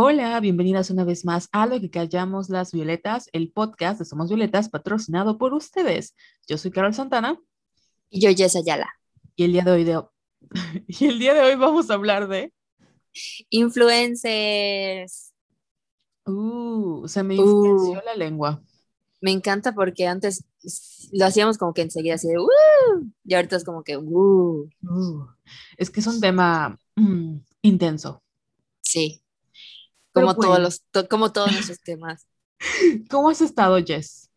Hola, bienvenidas una vez más a Lo que callamos las violetas, el podcast de Somos Violetas patrocinado por ustedes. Yo soy Carol Santana. Y yo, Jess Ayala. Y el día de hoy, de... y el día de hoy vamos a hablar de... Influencers. Uh, se me influenció la lengua. Me encanta porque antes lo hacíamos como que enseguida así de uh, y ahorita es como que uh. Uh, es que es un tema mm, intenso. Sí. Como todos los como todos nuestros temas. ¿Cómo has estado, Jess?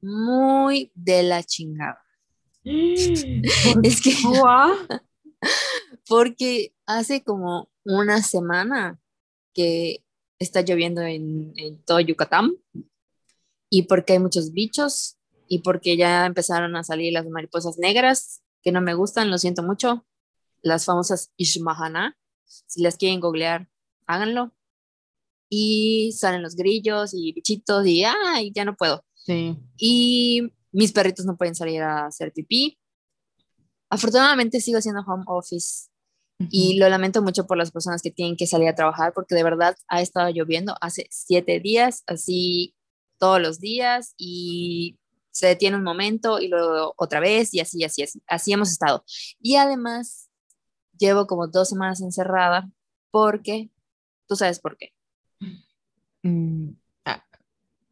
Muy de la chingada. es que porque hace como una semana que está lloviendo en, en todo Yucatán y porque hay muchos bichos y porque ya empezaron a salir las mariposas negras que no me gustan, lo siento mucho, las famosas Ishmahana, si las quieren googlear, háganlo. Y salen los grillos y bichitos y ay, ya no puedo. Sí. Y mis perritos no pueden salir a hacer pipí. Afortunadamente sigo haciendo home office y lo lamento mucho por las personas que tienen que salir a trabajar porque de verdad ha estado lloviendo hace siete días, así todos los días y se detiene un momento y luego otra vez y así, así, así, así hemos estado. Y además llevo como dos semanas encerrada porque, tú sabes por qué. Mm, ah,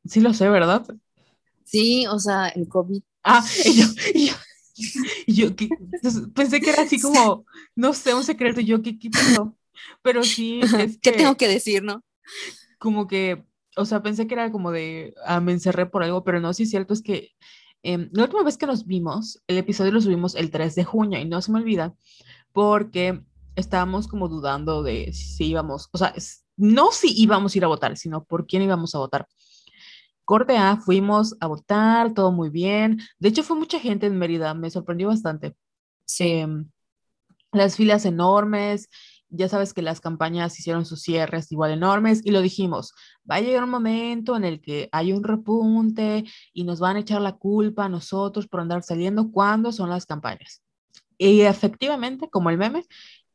sí lo sé, ¿verdad? Sí, o sea, el COVID. Ah, yo, yo, yo pensé que era así como, no sé, un secreto, yo qué, qué pero sí. Es ¿Qué tengo que decir, no? Como que o sea, pensé que era como de, ah, me encerré por algo, pero no, sí es cierto, es que em, la última vez que nos vimos, el episodio lo subimos el 3 de junio y no se me olvida porque estábamos como dudando de si íbamos, o sea, no si íbamos a ir a votar, sino por quién íbamos a votar. Corte A, fuimos a votar, todo muy bien. De hecho, fue mucha gente en Mérida, me sorprendió bastante. Em, las filas enormes, ya sabes que las campañas hicieron sus cierres igual enormes y lo dijimos, va a llegar un momento en el que hay un repunte y nos van a echar la culpa a nosotros por andar saliendo cuando son las campañas. Y efectivamente, como el meme,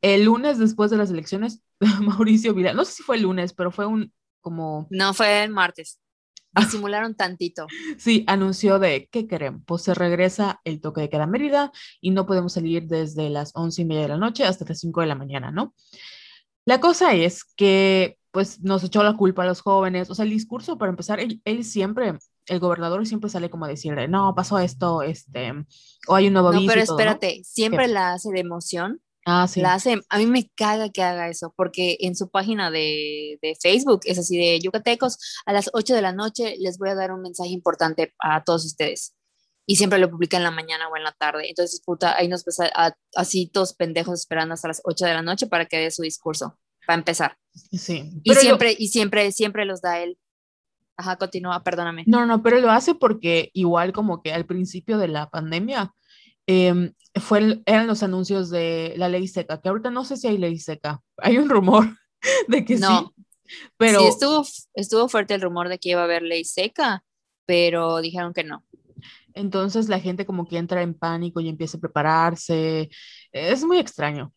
el lunes después de las elecciones, Mauricio Vila, no sé si fue el lunes, pero fue un como... No, fue el martes. Simularon tantito. Sí, anunció de qué queremos. Pues se regresa el toque de queda Mérida y no podemos salir desde las once y media de la noche hasta las cinco de la mañana, ¿no? La cosa es que, pues, nos echó la culpa a los jóvenes. O sea, el discurso, para empezar, él, siempre, el gobernador siempre sale como a decirle, no, pasó esto, este, o hay un nuevo No, pero espérate, siempre la hace de emoción Ah, sí. La hace, a mí me caga que haga eso, porque en su página de, de, Facebook es así de yucatecos, a las 8 de la noche les voy a dar un mensaje importante a todos ustedes. Y siempre lo publica en la mañana o en la tarde. Entonces, puta, ahí nos pasa así todos pendejos esperando hasta las 8 de la noche para que dé su discurso, para empezar. Sí. Y siempre, y siempre, siempre los da él. Ajá, continúa, perdóname. No, no, pero lo hace porque igual como que al principio de la pandemia, eh, fue eran los anuncios de la ley seca, que ahorita no sé si hay ley seca. Hay un rumor de que no. sí. Pero sí, estuvo, estuvo fuerte el rumor de que iba a haber ley seca, pero dijeron que no. Entonces la gente como que entra en pánico y empieza a prepararse. Es muy extraño.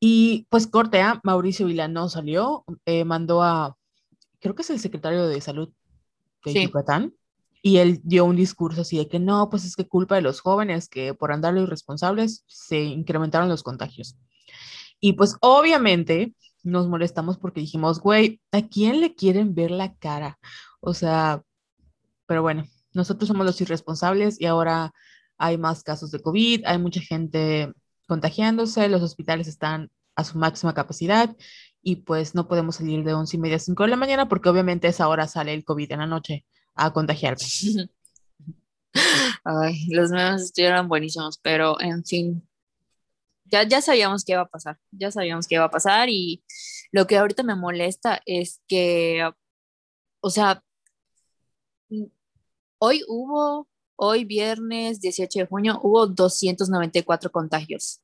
Y pues cortea, Mauricio Vilano salió, eh, mandó a, creo que es el secretario de salud de sí. Yucatán, y él dio un discurso así de que no, pues es que culpa de los jóvenes que por andar los irresponsables se incrementaron los contagios. Y pues obviamente nos molestamos porque dijimos, güey, ¿a quién le quieren ver la cara? O sea, pero bueno, nosotros somos los irresponsables y ahora hay más casos de COVID, hay mucha gente contagiándose, los hospitales están a su máxima capacidad y pues no podemos salir de once y media a 5 de la mañana porque obviamente esa hora sale el COVID en la noche a contagiarme. Ay, los memes estuvieron buenísimos, pero en fin, ya, ya sabíamos qué iba a pasar, ya sabíamos qué iba a pasar y lo que ahorita me molesta es que, o sea, hoy hubo, hoy viernes 18 de junio, hubo 294 contagios.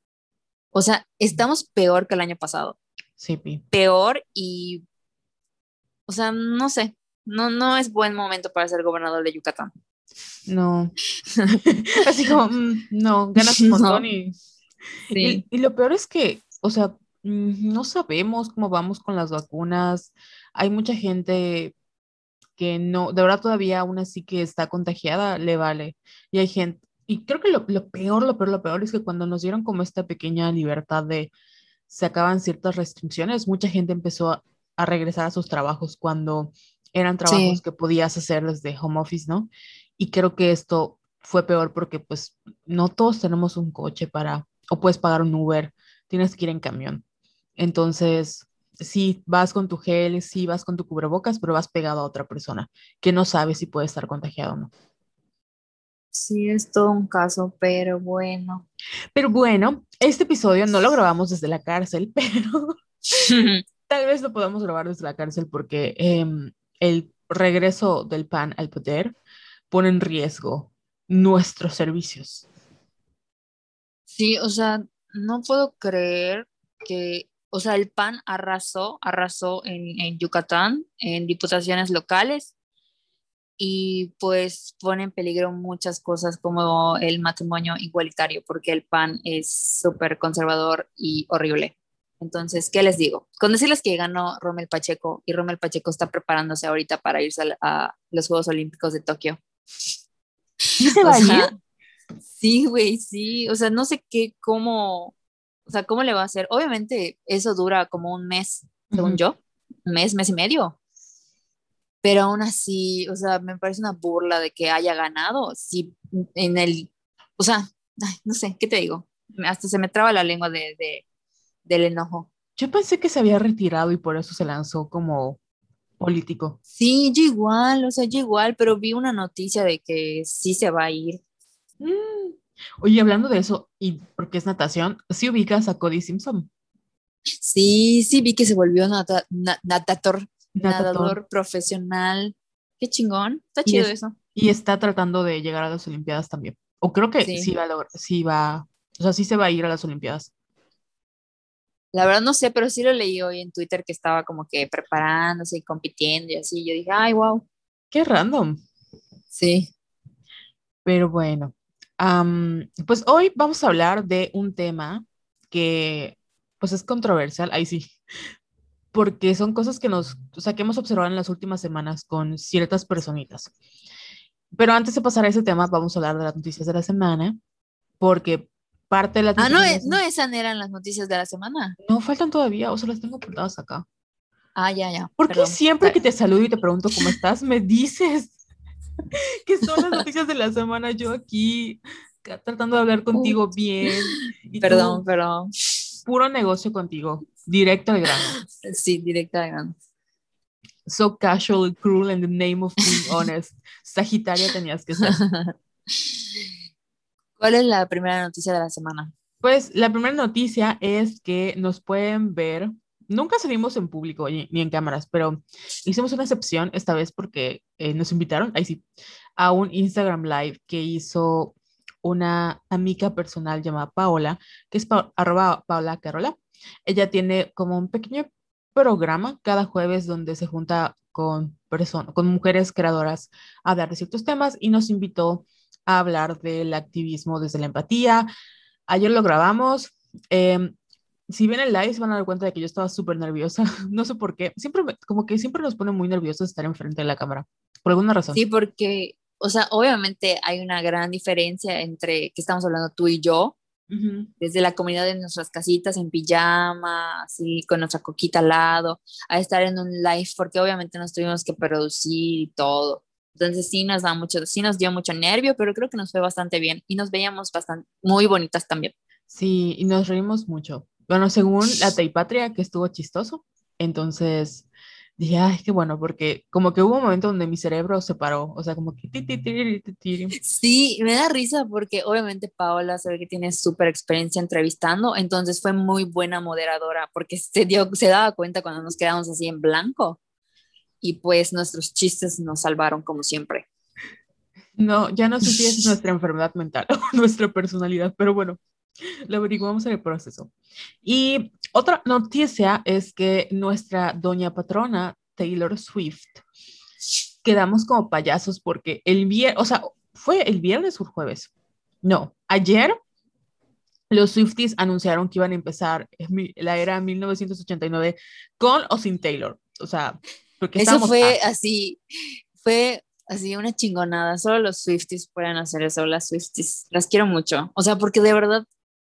O sea, estamos peor que el año pasado. Sí, Peor y, o sea, no sé, no, no es buen momento para ser gobernador de Yucatán. No. Así como, mm, no, ganas un montón y, y, lo peor es que, o sea, mm, no sabemos cómo vamos con las vacunas. Hay mucha gente que no, de verdad todavía aún así que está contagiada, le vale. Y hay gente, y creo que lo, lo peor, lo peor, lo peor es que cuando nos dieron como esta pequeña libertad de se acaban ciertas restricciones, mucha gente empezó a, a regresar a sus trabajos cuando eran trabajos Sí, que podías hacer desde home office, ¿no? Y creo que esto fue peor porque pues no todos tenemos un coche para, o puedes pagar un Uber, tienes que ir en camión. Entonces, sí, vas con tu gel, sí, vas con tu cubrebocas, pero vas pegado a otra persona que no sabe si puede estar contagiado o no. sí, es todo un caso, pero bueno. Pero bueno, este episodio no lo grabamos desde la cárcel, pero tal vez lo podamos grabar desde la cárcel porque em, el regreso del PAN al poder pone en riesgo nuestros servicios. Sí, o sea, no puedo creer que, o sea, el PAN arrasó, arrasó en, en Yucatán, en diputaciones locales, y pues pone en peligro muchas cosas como el matrimonio igualitario, porque el PAN es súper conservador y horrible. Entonces, ¿qué les digo? Con decirles que ganó Rommel Pacheco y Rommel Pacheco está preparándose ahorita para irse a, a los Juegos Olímpicos de Tokio. ¿Sí se va a ir? sí, güey, sí. O sea, no sé qué, cómo, o sea, cómo le va a hacer. Obviamente, eso dura como un mes, según Ujú. yo, un mes, mes y medio. Pero aún así, o sea, me parece una burla de que haya ganado. Si en el, o sea, ay, no sé, ¿qué te digo? Hasta se me traba la lengua de, de- del enojo. Yo pensé que se había retirado y por eso se lanzó como político. Sí, yo igual, o sea, yo igual, pero vi una noticia de que sí se va a ir. Mm. Oye, hablando de eso, y porque es natación, sí ubicas a Cody Simpson, Sí, sí, vi que se volvió nata- na- natator, nadador, nadador profesional. Qué chingón, está y, chido es- eso. y está tratando de llegar a las Olimpiadas también. O creo que sí, Sí. va a lograr, sí va, o sea, sí se va a ir a las Olimpiadas. La verdad no sé, pero sí lo leí hoy en Twitter que estaba como que preparándose y compitiendo y así. Yo dije, ay, wow. Qué random. Sí. Pero bueno, pues hoy vamos a hablar de un tema que pues es controversial, ahí sí, porque son cosas que nos, o sea, que hemos observado en las últimas semanas con ciertas personitas. Pero antes de pasar a ese tema, vamos a hablar de las noticias de la semana, porque parte de las Ah, no, la es- no semana- esas eran las noticias de la semana. no faltan todavía, o sea, las tengo apuntadas acá. Ah, ya, ya. ¿Por qué perdón. siempre que te saludo y te pregunto cómo estás, me dices que son las noticias de la semana? Yo aquí tratando de hablar contigo bien. y tú, Perdón, perdón. puro negocio contigo, directo al grano. Sí, directa de grano. So casual cruel in the name of being honest. Sagitaria tenías que ser. ¿Cuál es la primera noticia de la semana? Pues la primera noticia es que nos pueden ver. Nunca salimos en público ni, en cámaras, pero hicimos una excepción esta vez porque eh, nos invitaron, ahí sí, a un Instagram Live que hizo una amiga personal llamada Paola, que es pa arroba Paola Carola. Ella tiene como un pequeño programa cada jueves donde se junta con con mujeres creadoras a hablar de ciertos temas y nos invitó a hablar del activismo desde la empatía. Ayer lo grabamos. eh, si ven el live se van a dar cuenta de que yo estaba súper nerviosa. No sé por qué. Siempre, como que siempre nos pone muy nerviosos estar enfrente de la cámara. Por alguna razón. Sí, porque, o sea, obviamente hay una gran diferencia entre que estamos hablando tú y yo, desde la comunidad de nuestras casitas en pijama, así con nuestra coquita al lado, a estar en un live, porque obviamente nos tuvimos que producir y todo. Entonces sí nos da mucho, sí nos dio mucho nervio, pero creo que nos fue bastante bien y nos veíamos bastante, muy bonitas también. Sí, y nos reímos mucho. Bueno, según la Teipatria, que estuvo chistoso. Entonces dije, ay, qué bueno, porque como que hubo un momento donde mi cerebro se paró. O sea, como que ti, ti, ti. Sí, me da risa porque obviamente Paola se ve que tiene súper experiencia entrevistando, entonces fue muy buena moderadora porque se, dio, se daba cuenta cuando nos quedamos así en blanco y pues nuestros chistes nos salvaron como siempre. No, ya no sé si es nuestra enfermedad mental o nuestra personalidad, pero bueno, lo averiguamos en el proceso. Y otra noticia es que nuestra doña patrona, Taylor Swift, quedamos como payasos porque el viernes, o sea, fue el viernes o el jueves. No, ayer los Swifties anunciaron que iban a empezar la era 1989 con o sin Taylor. O sea, porque eso fue así, fue así una chingonada. Solo los Swifties pueden hacer eso, las Swifties. Las quiero mucho. O sea, porque de verdad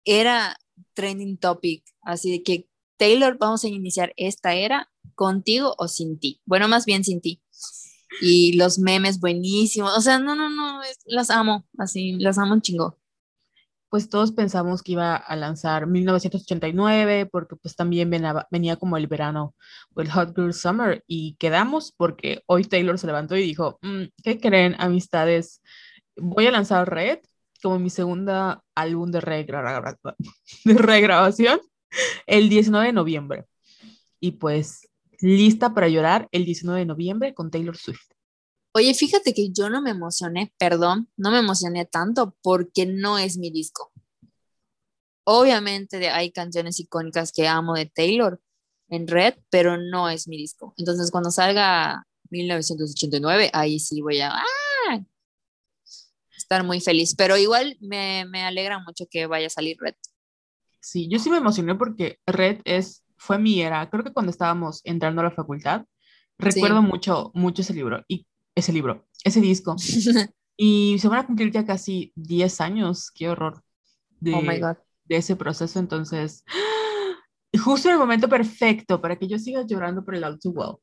era trending topic, así de que Taylor, vamos a iniciar esta era contigo o sin ti. Bueno, más bien sin ti. Y los memes buenísimos. O sea, no, no, no, las amo, así, las amo un chingo pues todos pensamos que iba a lanzar 1989 porque pues también venía, venía como el verano el Hot Girl Summer y quedamos porque hoy Taylor se levantó y dijo, mm, ¿qué creen amistades? Voy a lanzar Red como mi segunda álbum de, de regrabación el 19 de noviembre. Y pues lista para llorar el 19 de noviembre con Taylor Swift. Oye, fíjate que yo no me emocioné, perdón, no me emocioné tanto porque no es mi disco. Obviamente hay canciones icónicas que amo de Taylor en Red, pero no es mi disco. Entonces cuando salga 1989, ahí sí voy a ¡ah! estar muy feliz. Pero igual me, me alegra mucho que vaya a salir Red. Sí, yo sí me emocioné porque Red es, fue mi era. Creo que cuando estábamos entrando a la facultad, recuerdo mucho, mucho ese libro. Y ese libro, ese disco. y se van a cumplir ya casi 10 años, qué horror, de, oh my God. de ese proceso. Entonces, justo en el momento perfecto para que yo siga llorando por el All Too Well.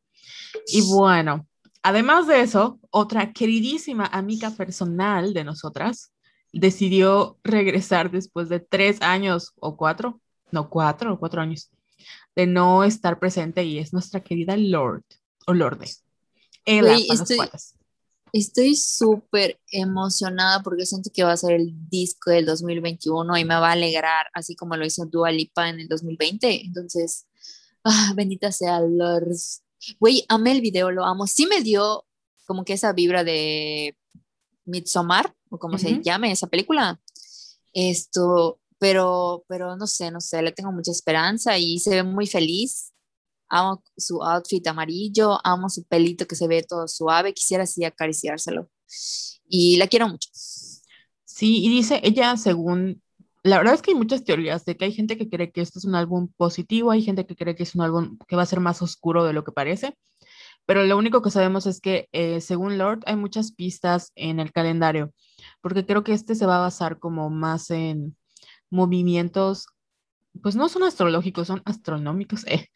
Y bueno, además de eso, otra queridísima amiga personal de nosotras decidió regresar después de tres años o cuatro, no cuatro o cuatro años, de no estar presente y es nuestra querida Lord o Lorde estoy, súper emocionada porque siento que va a ser el disco del 2021 y me va a alegrar, así como lo hizo Dua Lipa en el 2020. Entonces, ah, bendita sea Lors. Güey, amé el video, lo amo. Sí me dio como que esa vibra de Midsommar, o como se llame esa película. Esto, pero, pero no sé, no sé, le tengo mucha esperanza y se ve muy feliz amo su outfit amarillo, amo su pelito que se ve todo suave, quisiera así acariciárselo. Y la quiero mucho. Sí, y dice ella, según, la verdad es que hay muchas teorías de que hay gente que cree que esto es un álbum positivo, hay gente que cree que es un álbum que va a ser más oscuro de lo que parece, pero lo único que sabemos es que, eh, según Lord, hay muchas pistas en el calendario, porque creo que este se va a basar como más en movimientos pues no son astrológicos, son astronómicos. Eh.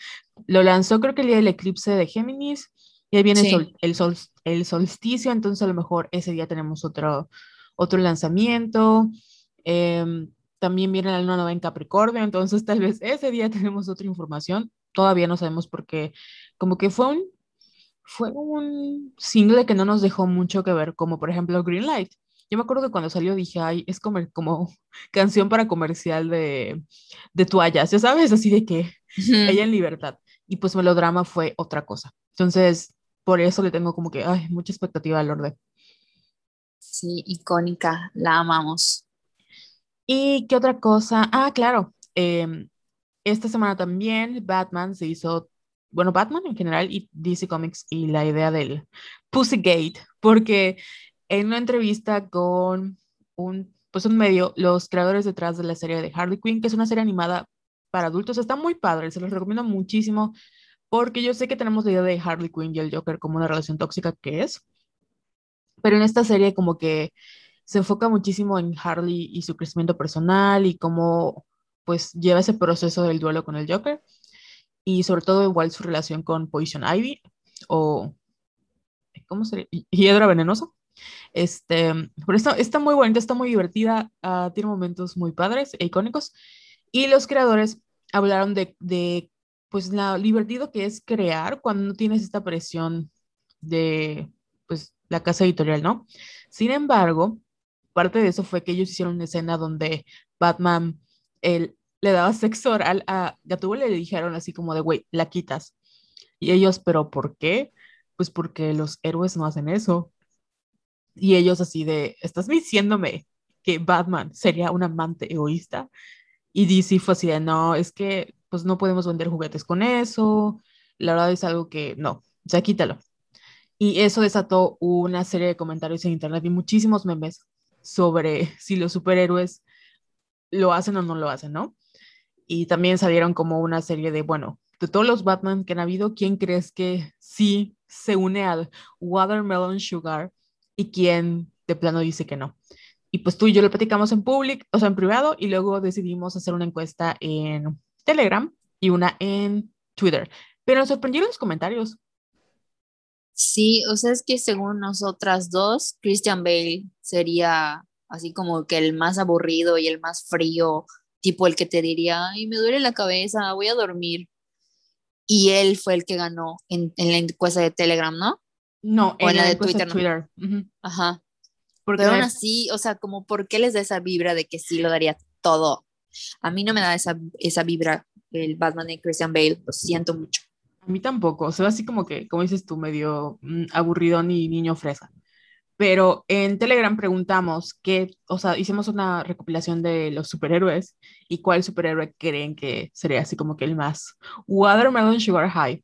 Lo lanzó creo que el día del eclipse de Géminis y ahí viene el, sol, el, solsticio, entonces a lo mejor ese día tenemos otro, otro lanzamiento. Em, también viene la luna nueva en Capricornio, entonces tal vez ese día tenemos otra información. Todavía no sabemos por qué. Como que fue un, fue un single que no nos dejó mucho que ver, como por ejemplo Green Light. Yo me acuerdo que cuando salió dije, ay, es como, como canción para comercial de, de toallas, ya sabes, así de que ella en libertad. Y pues melodrama fue otra cosa. Entonces, por eso le tengo como que, ay, mucha expectativa al orden. Sí, icónica, la amamos. ¿Y qué otra cosa? Ah, claro, em, esta semana también Batman se hizo, bueno, Batman en general y DC Comics y la idea del Pussygate, porque en una entrevista con un, pues un medio, los creadores detrás de la serie de Harley Quinn, que es una serie animada para adultos, está muy padre, se los recomiendo muchísimo, porque yo sé que tenemos la idea de Harley Quinn y el Joker como una relación tóxica que es, pero en esta serie como que se enfoca muchísimo en Harley y su crecimiento personal y cómo pues lleva ese proceso del duelo con el Joker y sobre todo igual su relación con Poison Ivy o ¿cómo se Hiedra venenosa. Este, pero está, está muy bonita, está muy divertida, uh, tiene momentos muy padres e icónicos. Y los creadores hablaron de, de, pues, lo divertido que es crear cuando no tienes esta presión de, pues, la casa editorial, ¿no? Sin embargo, parte de eso fue que ellos hicieron una escena donde Batman él, le daba sexo oral a Gatúbela y le dijeron así como de, güey, la quitas. Y ellos, ¿pero por qué? Pues porque los héroes no hacen eso. Y ellos así de, ¿estás diciéndome que Batman sería un amante egoísta? Y DC fue así de, no, es que pues no podemos vender juguetes con eso. La verdad es algo que no, sea, quítalo. Y eso desató una serie de comentarios en internet y muchísimos memes sobre si los superhéroes lo hacen o no lo hacen, ¿no? Y también salieron como una serie de, bueno, de todos los Batman que han habido, ¿quién crees que sí se une al Watermelon Sugar y quién de plano dice que no? Y pues tú y yo lo platicamos en público, o sea, en privado, y luego decidimos hacer una encuesta en Telegram y una en Twitter. Pero nos sorprendieron los comentarios. Sí, o sea, es que según nosotras dos, Christian Bale sería así como que el más aburrido y el más frío, tipo el que te diría, ay, me duele la cabeza, voy a dormir. Y él fue el que ganó en, la encuesta de Telegram, ¿no? No, en, la, de Twitter. Twitter. Ajá. Porque Pero aún así, o sea, como, ¿por qué les da esa vibra de que sí lo daría todo? A mí no me da esa, esa vibra el Batman de Christian Bale, lo siento mucho. A mí tampoco, o sea, así como que, como dices tú, medio mm, aburrido ni niño fresa. Pero en Telegram preguntamos qué, o sea, hicimos una recopilación de los superhéroes y cuál superhéroe creen que sería así como que el más Watermelon Sugar High.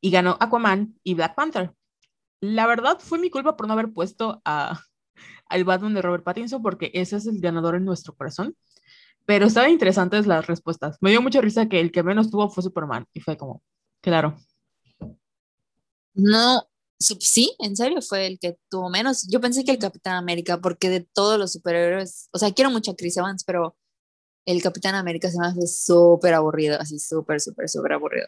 Y ganó Aquaman y Black Panther. La verdad fue mi culpa por no haber puesto a, al Batman de Robert Pattinson porque ese es el ganador en nuestro corazón. Pero estaban interesantes las respuestas. Me dio mucha risa que el que menos tuvo fue Superman y fue como, Claro. No, sí, en serio fue el que tuvo menos. Yo pensé que el Capitán América, porque de todos los superhéroes, o sea, quiero mucho a Chris Evans, pero el Capitán América se me hace súper aburrido, así súper, súper, súper aburrido.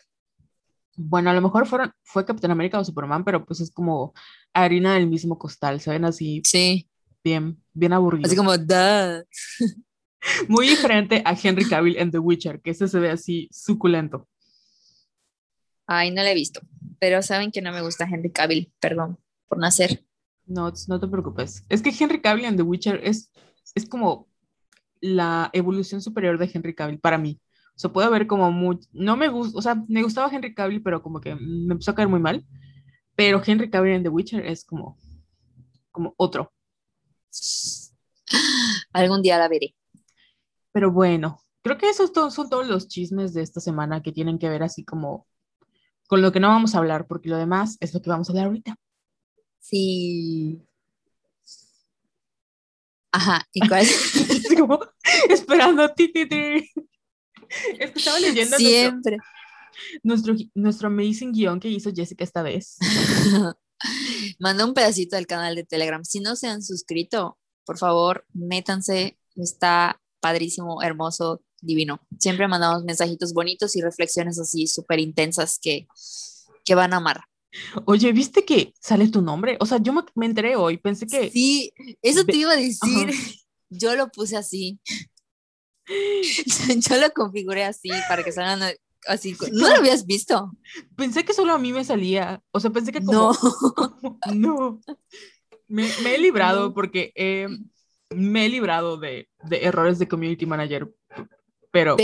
Bueno, a lo mejor fueron, fue Capitán América o Superman, pero pues es como harina del mismo costal, ¿saben? Así. Sí. Bien, bien aburrido. Así como, da. Muy diferente a Henry Cavill en The Witcher, que ese se ve así suculento. Ay, no la he visto, pero saben que no me gusta Henry Cavill, perdón por nacer. No, no te preocupes. Es que Henry Cavill en The Witcher es, es como la evolución superior de Henry Cavill para mí. O sea, puede haber como muy, no me gusta, o sea, me gustaba Henry Cavill, pero como que me empezó a caer muy mal. Pero Henry Cavill en The Witcher es como, como otro. Algún día la veré. Pero bueno, creo que esos son todos los chismes de esta semana que tienen que ver así como con lo que no vamos a hablar, porque lo demás es lo que vamos a hablar ahorita. Sí. Ajá, ¿y cuál? esperando a ti, ti, ti. Es que estaba leyendo Siempre. Nuestro, nuestro, amazing guion que hizo Jessica esta vez. Manda un pedacito del canal de Telegram. Si no se han suscrito, por favor, métanse. Está padrísimo, hermoso, divino. Siempre mandamos mensajitos bonitos y reflexiones así súper intensas que, que van a amar. Oye, ¿viste que sale tu nombre? O sea, yo me, enteré hoy, pensé que... Sí, eso te iba a decir. Yo lo puse así. yo lo configuré así para que salgan así. ¿No lo habías visto? Pensé que solo a mí me salía. O sea, pensé que como... No. no. Me, he librado porque me he librado de, de errores de community manager pero...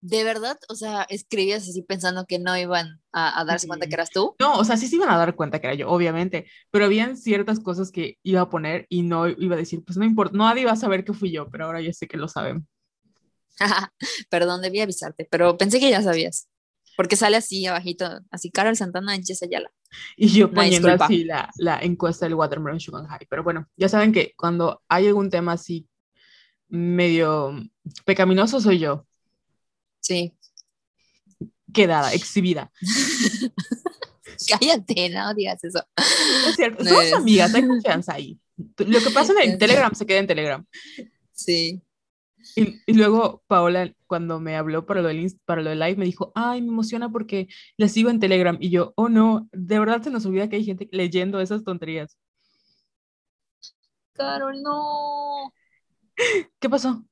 de verdad, o sea, escribías así pensando que no iban a, darse cuenta que eras tú. No, o sea, sí se iban a dar cuenta que era yo, obviamente, pero habían ciertas cosas que iba a poner y no iba a decir, pues no importa, nadie va a saber que fui yo, pero ahora ya sé que lo saben. Perdón, debí avisarte, pero pensé que ya sabías, porque sale así abajito, así Carol Santana y Jess Ayala. Y yo poniendo así la, la encuesta del Watermelon Sugar High, pero bueno, ya saben que cuando hay algún tema así medio pecaminoso soy yo. Sí. Quedada, exhibida. Cállate, no digas eso. Es cierto, somos amigas, hay confianza ahí. Lo que pasa en Telegram se queda en Telegram. Sí. Y, y, luego Paola, cuando me habló para lo, del, para lo del live, me dijo, ay, me emociona porque la sigo en Telegram. Y yo, oh no, de verdad se nos olvida que hay gente leyendo esas tonterías. Carol, no. ¿Qué pasó?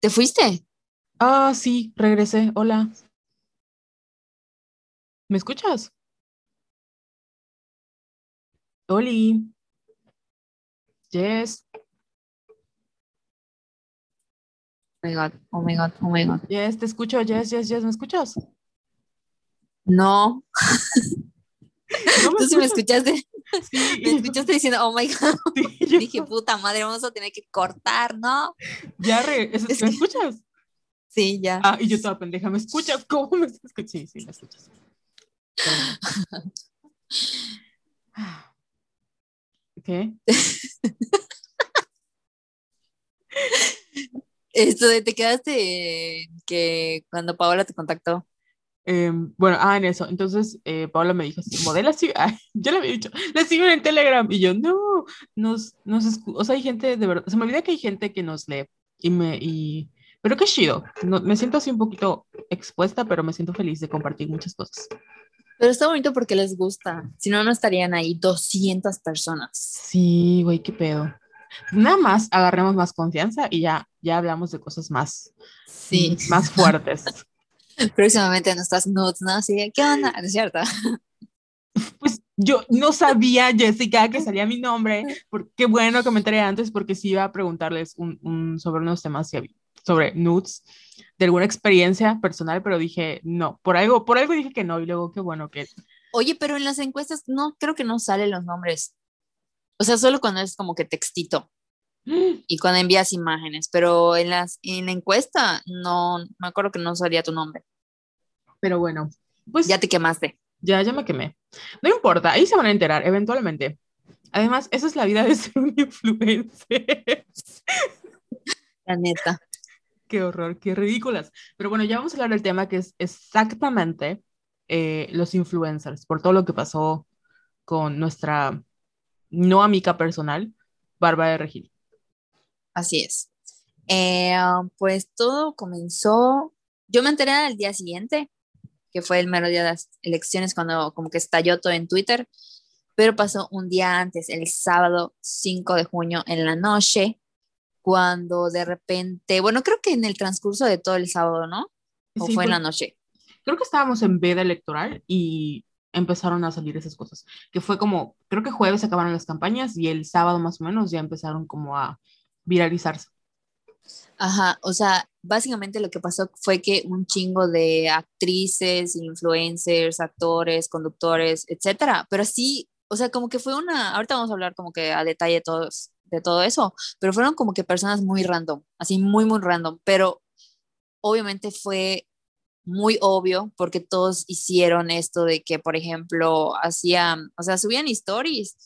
¿Te fuiste? Ah, sí, regresé. Hola. ¿Me escuchas? Oli. Yes. My god, oh my god, oh my god. Yes, te escucho, yes, yes, yes, ¿me escuchas? No. ¿No Tú sí me escuchaste. Me escuchaste diciendo, oh my god. Dije, puta madre, vamos a tener que cortar, ¿no? Ya, re, ¿me escuchas? Sí, ya. Ah, y yo toda pendeja, ¿me escuchas? ¿Cómo me escuchas? Sí, sí, me escuchas. ¿Qué? Esto de te quedaste que cuando Paola te contactó. Em, bueno, ah, en eso. Entonces, eh, Paola me dijo modela, sí, yo le había dicho, le sigo en Telegram. Y yo, no, nos, nos, o sea, hay gente, de verdad, se me olvida que hay gente que nos lee y me, y, pero qué chido. No, me siento así un poquito expuesta, pero me siento feliz de compartir muchas cosas. Pero está bonito porque les gusta. Si no, no estarían ahí 200 personas. Sí, güey, qué pedo. Nada más agarremos más confianza y ya, ya hablamos de cosas más, sí. más fuertes. Próximamente nuestras notes, ¿no? Así, ¿qué onda? ¿Es cierto? Pues yo no sabía, Jessica, que salía mi nombre. Por, qué bueno que me enteré antes porque sí iba a preguntarles un, un, sobre unos temas sobre nudes de alguna experiencia personal, pero dije no, por algo, por algo dije que no y luego qué bueno que... Oye, pero en las encuestas no, creo que no salen los nombres. O sea, solo cuando es como que textito y cuando envías imágenes, pero en, las, en la encuesta no, me acuerdo que no salía tu nombre. Pero bueno, pues... Ya te quemaste. Ya, ya me quemé. No importa, ahí se van a enterar eventualmente. Además, esa es la vida de ser un influencer. La neta. Qué horror, qué ridículas. Pero bueno, ya vamos a hablar del tema que es exactamente eh, los influencers, por todo lo que pasó con nuestra no amiga personal, Bárbara de Regil. Así es. Eh, pues todo comenzó, yo me enteré al día siguiente, que fue el mero día de las elecciones, cuando como que estalló todo en Twitter, pero pasó un día antes, el sábado 5 de junio en la noche, cuando de repente, bueno, creo que en el transcurso de todo el sábado, ¿no? ¿O fue en la noche? Creo que estábamos en veda electoral y empezaron a salir esas cosas, que fue como, creo que jueves acabaron las campañas y el sábado más o menos ya empezaron como a viralizarse. Ajá, o sea, básicamente lo que pasó fue que un chingo de actrices, influencers, actores, conductores, etcétera, pero sí, o sea, como que fue una, ahorita vamos a hablar como que a detalle todos, de todo eso, pero fueron como que personas muy random, así muy, muy random, pero obviamente fue muy obvio porque todos hicieron esto de que, por ejemplo, hacían, o sea, subían stories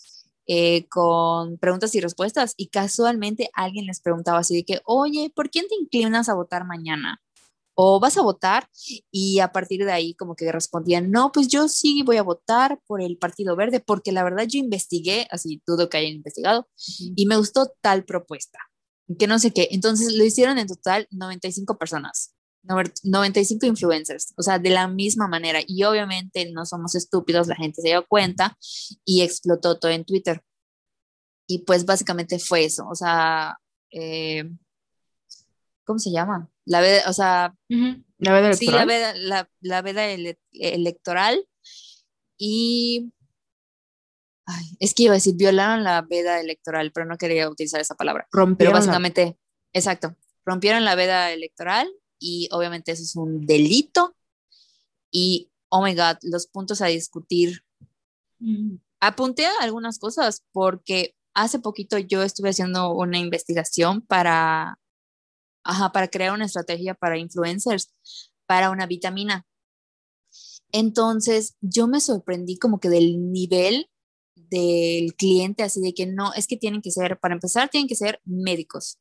eh, con preguntas y respuestas y casualmente alguien les preguntaba así de que, oye, ¿por quién te inclinas a votar mañana? ¿O vas a votar? Y a partir de ahí como que respondían, no, pues yo sí voy a votar por el Partido Verde porque la verdad yo investigué, así dudo que hayan investigado, y me gustó tal propuesta, que no sé qué. Entonces lo hicieron en total 95 personas. 95 influencers, o sea, de la misma manera. Y obviamente no somos estúpidos, la gente se dio cuenta y explotó todo en Twitter. Y pues básicamente fue eso, o sea, eh, ¿cómo se llama? La veda, o sea, la veda electoral. Sí, la veda, la, veda electoral. Y es que iba a decir, violaron la veda electoral, pero no quería utilizar esa palabra. Rompieron pero básicamente, exacto, rompieron la veda electoral y obviamente eso es un delito. Y, oh my God, los puntos a discutir. Mm. Apunté a algunas cosas porque hace poquito yo estuve haciendo una investigación para, ajá, para crear una estrategia para influencers, para una vitamina. Entonces, yo me sorprendí como que del nivel del cliente, así de que no, es que tienen que ser, para empezar, tienen que ser médicos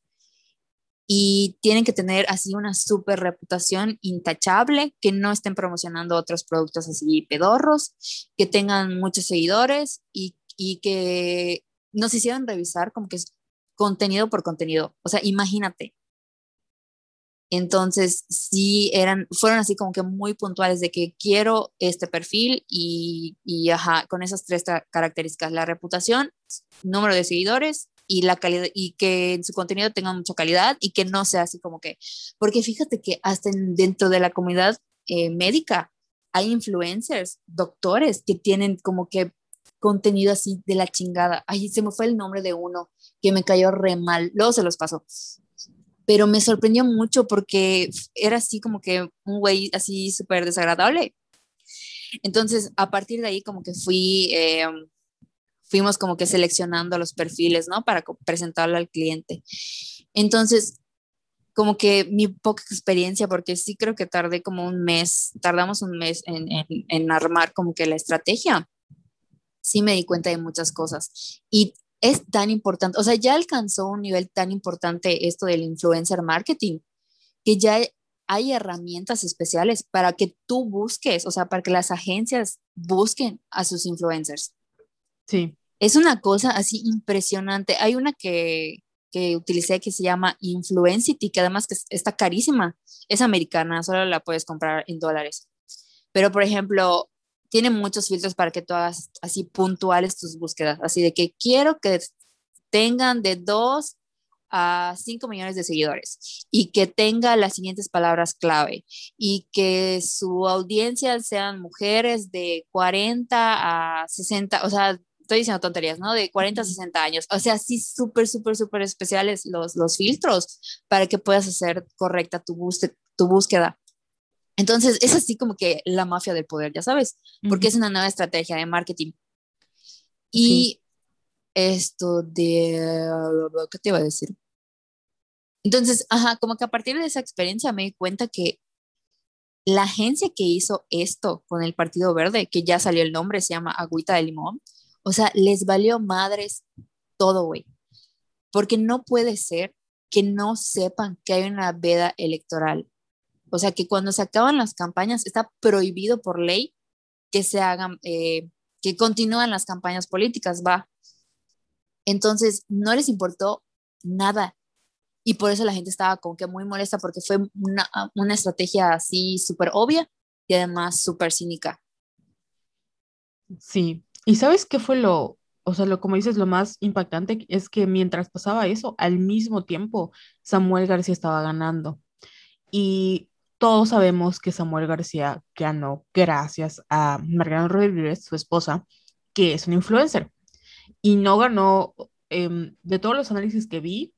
y tienen que tener así una súper reputación intachable, que no estén promocionando otros productos así pedorros, que tengan muchos seguidores y, y que nos hicieron revisar como que es contenido por contenido. O sea, imagínate. Entonces, sí, eran, fueron así como que muy puntuales de que quiero este perfil y, y ajá, con esas tres características, la reputación, número de seguidores y la calidad y que en su contenido tenga mucha calidad y que no sea así como que, porque fíjate que hasta dentro de la comunidad eh, médica hay influencers, doctores que tienen como que contenido así de la chingada. Ay, se me fue el nombre de uno que me cayó re mal, luego se los paso. Pero me sorprendió mucho porque era así como que un güey así súper desagradable. Entonces, a partir de ahí como que fui eh, fuimos como que seleccionando los perfiles, ¿no? Para presentarlo al cliente. Entonces, como que mi poca experiencia, porque sí creo que tardé como un mes, tardamos un mes en, en, armar como que la estrategia, sí me di cuenta de muchas cosas. Y es tan importante, o sea, ya alcanzó un nivel tan importante esto del influencer marketing, que ya hay herramientas especiales para que tú busques, o sea, para que las agencias busquen a sus influencers. Sí. Es una cosa así impresionante. Hay una que, que utilicé que se llama Influencity, que además que está carísima. Es americana, solo la puedes comprar en dólares. Pero, por ejemplo, tiene muchos filtros para que tú hagas así puntuales tus búsquedas, así de que quiero que tengan de 2 a 5 millones de seguidores y que tenga las siguientes palabras clave y que su audiencia sean mujeres de 40 a 60, o sea, estoy diciendo tonterías, ¿no? De 40 a 60 años. O sea, sí, súper, súper, súper especiales los, los filtros para que puedas hacer correcta tu, tu búsqueda. Entonces, es así como que la mafia del poder, ya sabes, porque es una nueva estrategia de marketing. Y esto de, ¿qué te iba a decir? Entonces, ajá, como que a partir de esa experiencia me di cuenta que la agencia que hizo esto con el Partido Verde, que ya salió el nombre, se llama Agüita de Limón, o sea, les valió madres todo, güey. Porque no puede ser que no sepan que hay una veda electoral o sea, que cuando se acaban las campañas está prohibido por ley que se hagan, eh, que continúen las campañas políticas, va. Entonces, no les importó nada. Y por eso la gente estaba como que muy molesta porque fue una, una estrategia así súper obvia y además súper cínica. Sí. ¿Y sabes qué fue lo, o sea, lo como dices, lo más impactante es que mientras pasaba eso, al mismo tiempo Samuel García estaba ganando. Y todos sabemos que Samuel García ganó gracias a Mariana Rodríguez, su esposa, que es un influencer. Y no ganó em, de todos los análisis que vi,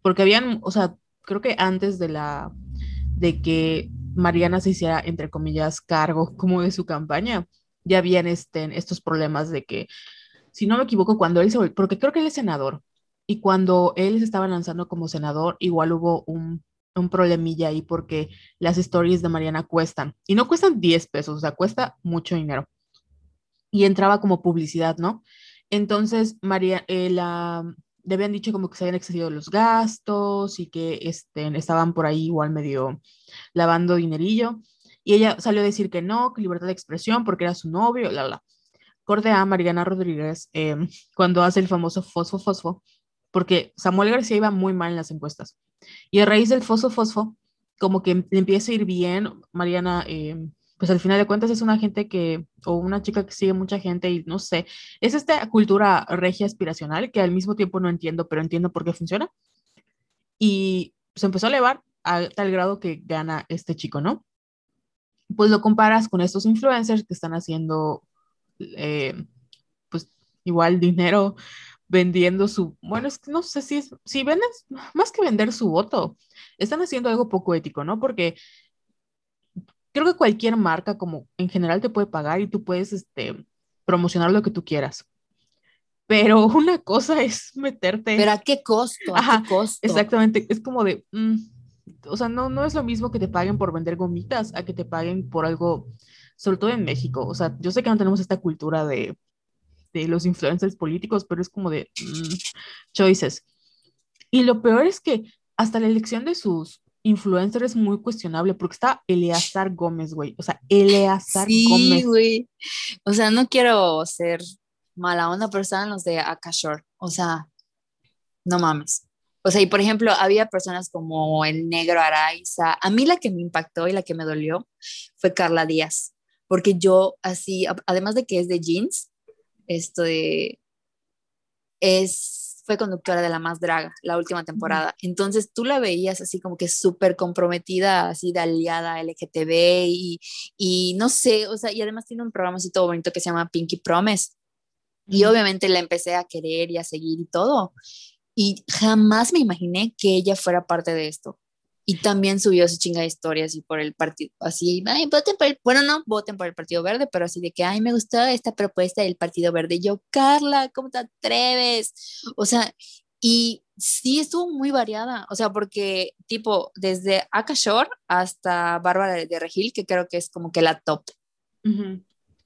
porque habían, o sea, creo que antes de la de que Mariana se hiciera, entre comillas, cargo como de su campaña, ya habían este, estos problemas de que, si no me equivoco, cuando él se porque creo que él es senador, y cuando él se estaba lanzando como senador, igual hubo un un problemilla ahí porque las stories de Mariana cuestan. Y no cuestan 10 pesos, o sea, cuesta mucho dinero. Y entraba como publicidad, ¿no? Entonces, María, eh, la, le habían dicho como que se habían excedido los gastos y que este, estaban por ahí igual medio lavando dinerillo. Y ella salió a decir que no, que libertad de expresión porque era su novio, la, la. Corte a Mariana Rodríguez em, cuando hace el famoso fosfo fosfo, porque Samuel García iba muy mal en las encuestas. Y a raíz del fosfo fosfo, como que le empieza a ir bien, Mariana, eh, pues al final de cuentas es una gente que, o una chica que sigue mucha gente y no sé, es esta cultura regia aspiracional que al mismo tiempo no entiendo, pero entiendo por qué funciona. Y se empezó a elevar a tal grado que gana este chico, ¿no? Pues lo comparas con estos influencers que están haciendo, eh, pues igual dinero vendiendo su, bueno, es que no sé si es, si venden, más que vender su voto, están haciendo algo poco ético, ¿no? Porque creo que cualquier marca como en general te puede pagar y tú puedes este, promocionar lo que tú quieras. Pero una cosa es meterte. Pero a qué costo, a qué costo. Exactamente, es como de, mm, o sea, no, no es lo mismo que te paguen por vender gomitas a que te paguen por algo, sobre todo en México. O sea, yo sé que no tenemos esta cultura de de los influencers políticos, pero es como de mm, choices. Y lo peor es que hasta la elección de sus influencers es muy cuestionable porque está Eleazar Gómez, güey. O sea, Eleazar sí, güey. O sea, no quiero ser mala onda, pero estaban los de Akashore. O sea, no mames. O sea, y por ejemplo, había personas como el negro Araiza. A mí la que me impactó y la que me dolió fue Carla Díaz, porque yo así, además de que es de jeans, esto de, es, fue conductora de La Más Draga, la última temporada. Entonces tú la veías así como que súper comprometida, así de aliada LGTB y, y no sé, o sea, y además tiene un programa así todo bonito que se llama Pinky Promise. Y obviamente la empecé a querer y a seguir y todo. Y jamás me imaginé que ella fuera parte de esto. Y también subió su chinga de historias y por el partido, así, ay, voten por el, bueno, no, voten por el Partido Verde, pero así de que, ay, me gustó esta propuesta del Partido Verde. yo, Carla, ¿cómo te atreves? O sea, y sí estuvo muy variada, o sea, porque tipo, desde Akashore hasta Bárbara de Regil, que creo que es como que la top.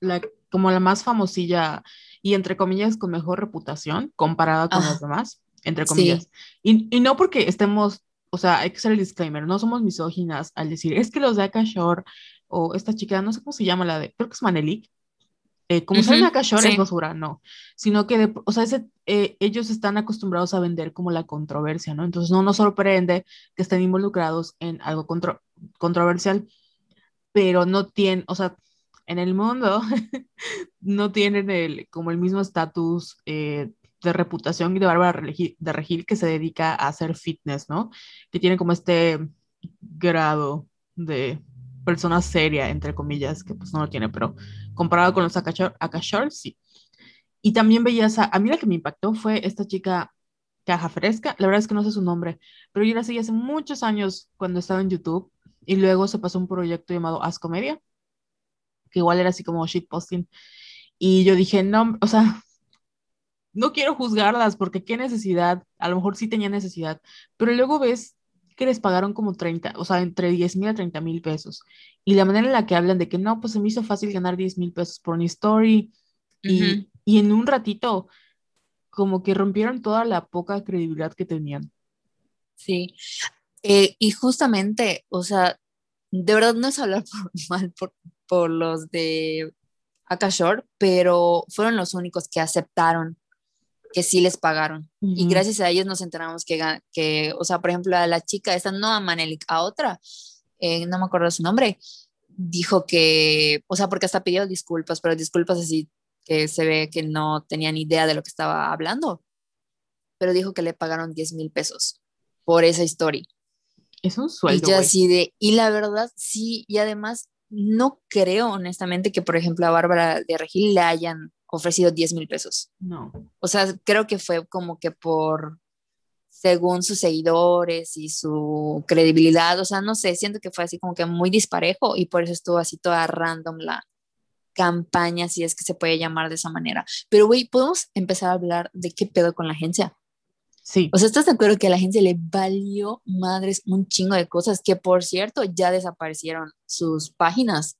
la, como la más famosilla y entre comillas con mejor reputación comparada con los demás, entre comillas. Y, y, no porque estemos, o sea, hay que hacer el disclaimer, no somos misóginas al decir, es que los de Akashore o esta chica, no sé cómo se llama la de, creo que es Manelik, eh, como uh -huh, saben es basura, no, sino que, de, o sea, ese, eh, ellos están acostumbrados a vender como la controversia, ¿no? Entonces no nos sorprende que estén involucrados en algo contro controversial, pero no tienen, o sea, en el mundo no tienen el, como el mismo estatus eh, de reputación de Bárbara de Regil que se dedica a hacer fitness, ¿no? Que tiene como este grado de persona seria, entre comillas, que pues no lo tiene, pero comparado con los Akashor, sí. Y también veías a, a mí la que me impactó fue esta chica Caja Fresca, la verdad es que no sé su nombre, pero yo la seguí hace muchos años cuando estaba en YouTube y luego se pasó un proyecto llamado As Comedia, que igual era así como shitposting. Y yo dije, no, o sea, no quiero juzgarlas porque qué necesidad, a lo mejor sí tenía necesidad, pero luego ves que les pagaron como 30, o sea, entre 10 mil a 30 mil pesos. Y la manera en la que hablan de que no, pues se me hizo fácil ganar 10 mil pesos por una story. Uh -huh. y, y en un ratito, como que rompieron toda la poca credibilidad que tenían. Sí. Eh, y justamente, o sea, de verdad no es hablar por, mal por, por los de Akashore, pero fueron los únicos que aceptaron que sí les pagaron. Uh -huh. Y gracias a ellos nos enteramos que, que, o sea, por ejemplo, a la chica, esta no a Manelik, a otra, eh, no me acuerdo su nombre, dijo que, o sea, porque hasta pidió disculpas, pero disculpas así que se ve que no tenía ni idea de lo que estaba hablando, pero dijo que le pagaron 10 mil pesos por esa historia. Es un sueldo. Y, así de, y la verdad, sí, y además no creo honestamente que, por ejemplo, a Bárbara de Regil le hayan ofrecido 10 mil pesos. No. O sea, creo que fue como que por, según sus seguidores y su credibilidad, o sea, no sé, siento que fue así como que muy disparejo y por eso estuvo así toda random la campaña, si es que se puede llamar de esa manera. Pero, güey, podemos empezar a hablar de qué pedo con la agencia. Sí. O sea, ¿estás de acuerdo que a la agencia le valió madres un chingo de cosas que, por cierto, ya desaparecieron sus páginas?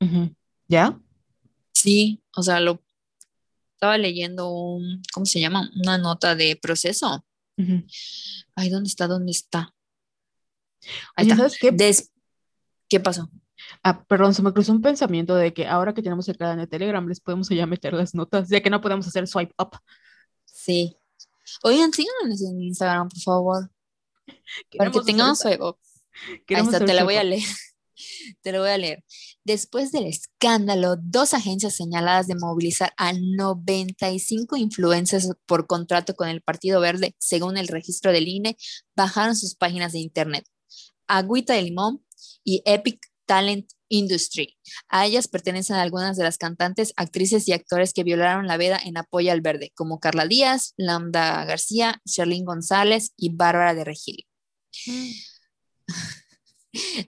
Uh -huh. ¿Ya? Sí, o sea, lo estaba leyendo un, ¿cómo se llama? Una nota de proceso. Uh -huh. Ay, ¿dónde está? ¿Dónde está? Ahí está. ¿Sabes qué? Des ¿Qué pasó? Ah, perdón, se me cruzó un pensamiento de que ahora que tenemos el canal de Telegram les podemos ya meter las notas, ya que no podemos hacer swipe up. Sí. Oigan, síganos en Instagram, por favor. Para que tengamos swipe up. Ahí está, te la voy a leer. Te lo voy a leer. Después del escándalo, dos agencias señaladas de movilizar a 95 influencers por contrato con el Partido Verde, según el registro del INE, bajaron sus páginas de internet. Agüita de Limón y Epic Talent Industry. A ellas pertenecen algunas de las cantantes, actrices y actores que violaron la veda en apoyo al verde, como Carla Díaz, Lambda García, Sherlyn González y Bárbara de Regil. Mm.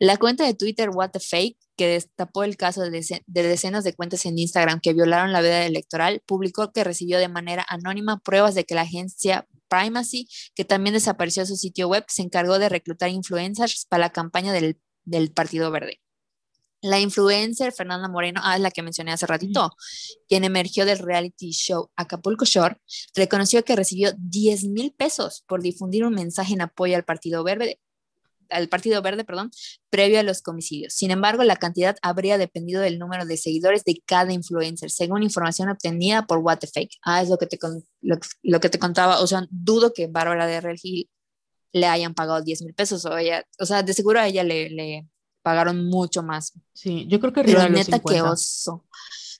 La cuenta de Twitter What the Fake, que destapó el caso de, de, decenas de cuentas en Instagram que violaron la veda electoral, publicó que recibió de manera anónima pruebas de que la agencia Primacy, que también desapareció su sitio web, se encargó de reclutar influencers para la campaña del, del Partido Verde. La influencer Fernanda Moreno, ah, es la que mencioné hace ratito, quien emergió del reality show Acapulco Shore, reconoció que recibió 10 mil pesos por difundir un mensaje en apoyo al Partido Verde, al Partido Verde, perdón, previo a los comicidios. Sin embargo, la cantidad habría dependido del número de seguidores de cada influencer, según información obtenida por What the Fake. Ah, es lo que te, lo, lo que te contaba. O sea, dudo que Bárbara de Regil le hayan pagado 10 mil pesos. O, ella, o sea, de seguro a ella le, le pagaron mucho más. Sí, yo creo que Pero neta, que oso.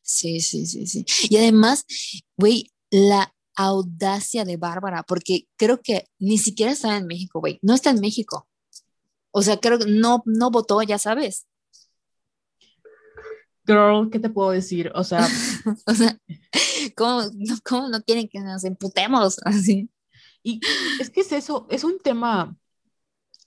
Sí, sí, sí, sí. Y además, güey, la audacia de Bárbara, porque creo que ni siquiera está en México, güey. No está en México. O sea, creo que no, no votó, ya sabes. Girl, ¿qué te puedo decir? O sea, o sea ¿cómo, no, ¿cómo no quieren que nos imputemos así? Y es que es eso, es un tema,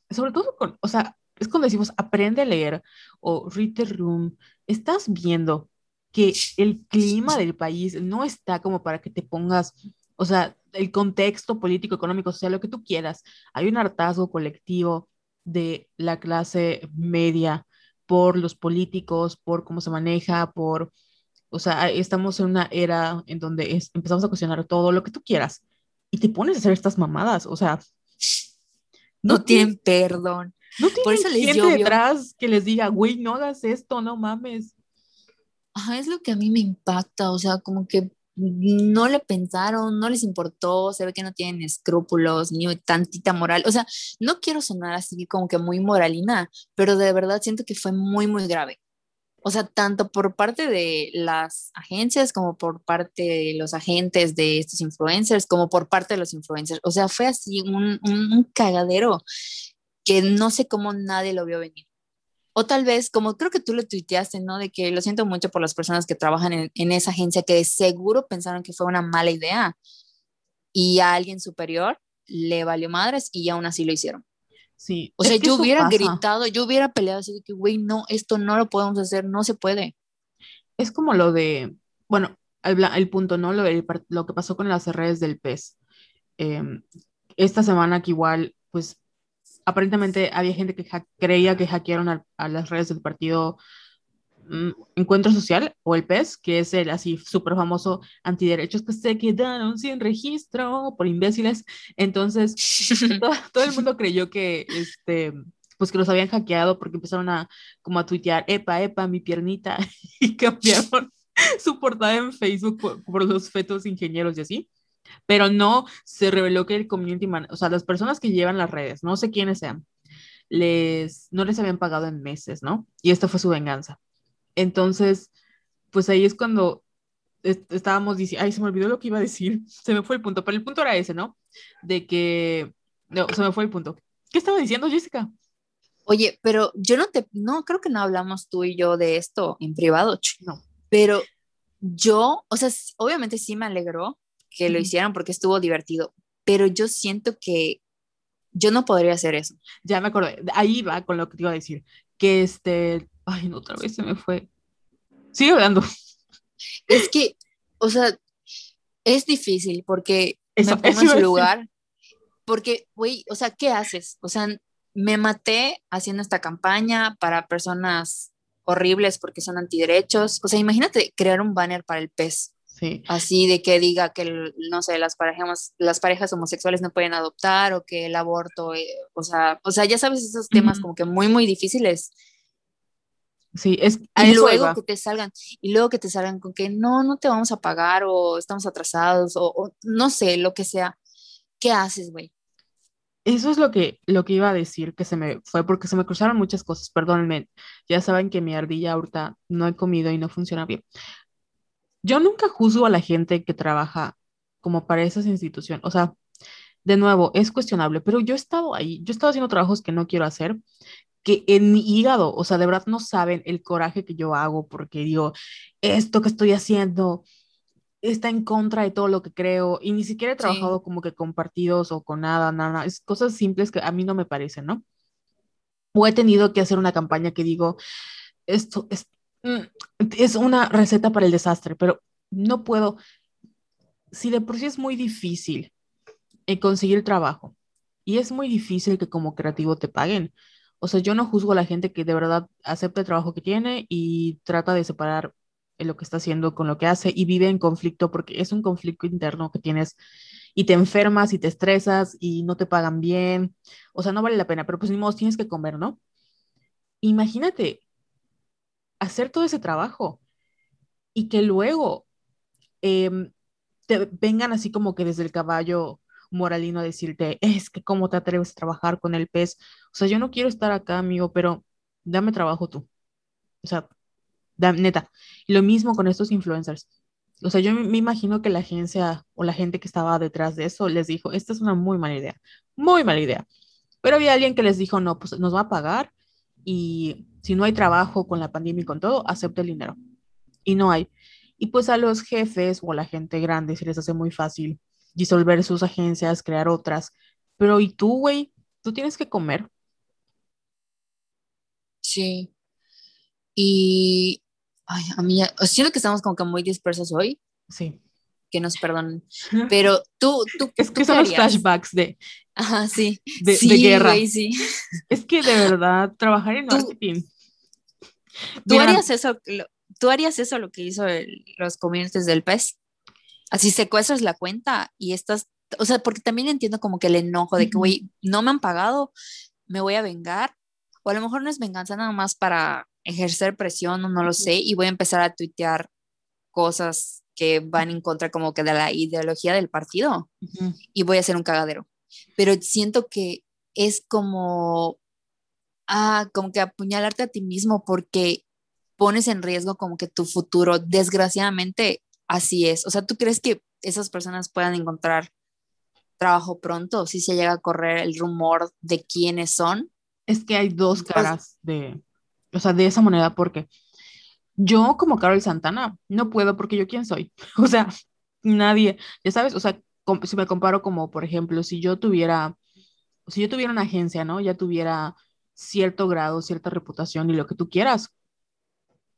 sobre todo con, o sea, es cuando decimos aprende a leer o read the room, estás viendo que el clima del país no está como para que te pongas, o sea, el contexto político, económico, social, lo que tú quieras. Hay un hartazgo colectivo de la clase media por los políticos, por cómo se maneja, por O sea, estamos en una era en donde empezamos a cuestionar todo lo que tú quieras y te pones a hacer estas mamadas. O sea, no, tienen perdón. No tienen Por eso les gente detrás que les diga, güey, no hagas esto, no mames. Ajá, es lo que a mí me impacta, o sea, como que no le pensaron, no les importó, se ve que no tienen escrúpulos ni tantita moral. O sea, no quiero sonar así como que muy moralina, pero de verdad siento que fue muy, muy grave. O sea, tanto por parte de las agencias como por parte de los agentes de estos influencers, como por parte de los influencers. O sea, fue así un, un cagadero que no sé cómo nadie lo vio venir. O tal vez, como creo que tú lo tuiteaste, ¿no? De que lo siento mucho por las personas que trabajan en, esa agencia que de seguro pensaron que fue una mala idea y a alguien superior le valió madres y aún así lo hicieron. Sí. O sea, yo hubiera gritado, yo hubiera peleado así de que, güey, no, esto no lo podemos hacer, no se puede. Es como lo de, bueno, el, punto, ¿no? Lo, lo, que pasó con las redes del pez. Em, esta semana que igual, pues aparentemente había gente que creía que hackearon a, las redes del partido mm, Encuentro Social o el PES, que es el así súper famoso antiderechos que se quedaron sin registro por imbéciles. Entonces, todo, el mundo creyó que este pues que los habían hackeado porque empezaron a como a tuitear, epa, epa, mi piernita, y cambiaron su portada en Facebook por, por los fetos ingenieros y así pero no se reveló que el community manager, o sea, las personas que llevan las redes, no sé quiénes sean, les, no les habían pagado en meses, ¿no? Y esta fue su venganza. Entonces, pues ahí es cuando estábamos diciendo, ay, se me olvidó lo que iba a decir, se me fue el punto, pero el punto era ese, ¿no? De que, no, se me fue el punto. ¿Qué estaba diciendo, Jessica? Oye, pero yo no te, no, creo que no hablamos tú y yo de esto en privado. No. Pero yo, o sea, obviamente sí me alegró que lo hicieran porque estuvo divertido, pero yo siento que yo no podría hacer eso. Ya me acordé, ahí va con lo que te iba a decir, que este, ay, no, otra vez se me fue. Sigue hablando. Es que, o sea, es difícil porque me pongo en su lugar, porque, güey, o sea, ¿qué haces? O sea, me maté haciendo esta campaña para personas horribles porque son antiderechos. O sea, imagínate crear un banner para el pez. Así de que diga que, no sé, las parejas, las parejas homosexuales no pueden adoptar o que el aborto, eh, o, sea, o sea, ya sabes esos temas como que muy, muy difíciles. Sí, es y luego que te salgan, y luego que te salgan con que no, no te vamos a pagar o estamos atrasados o, no sé, lo que sea. ¿Qué haces, güey? Eso es lo que, lo que iba a decir, que se me fue, porque se me cruzaron muchas cosas, perdónenme. Ya saben que mi ardilla ahorita no he comido y no funciona bien yo nunca juzgo a la gente que trabaja como para esas instituciones. O sea, de nuevo, es cuestionable, pero yo he estado ahí, yo he estado haciendo trabajos que no quiero hacer, que en mi hígado, o sea, de verdad no saben el coraje que yo hago porque digo, esto que estoy haciendo está en contra de todo lo que creo y ni siquiera he trabajado como que con partidos o con nada, nada, es cosas simples que a mí no me parecen, ¿no? O he tenido que hacer una campaña que digo, esto, es, es una receta para el desastre, pero no puedo, si de por sí es muy difícil eh, conseguir trabajo y es muy difícil que como creativo te paguen. O sea, yo no juzgo a la gente que de verdad acepta el trabajo que tiene y trata de separar lo que está haciendo con lo que hace y vive en conflicto porque es un conflicto interno que tienes y te enfermas y te estresas y no te pagan bien. O sea, no vale la pena, pero pues ni modo, tienes que comer, ¿no? Imagínate hacer todo ese trabajo y que luego em, te vengan así como que desde el caballo moralino a decirte, es que cómo te atreves a trabajar con el pez. O sea, yo no quiero estar acá, amigo, pero dame trabajo tú. O sea, neta. Y lo mismo con estos influencers. O sea, yo me imagino que la agencia o la gente que estaba detrás de eso les dijo, esta es una muy mala idea, muy mala idea. Pero había alguien que les dijo, no, pues nos va a pagar y si no hay trabajo con la pandemia y con todo, acepta el dinero. Y no hay. Y pues a los jefes o a la gente grande se les hace muy fácil disolver sus agencias, crear otras. Pero ¿y tú, güey? Tú tienes que comer. Sí. Y, ay, a mí, siento que estamos como que muy dispersos hoy. Sí. Que nos perdonen. Pero tú, tú. Es que son los flashbacks de. Ajá, sí. De, guerra. sí. Es que de verdad, trabajar en marketing ¿Tú harías eso? ¿tú harías eso lo que hizo los community del pez? Así secuestras la cuenta y estás, o sea, porque también entiendo como que el enojo de que, güey, no me han pagado, me voy a vengar, o a lo mejor no es venganza nada más para ejercer presión, o no lo sé, y voy a empezar a tuitear cosas que van en contra como que de la ideología del partido y voy a hacer un cagadero. Pero siento que es como, ah, como que apuñalarte a ti mismo porque pones en riesgo como que tu futuro. Desgraciadamente, así es. O sea, ¿tú crees que esas personas puedan encontrar trabajo pronto si se llega a correr el rumor de quiénes son? Es que hay dos caras de, o sea, de esa moneda porque yo como Carol Santana no puedo porque yo quién soy. O sea, nadie, ya sabes, o sea, si me comparo como, por ejemplo, si yo tuviera, si yo tuviera una agencia, ¿no? Ya tuviera cierto grado, cierta reputación y lo que tú quieras.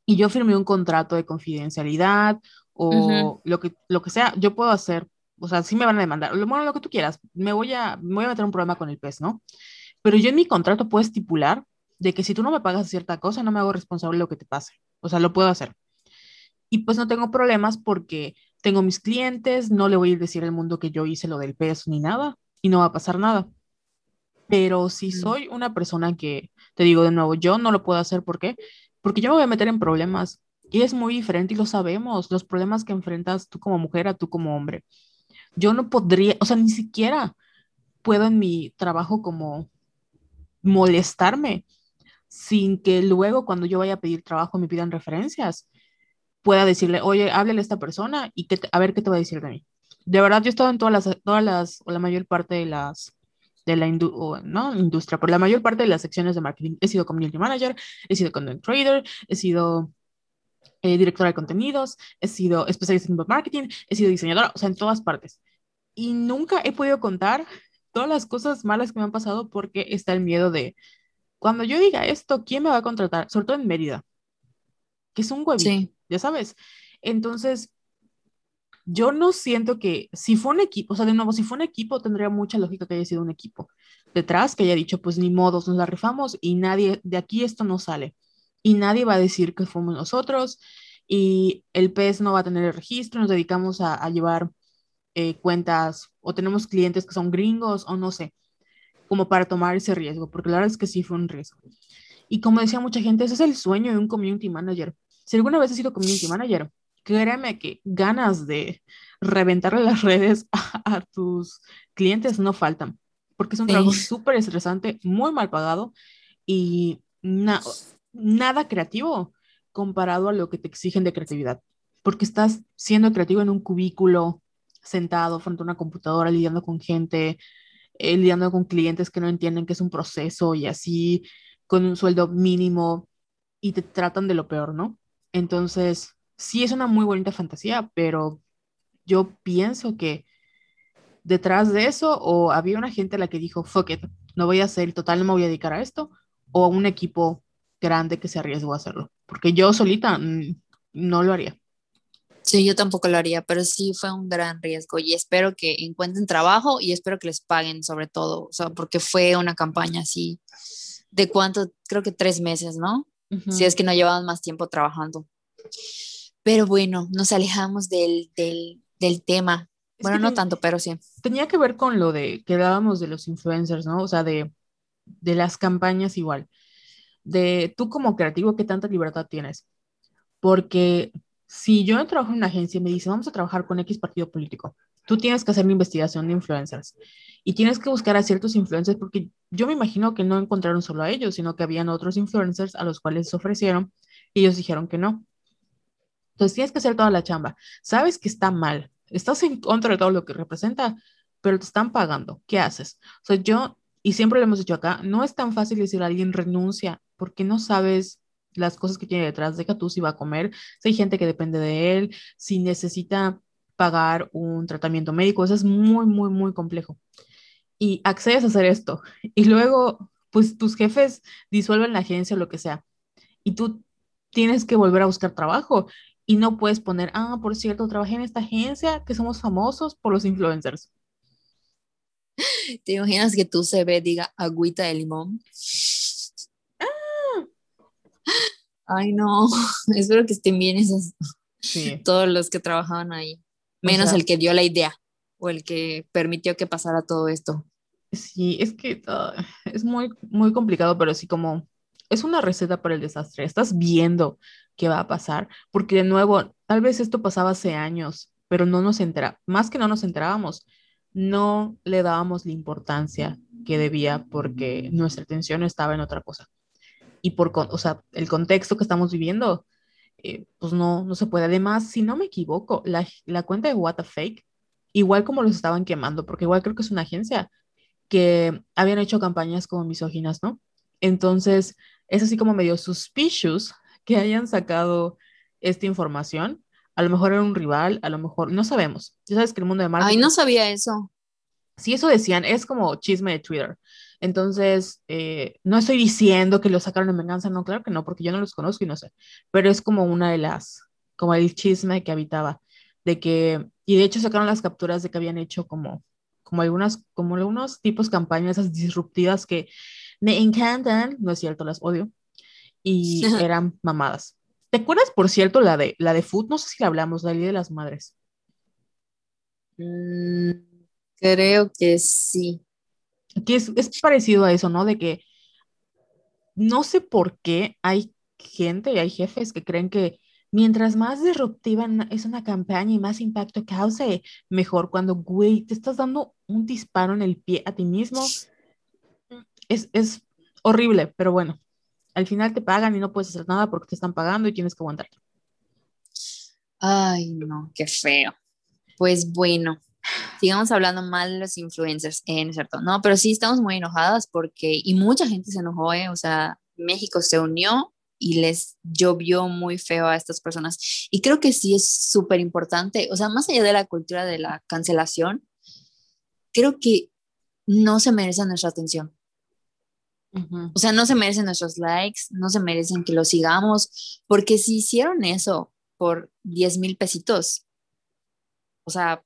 Y yo firmé un contrato de confidencialidad o lo, que, lo que sea, yo puedo hacer, o sea, sí me van a demandar, bueno, lo que tú quieras, me voy a, me voy a meter un problema con el pez, ¿no? Pero yo en mi contrato puedo estipular de que si tú no me pagas cierta cosa, no me hago responsable de lo que te pase. O sea, lo puedo hacer. Y pues no tengo problemas porque tengo mis clientes, no le voy a decir al mundo que yo hice lo del peso ni nada y no va a pasar nada. Pero si soy una persona que, te digo de nuevo, yo no lo puedo hacer, ¿por qué? Porque yo me voy a meter en problemas y es muy diferente y lo sabemos, los problemas que enfrentas tú como mujer a tú como hombre. Yo no podría, o sea, ni siquiera puedo en mi trabajo como molestarme sin que luego cuando yo vaya a pedir trabajo me pidan referencias, pueda decirle, oye, háblale a esta persona y que a ver qué te va a decir de mí. De verdad, yo he estado en todas las, todas las, o la mayor parte de las, de la no, industria, por la mayor parte de las secciones de marketing. He sido community manager, he sido content trader, he sido eh, directora de contenidos, he sido especialista en marketing, he sido diseñadora, o sea, en todas partes. Y nunca he podido contar todas las cosas malas que me han pasado porque está el miedo de, cuando yo diga esto, ¿quién me va a contratar? Sobre todo en Mérida, que es un huevito, ya sabes. Entonces, yo no siento que si fue un equipo, o sea, de nuevo, si fue un equipo, tendría mucha lógica que haya sido un equipo detrás, que haya dicho, pues ni modos, nos la rifamos y nadie, de aquí esto no sale. Y nadie va a decir que fuimos nosotros y el PES no va a tener el registro, nos dedicamos a, llevar eh, cuentas o tenemos clientes que son gringos o no sé como para tomar ese riesgo, porque la verdad es que sí fue un riesgo. Y como decía mucha gente, ese es el sueño de un community manager. Si alguna vez has sido community manager, créeme que ganas de reventarle las redes a, tus clientes no faltan, porque es un trabajo súper estresante, muy mal pagado y nada creativo comparado a lo que te exigen de creatividad, porque estás siendo creativo en un cubículo, sentado frente a una computadora, lidiando con gente, eh, lidiando con clientes que no entienden que es un proceso y así, con un sueldo mínimo y te tratan de lo peor, ¿no? Entonces, sí es una muy bonita fantasía, pero yo pienso que detrás de eso o había una gente a la que dijo, fuck it, no voy a hacer, total no me voy a dedicar a esto, o un equipo grande que se arriesgó a hacerlo, porque yo solita mm, no lo haría. Sí, yo tampoco lo haría, pero sí fue un gran riesgo y espero que encuentren trabajo y espero que les paguen sobre todo, o sea, porque fue una campaña así de cuánto, creo que tres meses, ¿no? Si es que no llevaban más tiempo trabajando. Pero bueno, nos alejamos del, del, del tema. bueno, no tanto, pero sí. Tenía que ver con lo de que dábamos de los influencers, ¿no? O sea, de, de las campañas igual. De tú como creativo, ¿qué tanta libertad tienes? Porque si yo trabajo en una agencia y me dice, vamos a trabajar con X partido político, tú tienes que hacer una investigación de influencers y tienes que buscar a ciertos influencers porque yo me imagino que no encontraron solo a ellos, sino que habían otros influencers a los cuales se ofrecieron y ellos dijeron que no. Entonces tienes que hacer toda la chamba. Sabes que está mal, estás en contra de todo lo que representa, pero te están pagando. ¿Qué haces? O sea, yo, y siempre lo hemos dicho acá, no es tan fácil decir a alguien renuncia porque no sabes las cosas que tiene detrás, deja tú si va a comer, si hay gente que depende de él, si necesita pagar un tratamiento médico, eso es muy, muy, muy complejo. Y accedes a hacer esto y luego, pues tus jefes disuelven la agencia o lo que sea y tú tienes que volver a buscar trabajo y no puedes poner, ah, por cierto, trabajé en esta agencia que somos famosos por los influencers. ¿Te imaginas que tu CV diga agüita de limón? Ay, no, espero que estén bien esos, todos los que trabajaban ahí, menos el que dio la idea o el que permitió que pasara todo esto. Sí, es que ah, es muy, muy complicado, pero sí como es una receta para el desastre. Estás viendo qué va a pasar, porque de nuevo, tal vez esto pasaba hace años, pero no nos entera, más que no nos enterábamos, no le dábamos la importancia que debía porque nuestra atención estaba en otra cosa. Y por, o sea, el contexto que estamos viviendo, eh, pues no, no se puede. Además, si no me equivoco, la, la cuenta de What Fake, igual como los estaban quemando, porque igual creo que es una agencia que habían hecho campañas como misóginas, ¿no? Entonces, es así como medio suspicious que hayan sacado esta información. A lo mejor era un rival, a lo mejor, no sabemos. Ya sabes que el mundo de marketing... Ay, no sabía eso. Sí, eso decían, es como chisme de Twitter. Entonces, eh, no estoy diciendo que lo sacaron en venganza, no, claro que no, porque yo no los conozco y no sé, pero es como una de las, como el chisme que habitaba, de que, y de hecho sacaron las capturas de que habían hecho como, como algunas, como algunos tipos campañas esas disruptivas que me encantan, no es cierto, las odio, y eran mamadas. ¿Te acuerdas, por cierto, la de, la de Food? No sé si la hablamos, la de las Madres. Mm, creo que sí. Que es, es parecido a eso, ¿no? De que no sé por qué hay gente y hay jefes que creen que mientras más disruptiva es una campaña y más impacto cause, mejor cuando, güey, te estás dando un disparo en el pie a ti mismo. Es, es horrible, pero bueno, al final te pagan y no puedes hacer nada porque te están pagando y tienes que aguantar. Ay, no, qué feo. Pues bueno, sigamos hablando mal de los influencers, eh, ¿no es cierto? No, pero sí estamos muy enojadas porque, y mucha gente se enojó, ¿eh? o sea, México se unió y les llovió muy feo a estas personas. Y creo que sí es súper importante, o sea, más allá de la cultura de la cancelación, creo que no se merece nuestra atención. O sea, no se merecen nuestros likes, no se merecen que los sigamos, porque si hicieron eso por 10 mil pesitos, o sea,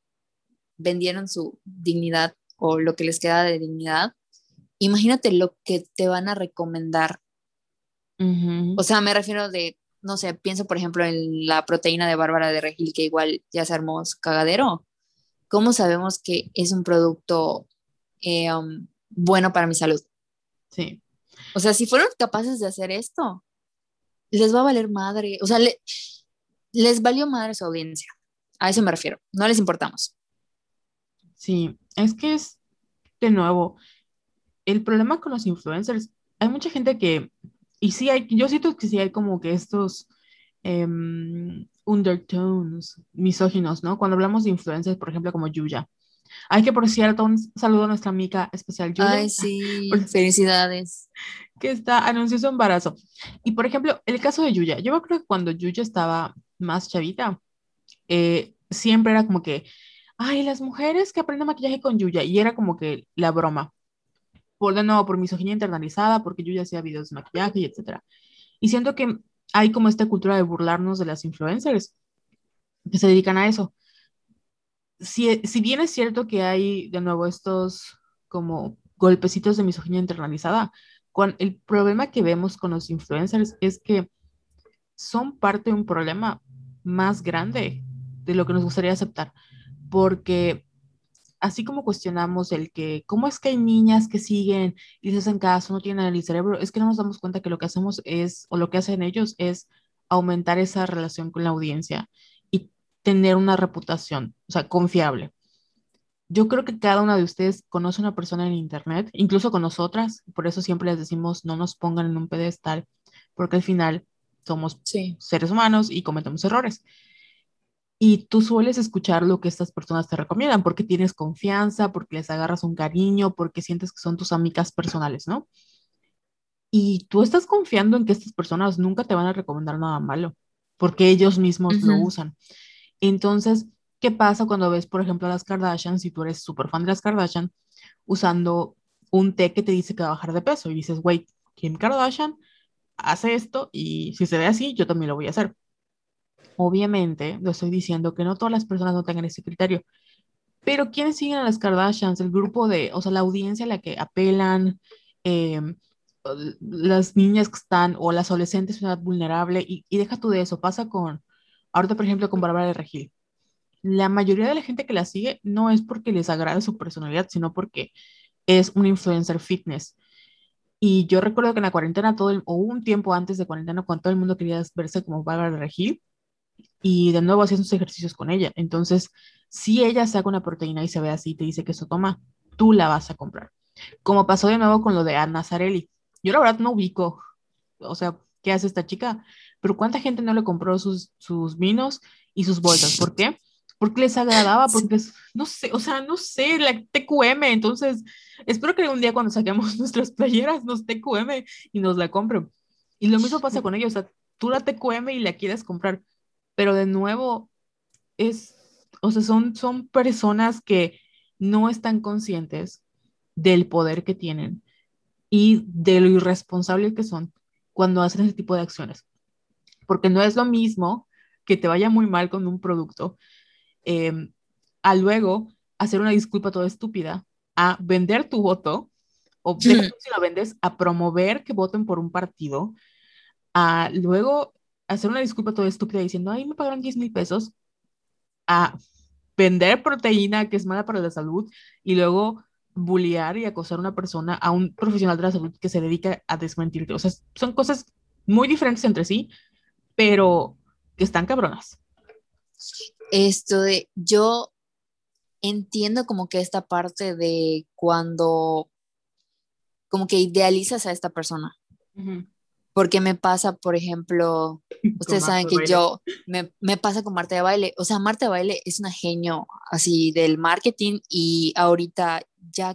vendieron su dignidad o lo que les queda de dignidad, imagínate lo que te van a recomendar. O sea, me refiero de, no sé, pienso por ejemplo en la proteína de Bárbara de Regil, que igual ya se armó cagadero. ¿Cómo sabemos que es un producto eh, um, bueno para mi salud? Sí. O sea, si fueron capaces de hacer esto, les va a valer madre. O sea, les valió madre su audiencia. A eso me refiero. No les importamos. Sí, es que es de nuevo el problema con los influencers. Hay mucha gente que, y sí hay, yo siento que sí hay como que estos em, undertones misóginos, ¿no? Cuando hablamos de influencers, por ejemplo, como Yuya. Hay que, por cierto, un saludo a nuestra amiga especial Julia. Ay, sí, felicidades. Que está, anunció su embarazo. Y, por ejemplo, el caso de Yuya. Yo creo que cuando Yuya estaba más chavita, eh, siempre era como que, ay, las mujeres que aprenden maquillaje con Yuya. Y era como que la broma. Por de nuevo, por misoginia internalizada, porque Yuya hacía videos de maquillaje y etcétera. Y siento que hay como esta cultura de burlarnos de las influencers que se dedican a eso si, si bien es cierto que hay de nuevo estos como golpecitos de misoginia internalizada, el problema que vemos con los influencers es que son parte de un problema más grande de lo que nos gustaría aceptar, porque así como cuestionamos el que, ¿cómo es que hay niñas que siguen y se hacen caso, no tienen el cerebro? Es que no nos damos cuenta que lo que hacemos es, o lo que hacen ellos es aumentar esa relación con la audiencia tener una reputación, o sea, confiable. Yo creo que cada una de ustedes conoce a una persona en Internet, incluso con nosotras, por eso siempre les decimos no nos pongan en un pedestal, porque al final somos seres humanos y cometemos errores. Y tú sueles escuchar lo que estas personas te recomiendan, porque tienes confianza, porque les agarras un cariño, porque sientes que son tus amigas personales, ¿no? Y tú estás confiando en que estas personas nunca te van a recomendar nada malo, porque ellos mismos lo usan. Entonces, ¿qué pasa cuando ves, por ejemplo, a las Kardashian, si tú eres súper fan de las Kardashian, usando un té que te dice que va a bajar de peso y dices, wait, Kim Kardashian hace esto y si se ve así, yo también lo voy a hacer. Obviamente, lo estoy diciendo que no todas las personas no tengan ese criterio, pero ¿quiénes siguen a las Kardashians? El grupo de, o sea, la audiencia a la que apelan, em, las niñas que están o las adolescentes en edad vulnerable y, y deja tú de eso, pasa con, ahorita por ejemplo con Bárbara de Regil. La mayoría de la gente que la sigue no es porque les agrade su personalidad, sino porque es un influencer fitness. Y yo recuerdo que en la cuarentena, todo el, o un tiempo antes de cuarentena, cuando todo el mundo quería verse como Bárbara de Regil, y de nuevo hacían sus ejercicios con ella. Entonces, si ella saca una proteína y se ve así y te dice que eso toma, tú la vas a comprar. Como pasó de nuevo con lo de Ana Zarelli. Yo la verdad no ubico, o sea, ¿qué hace esta chica? Pero ¿cuánta gente no le compró sus, sus vinos y sus bolsas? ¿Por qué? Porque les agradaba, porque no sé, o sea, no sé, la TQM, entonces espero que un día cuando saquemos nuestras playeras nos TQM y nos la compren. Y lo mismo pasa con ellos, o sea, tú la TQM y la quieres comprar, pero de nuevo es, o sea, son, son personas que no están conscientes del poder que tienen y de lo irresponsables que son cuando hacen ese tipo de acciones. Porque no es lo mismo que te vaya muy mal con un producto em, a luego hacer una disculpa toda estúpida, a vender tu voto, o si lo vendes, a promover que voten por un partido, a luego hacer una disculpa toda estúpida diciendo, ay, me pagaron 10 mil pesos, a vender proteína que es mala para la salud y luego bullear y acosar a una persona, a un profesional de la salud que se dedica a desmentirte. O sea, son cosas muy diferentes entre sí, pero que están cabronas. Esto de, yo entiendo como que esta parte de cuando como que idealizas a esta persona. Porque me pasa, por ejemplo, ustedes saben que yo, me, me, pasa con Marta de Baile. O sea, Marta de Baile es una genio así del marketing y ahorita ya,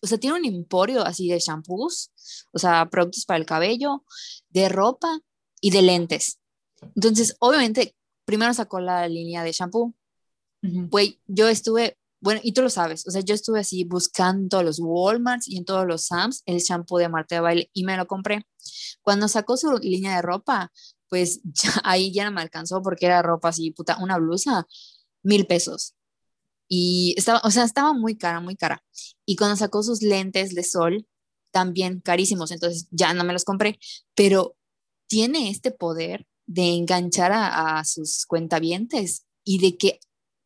o sea, tiene un emporio así de shampoos, o sea, productos para el cabello, de ropa y de lentes. Entonces, obviamente, primero sacó la línea de shampoo. Güey, yo estuve, bueno, y tú lo sabes, o sea, yo estuve así buscando los Walmarts y en todos los Sams el shampoo de Marta de Baile y me lo compré. Cuando sacó su línea de ropa, pues ahí ya no me alcanzó porque era ropa así, puta, una blusa, mil pesos y estaba, o sea, estaba muy cara, muy cara. Y cuando sacó sus lentes de sol, también carísimos, entonces ya no me los compré, pero tiene este poder de enganchar a, sus cuentavientes y de que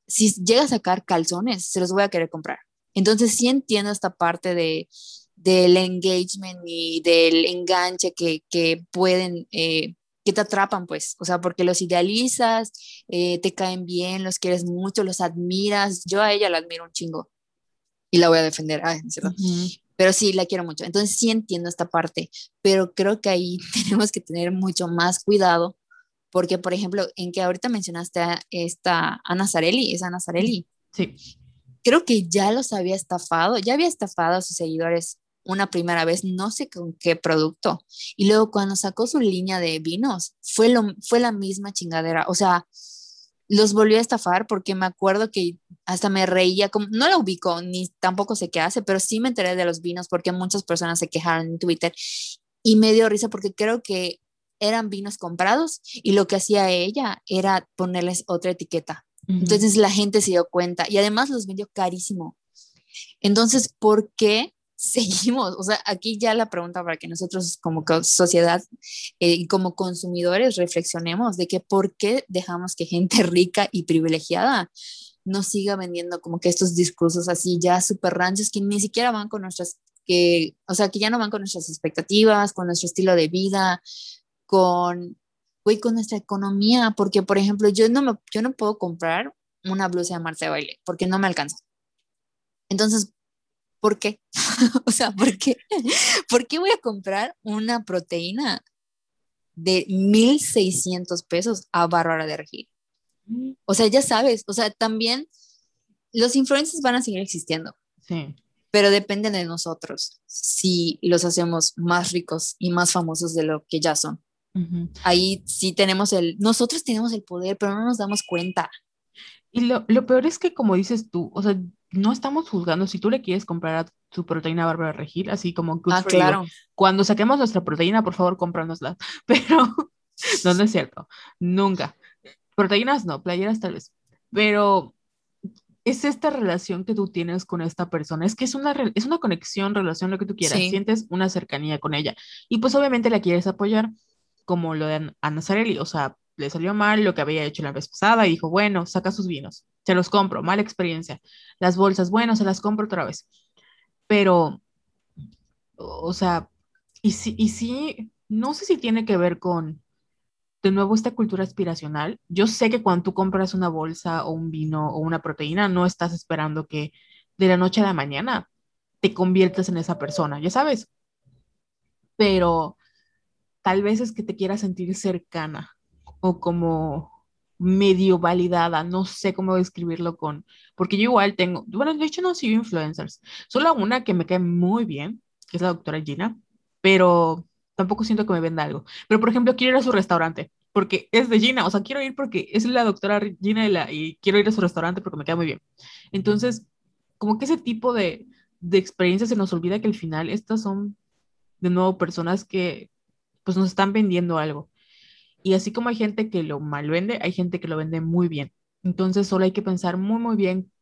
si llega a sacar calzones, se los voy a querer comprar. Entonces sí entiendo esta parte de, del engagement y del enganche que, que pueden eh, que te atrapan, pues, o sea, porque los idealizas, eh, te caen bien, los quieres mucho, los admiras. Yo a ella la admiro un chingo y la voy a defender, Pero sí, la quiero mucho. Entonces sí entiendo esta parte, pero creo que ahí tenemos que tener mucho más cuidado, porque, por ejemplo, en que ahorita mencionaste a esta Ana Zarelli, es Ana Zarelli. Sí. Creo que ya los había estafado, ya había estafado a sus seguidores una primera vez, no sé con qué producto. Y luego cuando sacó su línea de vinos, fue, lo, fue la misma chingadera. O sea, los volvió a estafar porque me acuerdo que hasta me reía, como, no la ubico ni tampoco sé qué hace, pero sí me enteré de los vinos porque muchas personas se quejaron en Twitter y me dio risa porque creo que eran vinos comprados y lo que hacía ella era ponerles otra etiqueta. Entonces la gente se dio cuenta y además los vendió carísimo. Entonces, ¿por qué seguimos, o sea, aquí ya la pregunta para que nosotros como sociedad eh, y como consumidores reflexionemos de que por qué dejamos que gente rica y privilegiada nos siga vendiendo como que estos discursos así ya súper ranchos que ni siquiera van con nuestras, que, o sea, que ya no van con nuestras expectativas, con nuestro estilo de vida, con, con nuestra economía, porque por ejemplo, yo no, me, yo no puedo comprar una blusa de Marta de baile porque no me alcanza. Entonces, ¿Por qué? o sea, ¿por qué? ¿Por qué voy a comprar una proteína de 1.600 pesos a Bárbara de Regil? O sea, ya sabes, o sea, también los influencers van a seguir existiendo. Sí. Pero depende de nosotros si los hacemos más ricos y más famosos de lo que ya son. Ahí sí tenemos el, nosotros tenemos el poder, pero no nos damos cuenta. Y lo, lo peor es que, como dices tú, o sea, no estamos juzgando si tú le quieres comprar a tu proteína Bárbara Regil, así como ah, claro. Cuando saquemos nuestra proteína, por favor, cómpranosla. Pero no, no es cierto. Nunca. Proteínas no, playeras tal vez. Pero es esta relación que tú tienes con esta persona. Es que es una, es una conexión, relación, lo que tú quieras. Sientes una cercanía con ella. Y pues obviamente la quieres apoyar, como lo de Ana Sarelli. O sea, le salió mal lo que había hecho la vez pasada y dijo, bueno, saca sus vinos, se los compro, mala experiencia. Las bolsas, bueno, se las compro otra vez. Pero, o sea, y sí, y sí, no sé si tiene que ver con, de nuevo, esta cultura aspiracional. Yo sé que cuando tú compras una bolsa o un vino o una proteína, no estás esperando que de la noche a la mañana te conviertas en esa persona, ya sabes. Pero tal vez es que te quieras sentir cercana o como medio validada, no sé cómo describirlo con, porque yo igual tengo, bueno, de hecho no sigo influencers, solo una que me cae muy bien, que es la doctora Gina, pero tampoco siento que me venda algo. Pero por ejemplo, quiero ir a su restaurante, porque es de Gina, o sea, quiero ir porque es la doctora Gina y, y quiero ir a su restaurante porque me queda muy bien. Entonces, como que ese tipo de, de experiencias se nos olvida que al final estas son de nuevo personas que pues nos están vendiendo algo. Y así como hay gente que lo mal vende, hay gente que lo vende muy bien. Entonces solo hay que pensar muy, muy bien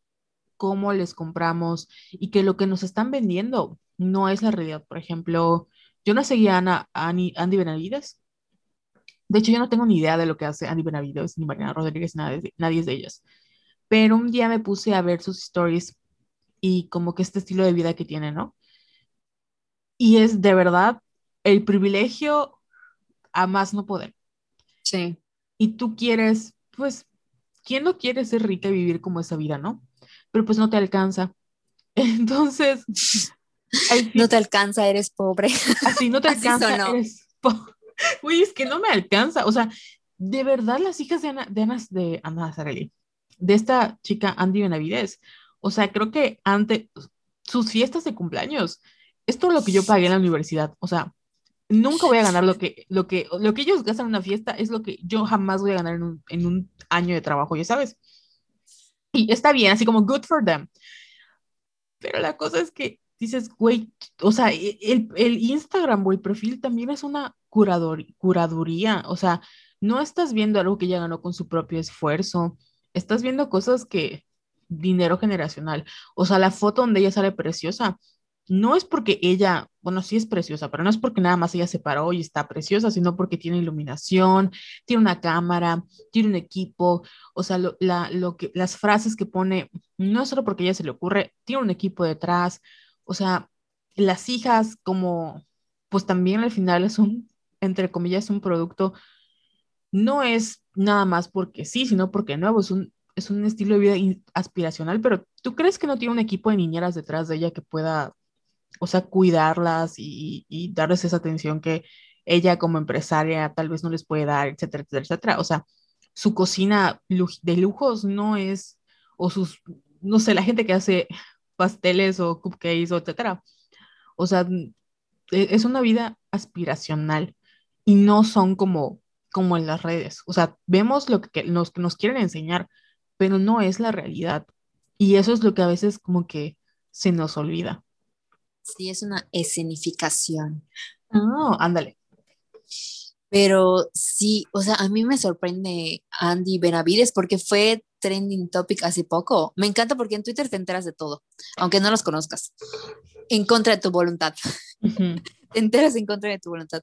cómo les compramos y que lo que nos están vendiendo no es la realidad. Por ejemplo, yo no seguía a, Ana, Andy Benavides. De hecho, yo no tengo ni idea de lo que hace Andy Benavides ni Mariana Rodríguez, nadie, nadie de ellas. Pero un día me puse a ver sus stories y como que este estilo de vida que tiene, ¿no? Y es de verdad el privilegio a más no poder. Sí. Y tú quieres, pues, ¿quién no quiere ser rica y vivir como esa vida, no? Pero pues no te alcanza. Entonces, no te alcanza, eres pobre. Así no te alcanza, eres pobre. Uy, es que no me alcanza. O sea, de verdad, las hijas de Ana, de Ana, de Ana Zarelli, de esta chica Andy Benavides, o sea, creo que ante sus fiestas de cumpleaños, esto es lo que yo pagué en la universidad. O sea, nunca voy a ganar lo que, lo que, lo que ellos gastan en una fiesta, es lo que yo jamás voy a ganar en un, en un año de trabajo, ya sabes. Y está bien, así como good for them. Pero la cosa es que dices, güey, o sea, e, el, el Instagram o el perfil también es una curador, curaduría, o sea, no estás viendo algo que ella ganó con su propio esfuerzo, estás viendo cosas que, dinero generacional, o sea, la foto donde ella sale preciosa, no es porque ella, bueno, sí es preciosa, pero no es porque nada más ella se paró y está preciosa, sino porque tiene iluminación, tiene una cámara, tiene un equipo, o sea, lo, la, lo que, las frases que pone, no es solo porque ella se le ocurre, tiene un equipo detrás, o sea, las hijas como, pues también al final es un, entre comillas, un producto, no es nada más porque sí, sino porque nuevo, es un, es un estilo de vida aspiracional, pero ¿tú crees que no tiene un equipo de niñeras detrás de ella que pueda o sea, cuidarlas y, darles esa atención que ella como empresaria tal vez no les puede dar, etcétera, etcétera, etcétera. O sea, su cocina de lujos no es, o sus, no sé, la gente que hace pasteles o cupcakes o etcétera. O sea, e, es una vida aspiracional y no son como, como en las redes. O sea, vemos lo que nos quieren enseñar, pero no es la realidad. Y eso es lo que a veces como que se nos olvida. Sí, es una escenificación. Ah, ándale. Pero sí, o sea, a mí me sorprende Andy Benavides porque fue trending topic hace poco. Me encanta porque en Twitter te enteras de todo, aunque no los conozcas, en contra de tu voluntad. te enteras en contra de tu voluntad.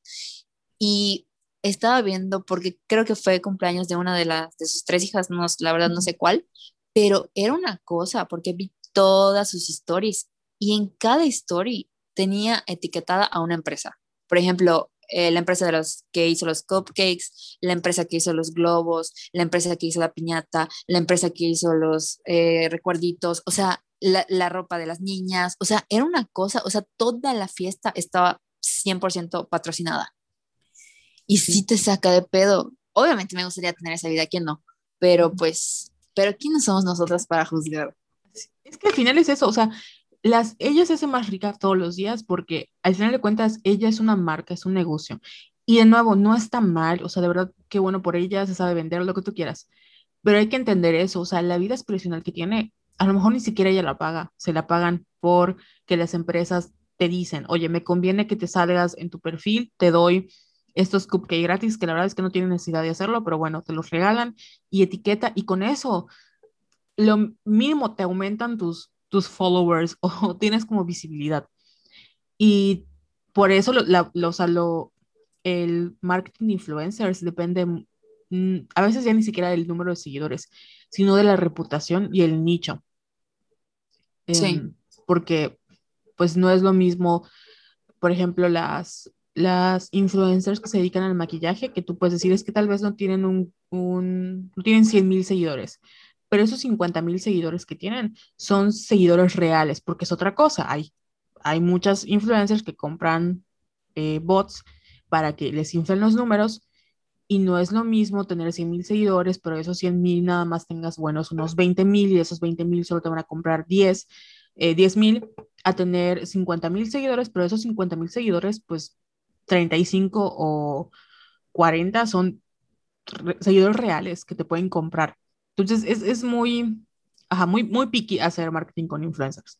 Y estaba viendo, porque creo que fue cumpleaños de una de, las, de sus tres hijas, no, la verdad no sé cuál, pero era una cosa, porque vi todas sus stories y en cada story tenía etiquetada a una empresa. Por ejemplo, eh, la empresa de los que hizo los cupcakes, la empresa que hizo los globos, la empresa que hizo la piñata, la empresa que hizo los eh, recuerditos, o sea, la, la, ropa de las niñas, o sea, era una cosa, o sea, toda la fiesta estaba 100% patrocinada. Y sí. te saca de pedo. Obviamente me gustaría tener esa vida, ¿quién no? Pero pues, pero ¿quiénes somos nosotras para juzgar? Es que al final es eso, o sea, las, ella se hace más rica todos los días porque al final de cuentas ella es una marca, es un negocio. Y de nuevo, no está mal, o sea, de verdad, qué bueno por ella, se sabe vender lo que tú quieras. Pero hay que entender eso, o sea, la vida aspiracional que tiene, a lo mejor ni siquiera ella la paga, se la pagan porque las empresas te dicen, oye, me conviene que te salgas en tu perfil, te doy estos cupcakes gratis, que la verdad es que no tienen necesidad de hacerlo, pero bueno, te los regalan y etiqueta, y con eso lo mínimo te aumentan tus, tus followers o tienes como visibilidad. Y por eso lo, la, lo, lo, el marketing influencers depende mm, a veces ya ni siquiera del número de seguidores, sino de la reputación y el nicho. Sí. Em, porque pues no es lo mismo, por ejemplo, las, las influencers que se dedican al maquillaje, que tú puedes decir es que tal vez no tienen un, un no tienen 100 mil seguidores, pero esos 50 mil seguidores que tienen son seguidores reales, porque es otra cosa. Hay, hay muchas influencers que compran eh, bots para que les inflen los números y no es lo mismo tener 100 mil seguidores, pero esos 100 mil nada más tengas unos 20 mil y esos 20 mil solo te van a comprar 10, eh, mil, a tener 50 mil seguidores, pero esos 50 mil seguidores, pues 35 o 40 son seguidores reales que te pueden comprar. Entonces es, es muy, ajá, muy, muy picky hacer marketing con influencers.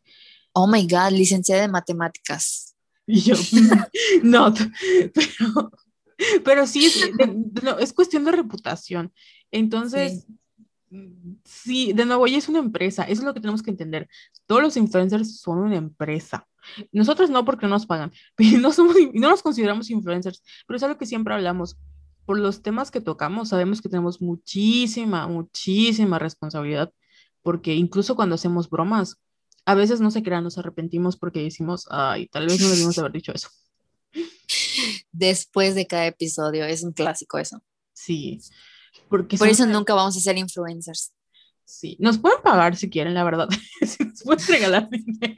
Oh my God, licenciada de matemáticas. Y yo, no, pero, pero sí, es, es cuestión de reputación. Entonces, sí. de nuevo, ella es una empresa, eso es lo que tenemos que entender. Todos los influencers son una empresa. Nosotros no porque no nos pagan, no, somos, no nos consideramos influencers, pero es algo que siempre hablamos. Por los temas que tocamos, sabemos que tenemos muchísima, muchísima responsabilidad, porque incluso cuando hacemos bromas, a veces no se crean, nos arrepentimos porque decimos, ay, tal vez no debimos haber dicho eso. Después de cada episodio, es un clásico eso. Sí. Porque Por eso nunca vamos a ser influencers. Sí, nos pueden pagar si quieren, la verdad. nos pueden regalar dinero.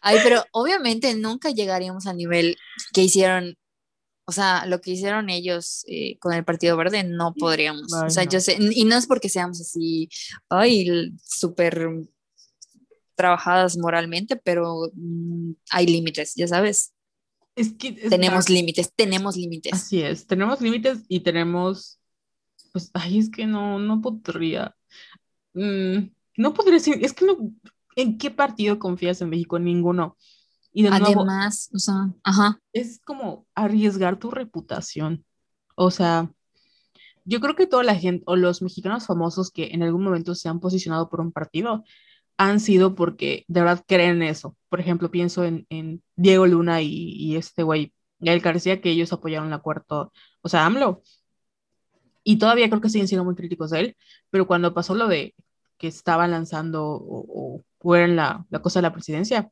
Ay, pero obviamente nunca llegaríamos al nivel que hicieron, o sea, lo que hicieron ellos eh, con el Partido Verde, no podríamos. o sea, yo sé, y no es porque seamos así, ay, súper trabajadas moralmente, pero mm, hay límites, ya sabes. Es que tenemos límites, tenemos límites. Así es, tenemos límites y tenemos, pues, ay, es que no, no podría. Mm, no podría decir, es que no, ¿en qué partido confías en México? Ninguno. Y de Además, o sea, ajá. Es como arriesgar tu reputación. O sea, yo creo que toda la gente, o los mexicanos famosos que en algún momento se han posicionado por un partido, han sido porque de verdad creen eso. Por ejemplo, pienso en, en Diego Luna y, y este güey, Gael García, que ellos apoyaron la cuarta, o sea, AMLO. Y todavía creo que siguen siendo muy críticos de él, pero cuando pasó lo de que estaban lanzando o, o eran la, la cosa de la presidencia,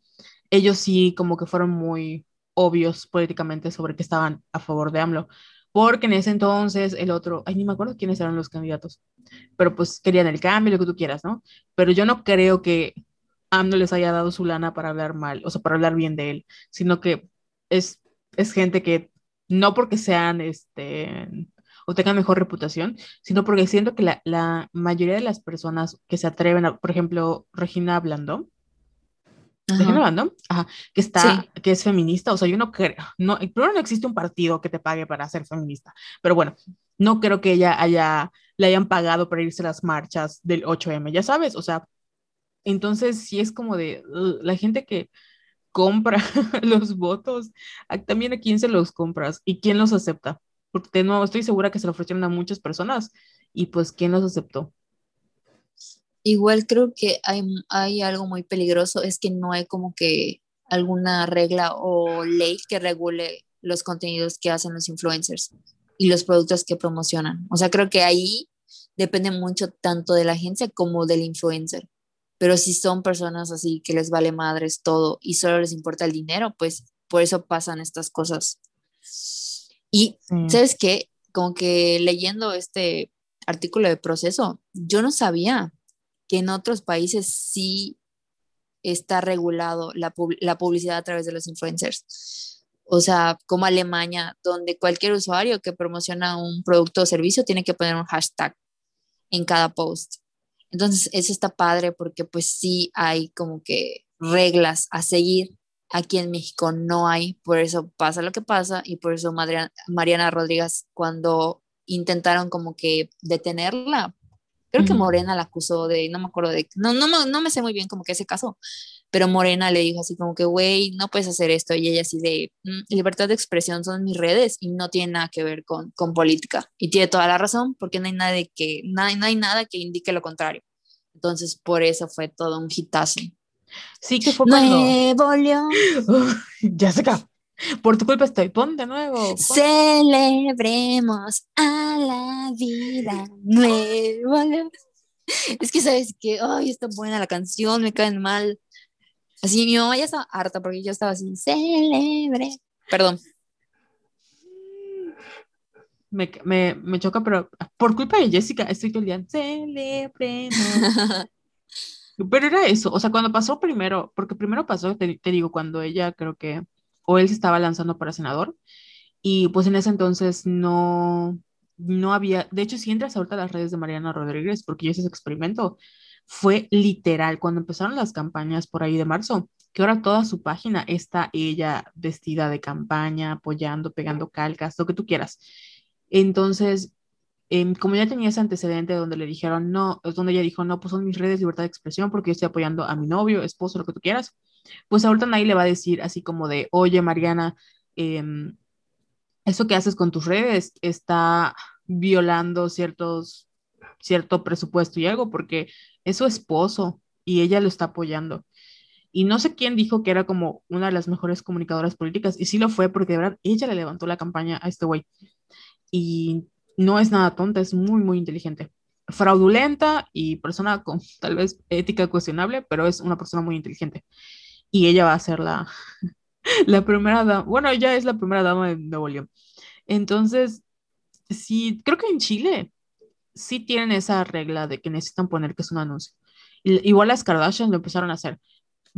ellos sí como que fueron muy obvios políticamente sobre que estaban a favor de AMLO, porque en ese entonces el otro, ay, ni me acuerdo quiénes eran los candidatos, pero pues querían el cambio, lo que tú quieras, ¿no? Pero yo no creo que AMLO les haya dado su lana para hablar mal, o sea, para hablar bien de él, sino que es, es gente que no porque sean, este, o tengan mejor reputación, sino porque siento que la, la mayoría de las personas que se atreven a, por ejemplo, Regina Blandón, Regina Blandón, ajá, que está, que es feminista, o sea, yo no creo, no, primero no existe un partido que te pague para ser feminista, pero bueno, no creo que ella haya, le hayan pagado para irse a las marchas del 8M, ya sabes, o sea, entonces sí es como de la gente que compra los votos, también a quién se los compras y quién los acepta porque de nuevo estoy segura que se lo ofrecieron a muchas personas y pues ¿quién los aceptó? Igual creo que hay, hay algo muy peligroso, es que no hay como que alguna regla o ley que regule los contenidos que hacen los influencers y los productos que promocionan. O sea, creo que ahí depende mucho tanto de la agencia como del influencer. Pero si son personas así que les vale madres todo y solo les importa el dinero, pues por eso pasan estas cosas. Y, ¿sabes qué? Como que leyendo este artículo de proceso, yo no sabía que en otros países sí está regulado la, publicidad a través de los influencers. O sea, como Alemania, donde cualquier usuario que promociona un producto o servicio tiene que poner un hashtag en cada post. Entonces, eso está padre porque pues sí hay como que reglas a seguir Aquí en México no hay, por eso pasa lo que pasa y por eso Mariana Rodríguez cuando intentaron como que detenerla, creo que Morena la acusó de, no me acuerdo de, no, no, no me sé muy bien como que ese caso, pero Morena le dijo así como que, güey, no puedes hacer esto y ella así de, mm, libertad de expresión son mis redes y no tiene nada que ver con, con política. Y tiene toda la razón porque no hay, nada que, no, no hay nada que indique lo contrario. Entonces, por eso fue todo un hitazo. Sí, que fue cuando... Nuevo León. ya se acabó. Por tu culpa estoy. Pon de nuevo. pon. Celebremos a la vida. León. Es que sabes que, ay, está buena la canción, me caen mal. Así, mi mamá ya estaba harta porque yo estaba así, celebre. Perdón. Me, me, me choca, pero por culpa de Jessica estoy todo el día. Celebremos. Pero era eso, o sea, cuando pasó primero, porque primero pasó, te, te digo, cuando ella creo que, o él se estaba lanzando para senador, y pues en ese entonces no, no había, de hecho, si entras ahorita a las redes de Mariana Rodríguez, porque yo ese experimento, fue literal, cuando empezaron las campañas por ahí de marzo, que ahora toda su página está ella vestida de campaña, apoyando, pegando calcas, lo que tú quieras. Entonces, em, como ya tenía ese antecedente donde le dijeron, no, es donde ella dijo, no, pues son mis redes de libertad de expresión porque yo estoy apoyando a mi novio, esposo, lo que tú quieras, pues ahorita nadie le va a decir así como de, oye, Mariana, em, eso que haces con tus redes está violando ciertos, cierto presupuesto y algo porque es su esposo y ella lo está apoyando. Y no sé quién dijo que era como una de las mejores comunicadoras políticas, y sí lo fue porque de verdad ella le levantó la campaña a este güey. Y no es nada tonta, es muy, muy inteligente. Fraudulenta y persona con tal vez ética cuestionable, pero es una persona muy inteligente. Y ella va a ser la, la primera dama, bueno, ella es la primera dama de Nuevo León. Entonces, sí, creo que en Chile sí tienen esa regla de que necesitan poner que es un anuncio. Igual las Kardashian lo empezaron a hacer,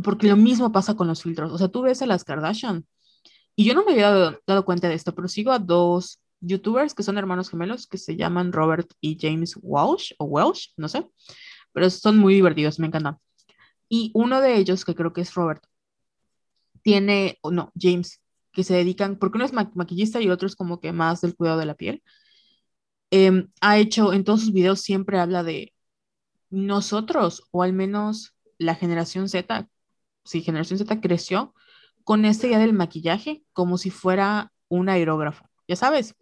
porque lo mismo pasa con los filtros. O sea, tú ves a las Kardashian y yo no me había dado, dado cuenta de esto, pero sigo a dos youtubers que son hermanos gemelos que se llaman Robert y James Walsh o Welsh, no sé, pero son muy divertidos, me encantan. Y uno de ellos, que creo que es Robert, tiene, o no, James, que se dedican, porque uno es ma- maquillista y otro es como que más del cuidado de la piel. Em, ha hecho, en todos sus videos siempre habla de nosotros, o al menos la generación Z, sí, generación Z creció con esta idea del maquillaje como si fuera un aerógrafo, ya sabes.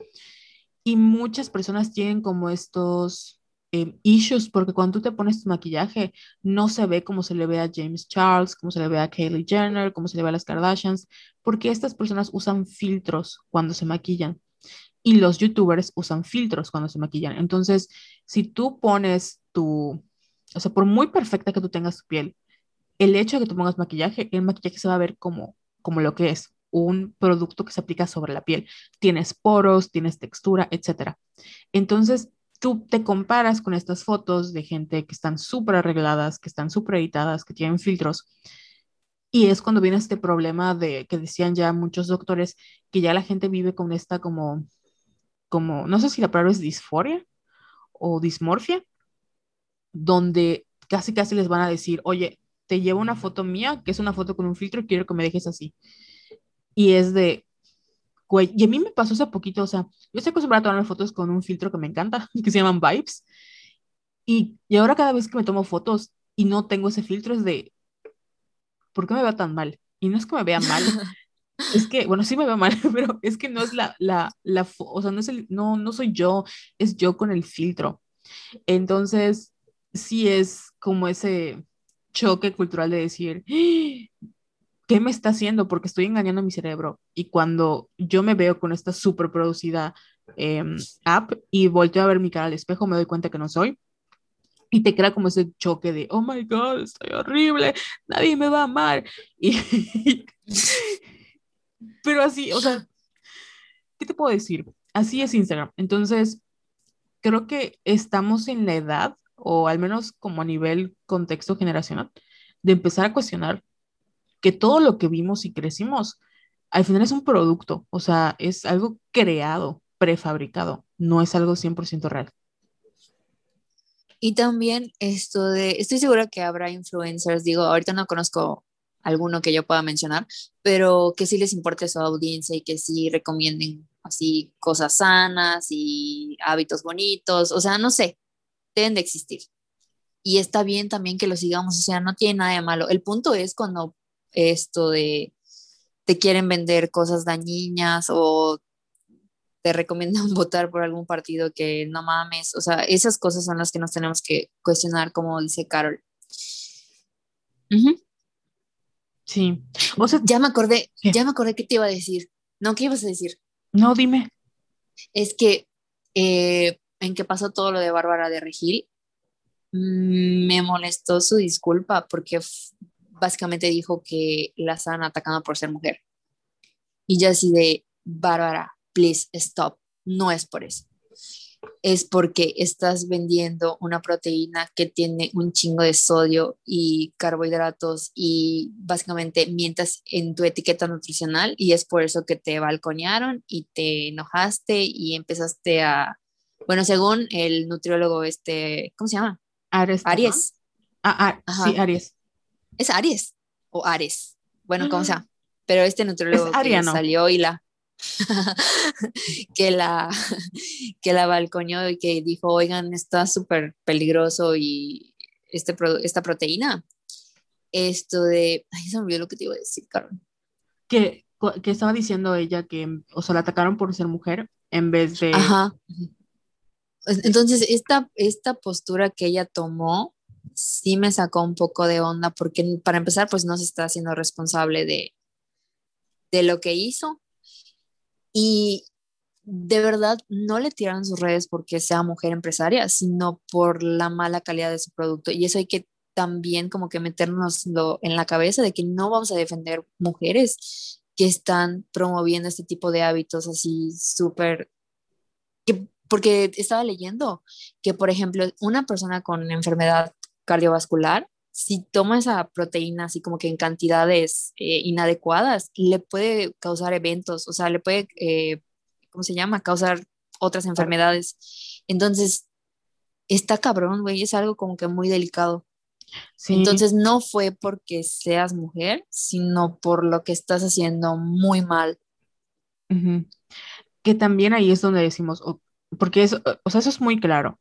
Y muchas personas tienen como estos eh, issues porque cuando tú te pones tu maquillaje no se ve como se le ve a James Charles, como se le ve a Kylie Jenner, como se le ve a las Kardashians, porque estas personas usan filtros cuando se maquillan y los youtubers usan filtros cuando se maquillan. Entonces, si tú pones tu, o sea, por muy perfecta que tú tengas tu piel, el hecho de que tú pongas maquillaje, el maquillaje se va a ver como, como lo que es, un producto que se aplica sobre la piel. Tienes poros, tienes textura, etcétera. Entonces, tú te comparas con estas fotos de gente que están súper arregladas, que están súper editadas, que tienen filtros. Y es cuando viene este problema de que decían ya muchos doctores que ya la gente vive con esta como, como, no sé si la palabra es disforia o dismorfia, donde casi casi les van a decir, oye, te llevo una foto mía, que es una foto con un filtro, quiero que me dejes así. Y es de, güey, y a mí me pasó hace poquito, o sea, yo estoy acostumbrada a tomar fotos con un filtro que me encanta, que se llaman Vibes, y, y ahora cada vez que me tomo fotos y no tengo ese filtro es de, ¿por qué me veo tan mal? Y no es que me vea mal, es que, bueno, sí me veo mal, pero es que no es la, la, la, o sea, no es el, no, no soy yo, es yo con el filtro. Entonces, sí es como ese choque cultural de decir, "Ah, ¿qué me está haciendo? Porque estoy engañando a mi cerebro. Y cuando yo me veo con esta súper producida em, app y volteo a ver mi cara al espejo, me doy cuenta que no soy. Y te crea como ese choque de, oh my God, estoy horrible, nadie me va a amar. Y, pero así, o sea, ¿qué te puedo decir? Así es Instagram. Entonces, creo que estamos en la edad, o al menos como a nivel contexto generacional, de empezar a cuestionar que todo lo que vimos y crecimos, al final es un producto, o sea, es algo creado, prefabricado, no es algo 100% real. Y también esto de, estoy segura que habrá influencers, digo, ahorita no conozco alguno que yo pueda mencionar, pero que sí les importe su audiencia y que sí recomienden así cosas sanas y hábitos bonitos, o sea, no sé, deben de existir. Y está bien también que lo sigamos, o sea, no tiene nada de malo. El punto es cuando esto de te quieren vender cosas dañinas o te recomiendan votar por algún partido que no mames, o sea, esas cosas son las que nos tenemos que cuestionar, como dice Carol. Sí. O sea, ya me acordé, ya me acordé que te iba a decir. No, ¿qué ibas a decir? No, dime. Es que eh, en que pasó todo lo de Bárbara de Regil, mm, me molestó su disculpa porque básicamente dijo que la estaban atacando por ser mujer. Y yo así de, Bárbara, please stop, no es por eso. Es porque estás vendiendo una proteína que tiene un chingo de sodio y carbohidratos y básicamente mientas en tu etiqueta nutricional y es por eso que te balconearon y te enojaste y empezaste a, bueno, según el nutriólogo este, ¿cómo se llama? Ares. Aries. Ah, ah sí, Aries. Es Aries o Ares. Bueno, como sea. Pero este nutriólogo que salió y la que la que la balconeó y que dijo, "Oigan, está súper peligroso y este esta proteína esto de, ay, se me olvidó lo que te iba a decir, Carmen. Que, que estaba diciendo ella que, o sea, la atacaron por ser mujer en vez de... Ajá. Entonces, esta, esta postura que ella tomó sí me sacó un poco de onda porque para empezar, pues no se está haciendo responsable de, de lo que hizo. Y de verdad no le tiraron sus redes porque sea mujer empresaria, sino por la mala calidad de su producto. Y eso hay que también como que meternoslo en la cabeza de que no vamos a defender mujeres que están promoviendo este tipo de hábitos así súper porque estaba leyendo que, por ejemplo, una persona con enfermedad cardiovascular, si toma esa proteína así como que en cantidades eh, inadecuadas, le puede causar eventos, o sea, le puede, eh, ¿cómo se llama? Causar otras enfermedades. Entonces, está cabrón, güey, es algo como que muy delicado. Entonces, no fue porque seas mujer, sino por lo que estás haciendo muy mal. Que también ahí es donde decimos, porque eso, o sea, eso es muy claro.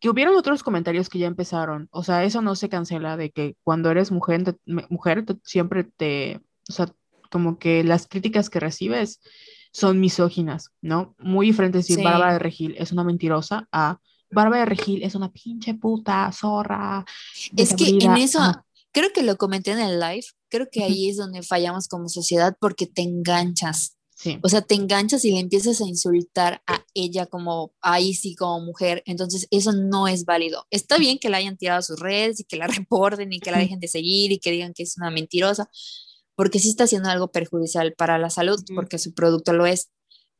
Que hubieron otros comentarios que ya empezaron, o sea, eso no se cancela de que cuando eres mujer, mujer siempre te, o sea, como que las críticas que recibes son misóginas, ¿no? Muy diferente decir Bárbara de Regil es una mentirosa a Bárbara de Regil es una pinche puta zorra. Es que en eso, creo que lo comenté en el live, creo que ahí es donde fallamos como sociedad porque te enganchas. O sea, te enganchas y le empiezas a insultar a ella como ahí sí como mujer, entonces eso no es válido. Está bien que la hayan tirado a sus redes y que la reporten y que la dejen de seguir y que digan que es una mentirosa, porque sí está haciendo algo perjudicial para la salud, porque su producto lo es.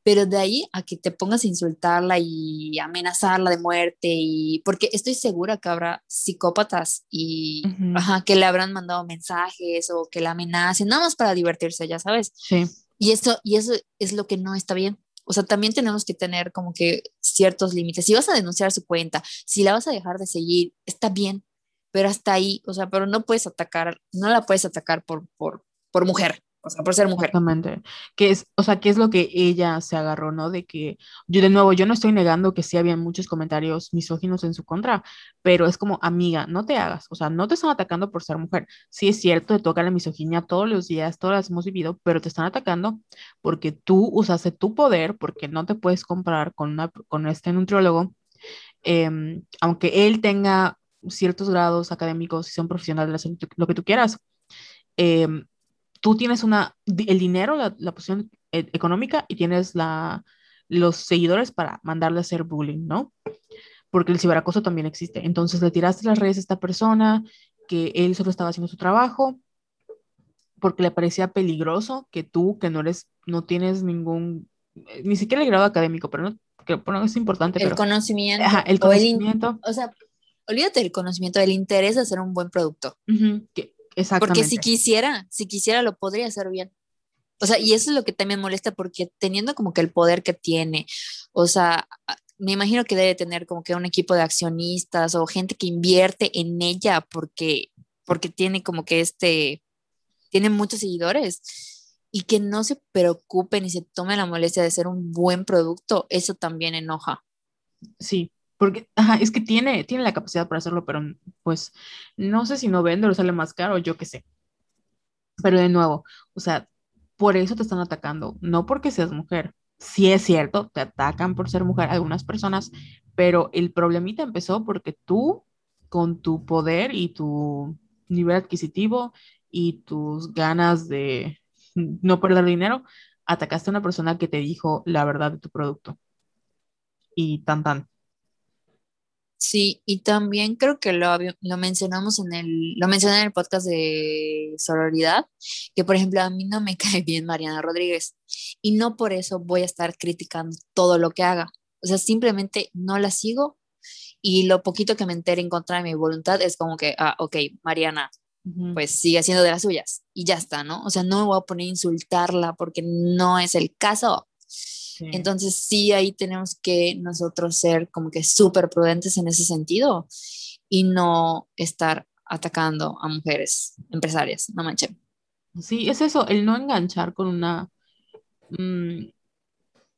Pero de ahí a que te pongas a insultarla y amenazarla de muerte y porque estoy segura que habrá psicópatas y ajá, que le habrán mandado mensajes o que la amenacen, nada más para divertirse, ya sabes. Sí. Y eso, y eso es lo que no está bien. O sea, también tenemos que tener como que ciertos límites. Si vas a denunciar su cuenta, si la vas a dejar de seguir, está bien, pero hasta ahí, o sea, pero no puedes atacar, no la puedes atacar por, por, por mujer o sea, por ser mujer. Exactamente. Que es, o sea, ¿qué es lo que ella se agarró, no? De que, yo de nuevo, yo no estoy negando que sí había muchos comentarios misóginos en su contra, pero es como, amiga, no te hagas, o sea, no te están atacando por ser mujer. Sí es cierto, te toca la misoginia todos los días, todas las hemos vivido, pero te están atacando porque tú usaste tu poder, porque no te puedes comprar con, una, con este nutriólogo, em, aunque él tenga ciertos grados académicos y son profesionales, lo que tú quieras. Eh, tú tienes una, el dinero, la, la posición e, económica y tienes la, los seguidores para mandarle a hacer bullying, ¿no? Porque el ciberacoso también existe. Entonces le tiraste las redes a esta persona que él solo estaba haciendo su trabajo porque le parecía peligroso que tú, que no eres, no tienes ningún, eh, ni siquiera el grado académico, pero no, que bueno, es importante. El conocimiento. Ajá, el conocimiento. O, sea, olvídate del conocimiento, del interés de hacer un buen producto. que, porque si quisiera, si quisiera lo podría hacer bien. O sea, y eso es lo que también molesta porque teniendo como que el poder que tiene, o sea, me imagino que debe tener como que un equipo de accionistas o gente que invierte en ella porque, porque tiene como que este, tiene muchos seguidores y que no se preocupen y se tomen la molestia de hacer un buen producto, eso también enoja. Sí, porque, es que tiene, tiene la capacidad para hacerlo, pero pues no sé si no vende o sale más caro, yo qué sé. Pero de nuevo, o sea, por eso te están atacando, no porque seas mujer. sí es cierto, te atacan por ser mujer algunas personas, pero el problemita empezó porque tú, con tu poder y tu nivel adquisitivo y tus ganas de no perder dinero, atacaste a una persona que te dijo la verdad de tu producto. Y tan tan. Sí, y también creo que lo, lo mencionamos en el, lo mencioné en el podcast de sororidad, que por ejemplo a mí no me cae bien Mariana Rodríguez y no por eso voy a estar criticando todo lo que haga. O sea, simplemente no la sigo y lo poquito que me entere en contra de mi voluntad es como que, ah, ok, Mariana, pues sigue haciendo de las suyas y ya está, ¿no? O sea, no me voy a poner a insultarla porque no es el caso. Entonces sí, ahí tenemos que nosotros ser como que súper prudentes en ese sentido y no estar atacando a mujeres empresarias, no manchen. Sí, es eso, el no enganchar con una... Mm,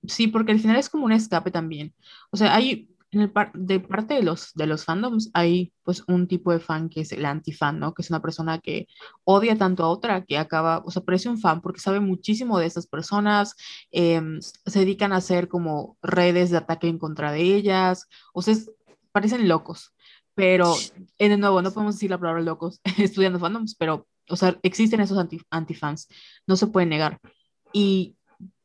sí, porque al final es como un escape también. O sea, hay de parte de los, de los fandoms hay pues un tipo de fan que es el antifan, ¿no? Que es una persona que odia tanto a otra que acaba, o sea, parece un fan porque sabe muchísimo de esas personas, em, se dedican a hacer como redes de ataque en contra de ellas, o sea, parecen locos, pero eh, de nuevo, no podemos decir la palabra locos estudiando fandoms, pero, o sea, existen esos anti, antifans, no se puede negar. Y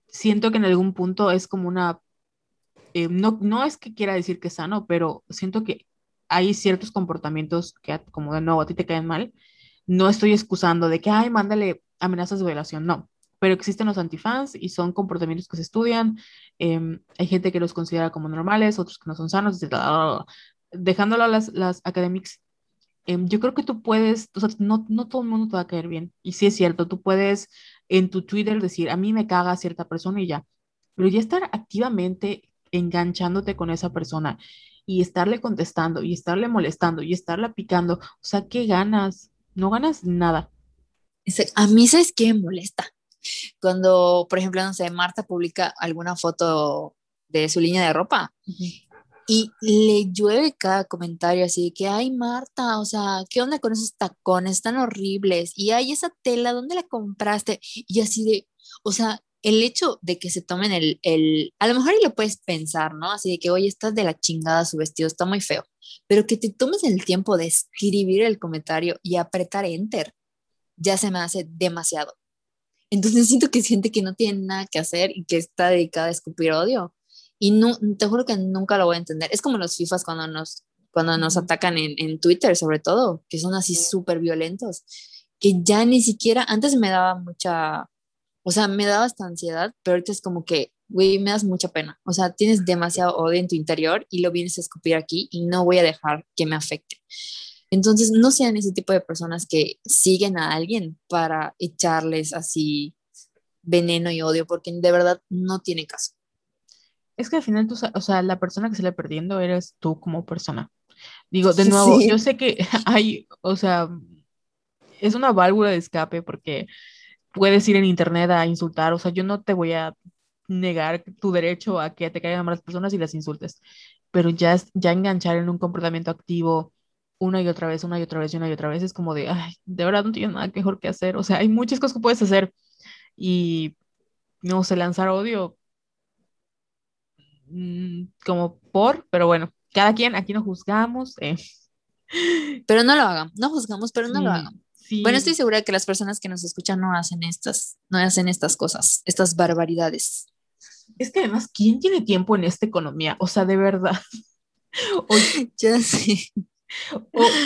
siento que en algún punto es como una eh, no, no es que quiera decir que es sano, pero siento que hay ciertos comportamientos que, como de nuevo, a ti te caen mal. No estoy excusando de que, ay, mándale amenazas de violación, no. Pero existen los antifans y son comportamientos que se estudian. Em, hay gente que los considera como normales, otros que no son sanos. Dejándolo a las, las academics, em, yo creo que tú puedes, no, no todo el mundo te va a caer bien. Y sí es cierto, tú puedes en tu Twitter decir, a mí me caga cierta persona y ya. Pero ya estar activamente enganchándote con esa persona y estarle contestando y estarle molestando y estarla picando, o sea, ¿qué ganas? No ganas nada. A mí, ¿sabes qué molesta? Cuando, por ejemplo, no sé, Marta publica alguna foto de su línea de ropa y le llueve cada comentario así de que, ay, Marta, o sea, ¿qué onda con esos tacones tan horribles? Y hay esa tela, ¿dónde la compraste? Y así de, o sea, el hecho de que se tomen el, el, a lo mejor y lo puedes pensar, ¿no? Así de que, oye, estás de la chingada su vestido, está muy feo, pero que te tomes el tiempo de escribir el comentario y apretar enter, ya se me hace demasiado. Entonces siento que siente que no tiene nada que hacer y que está dedicada a escupir odio. Y no, te juro que nunca lo voy a entender. Es como los FIFAs cuando nos, cuando nos atacan en, en Twitter, sobre todo, que son así súper violentos, que ya ni siquiera, antes me daba mucha, o sea, me daba esta ansiedad, pero ahorita es como que, güey, me das mucha pena. O sea, tienes demasiado odio en tu interior y lo vienes a escupir aquí y no voy a dejar que me afecte. Entonces, no sean ese tipo de personas que siguen a alguien para echarles así veneno y odio, porque de verdad no tiene caso. Es que al final, tú, o sea, la persona que se le perdiendo eres tú como persona. Digo, de nuevo, yo sé que hay, o sea, es una válvula de escape porque puedes ir en internet a insultar, o sea, yo no te voy a negar tu derecho a que te caigan malas personas y las insultes, pero ya, ya enganchar en un comportamiento activo una y otra vez, una y otra vez, una y otra vez, es como de, ay, de verdad no tienes nada mejor que hacer, o sea, hay muchas cosas que puedes hacer y, no sé, lanzar odio mm, como por, pero bueno, cada quien, aquí no juzgamos. Eh. Pero no lo hagan, no juzgamos, pero no lo hagan. Bueno, estoy segura que las personas que nos escuchan no hacen estas, no hacen estas cosas, estas barbaridades. Es que además, ¿quién tiene tiempo en esta economía? O sea, de verdad. O, ya sé.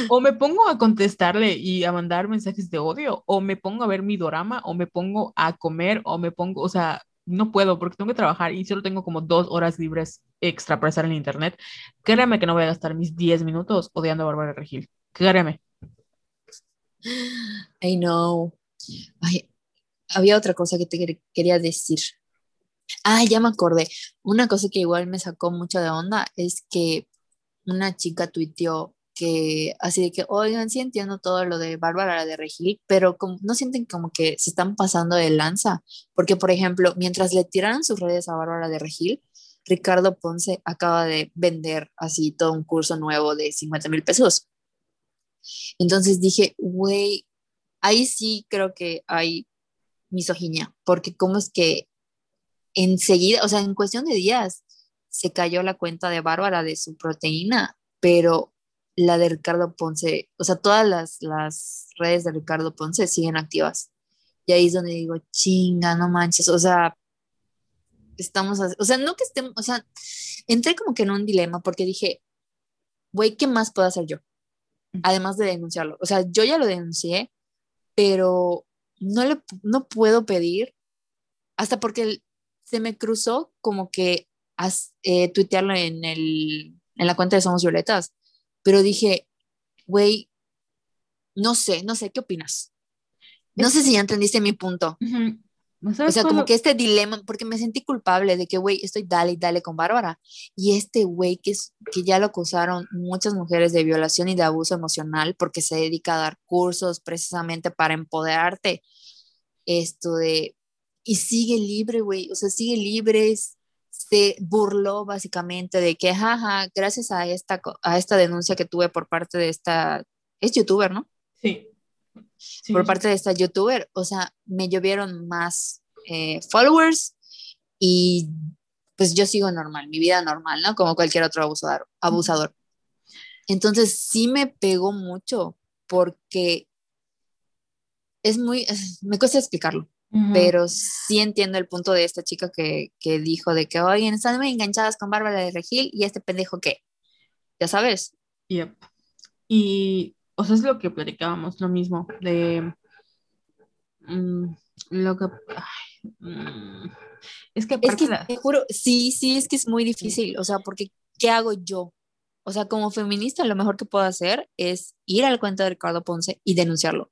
O, me pongo a contestarle y a mandar mensajes de odio, o me pongo a ver mi drama, o me pongo a comer, o me pongo, o sea, no puedo porque tengo que trabajar y solo tengo como dos horas libres extra para estar en internet. Créeme que no voy a gastar mis 10 minutos odiando a Bárbara Regil. Créeme. I know. había otra cosa que te quería decir. Ah, ya me acordé. Una cosa que igual me sacó mucho de onda es que una chica tuiteó que así de que, oigan, sí entiendo todo lo de Bárbara de Regil, pero como, no sienten como que se están pasando de lanza, porque por ejemplo, mientras le tiraron sus redes a Bárbara de Regil, Ricardo Ponce acaba de vender así todo un curso nuevo de 50 mil pesos. Entonces dije, güey, ahí sí creo que hay misoginia, porque cómo es que enseguida, o sea, en cuestión de días, se cayó la cuenta de Bárbara de su proteína, pero la de Ricardo Ponce, o sea, todas las, las redes de Ricardo Ponce siguen activas. Y ahí es donde digo, chinga, no manches, o sea, estamos, o sea, no que estemos, o sea, entré como que en un dilema porque dije, güey, ¿qué más puedo hacer yo? Además de denunciarlo. O sea, yo ya lo denuncié, pero no le no puedo pedir hasta porque se me cruzó como que eh, tuitearlo en, el, en la cuenta de Somos Violetas, pero dije, güey, no sé, no sé, ¿qué opinas? No sé si ya entendiste mi punto. O sea, como que este dilema, porque me sentí culpable de que, güey, estoy dale y dale con Bárbara. Y este güey que, que ya lo acusaron muchas mujeres de violación y de abuso emocional porque se dedica a dar cursos precisamente para empoderarte. Esto de, y sigue libre, güey, o sea, sigue libre, se burló básicamente de que, jaja, gracias a esta, a esta denuncia que tuve por parte de esta, es youtuber, ¿no? Sí por parte de esta youtuber, o sea, me llovieron más eh, followers y pues yo sigo normal, mi vida normal, ¿no? Como cualquier otro abusador. abusador. Entonces sí me pegó mucho porque es muy, me cuesta explicarlo, pero sí entiendo el punto de esta chica que, que dijo de que, oye, están muy enganchadas con Bárbara de Regil y este pendejo qué, ya sabes. Yep. Y o sea, es lo que platicábamos, lo mismo, de mm, lo que... Mm, es que, es que te juro, sí, sí, es que es muy difícil, o sea, porque ¿qué hago yo? O sea, como feminista, lo mejor que puedo hacer es ir al cuenta de Ricardo Ponce y denunciarlo.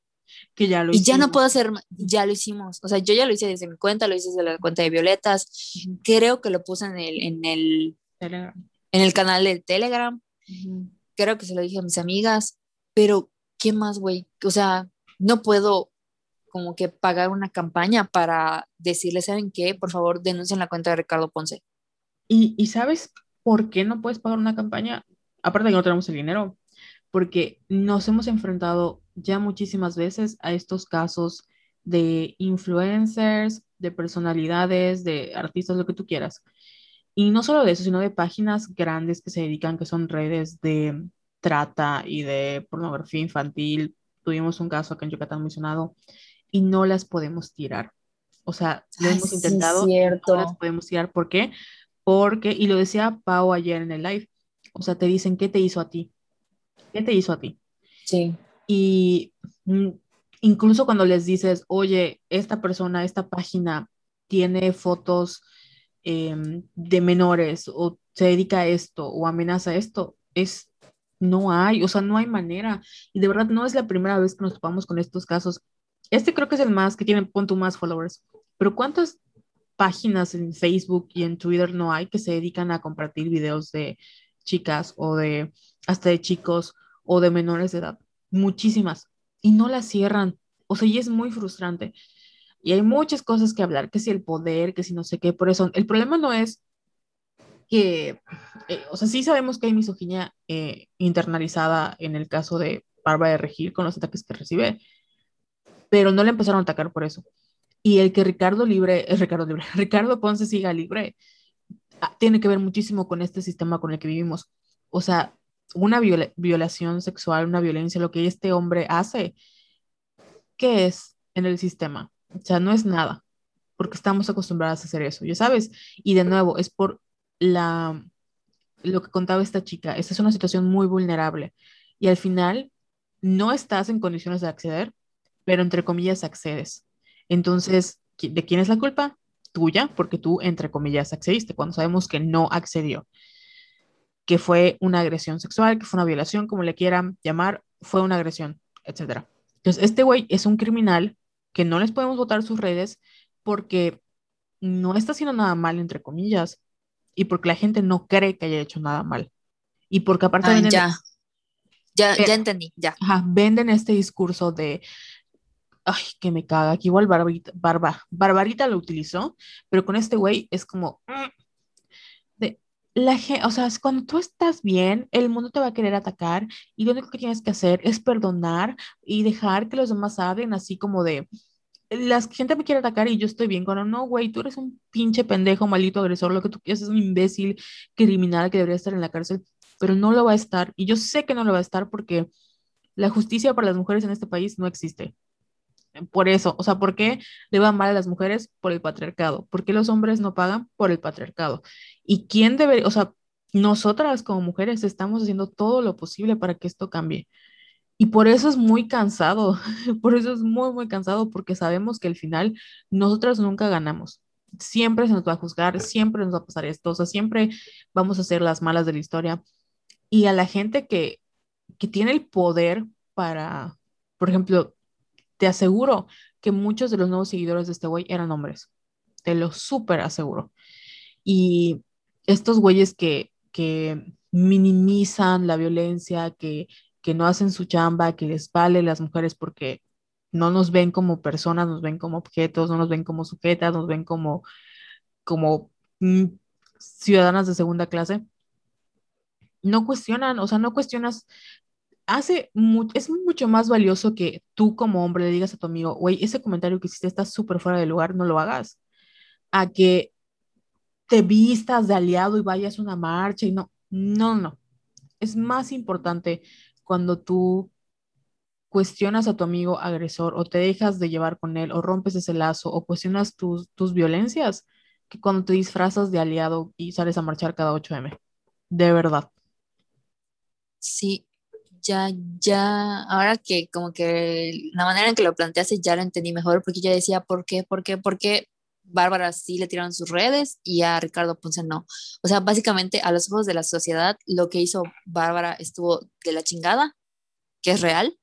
Que ya lo y ya no puedo hacer, ya lo hicimos. O sea, yo ya lo hice desde mi cuenta, lo hice desde la cuenta de Violetas. Creo que lo puse en el, en el, En el canal de Telegram. Creo que se lo dije a mis amigas pero ¿qué más, güey? O sea, no puedo como que pagar una campaña para decirle, ¿saben qué? Por favor, denuncien la cuenta de Ricardo Ponce. ¿Y, sabes por qué no puedes pagar una campaña? Aparte de que no tenemos el dinero, porque nos hemos enfrentado ya muchísimas veces a estos casos de influencers, de personalidades, de artistas, lo que tú quieras. Y no solo de eso, sino de páginas grandes que se dedican, que son redes de trata y de pornografía infantil. Tuvimos un caso acá en Yucatán mencionado y no las podemos tirar. O sea, lo hemos intentado, no las podemos tirar. ¿Por qué? Porque, y lo decía Pau ayer en el live, o sea, te dicen, ¿qué te hizo a ti? ¿Qué te hizo a ti? Sí. Y mm, incluso cuando les dices, oye, esta persona, esta página tiene fotos em, de menores o se dedica a esto o amenaza a esto, es no hay, o sea, no hay manera. Y de verdad no es la primera vez que nos topamos con estos casos. Este creo que es el más que tiene punto más followers. Pero ¿cuántas páginas en Facebook y en Twitter no hay que se dedican a compartir videos de chicas o de hasta de chicos o de menores de edad? Muchísimas. Y no las cierran. O sea, y es muy frustrante. Y hay muchas cosas que hablar, que si el poder, que si no sé qué, por eso el problema no es que, eh, o sea, sí sabemos que hay misoginia eh, internalizada en el caso de Bárbara de Regil con los ataques que recibe, pero no le empezaron a atacar por eso. Y el que Ricardo Libre, es Ricardo Libre, Ricardo Ponce siga libre, ah, tiene que ver muchísimo con este sistema con el que vivimos. O sea, una violación sexual, una violencia, lo que este hombre hace, ¿qué es en el sistema? O sea, no es nada, porque estamos acostumbrados a hacer eso, ya sabes. Y de nuevo, es por la, lo que contaba esta chica, esta es una situación muy vulnerable y al final no estás en condiciones de acceder, pero entre comillas accedes. Entonces, ¿de quién es la culpa? Tuya, porque tú, entre comillas, accediste, cuando sabemos que no accedió, que fue una agresión sexual, que fue una violación, como le quieran llamar, fue una agresión, etc. Entonces, este güey es un criminal que no les podemos votar sus redes porque no está haciendo nada mal, entre comillas, y porque la gente no cree que haya hecho nada mal. Y porque aparte venden, ya. Ya, ya entendí, ya. venden este discurso de, ay, que me caga, que igual Barbarita, Barba, Barbarita lo utilizó, pero con este güey es como, mm, de, la gente, o sea, es cuando tú estás bien, el mundo te va a querer atacar y lo único que tienes que hacer es perdonar y dejar que los demás hablen así como de, la gente me quiere atacar y yo estoy bien con no, güey, tú eres un pinche pendejo, maldito agresor, lo que tú quieres es un imbécil criminal que debería estar en la cárcel, pero no lo va a estar. Y yo sé que no lo va a estar porque la justicia para las mujeres en este país no existe. Por eso, o sea, ¿por qué le va mal a las mujeres? Por el patriarcado. ¿Por qué los hombres no pagan? Por el patriarcado. ¿Y quién debe, o sea, nosotras como mujeres estamos haciendo todo lo posible para que esto cambie? Y por eso es muy cansado, por eso es muy, muy cansado, porque sabemos que al final nosotras nunca ganamos. Siempre se nos va a juzgar, siempre nos va a pasar esto, o sea, siempre vamos a ser las malas de la historia. Y a la gente que, que tiene el poder para, por ejemplo, te aseguro que muchos de los nuevos seguidores de este güey eran hombres. Te lo súper aseguro. Y estos güeyes que, que minimizan la violencia, que que no hacen su chamba, que les vale las mujeres porque no nos ven como personas, nos ven como objetos, no nos ven como sujetas, nos ven como, como mm, ciudadanas de segunda clase. No cuestionan, o sea, no cuestionas. Hace es mucho más valioso que tú como hombre le digas a tu amigo, güey, ese comentario que hiciste está súper fuera de lugar, no lo hagas. A que te vistas de aliado y vayas a una marcha y no, no, no. Es más importante cuando tú cuestionas a tu amigo agresor o te dejas de llevar con él o rompes ese lazo o cuestionas tus, tus violencias que cuando te disfrazas de aliado y sales a marchar cada 8M. De verdad. Sí, ya, ya, ahora que como que la manera en que lo planteaste ya lo entendí mejor porque yo decía, ¿por qué? ¿Por qué? ¿Por qué? Bárbara sí le tiraron sus redes y a Ricardo Ponce no. O sea, básicamente a los ojos de la sociedad, lo que hizo Bárbara estuvo de la chingada, que es real,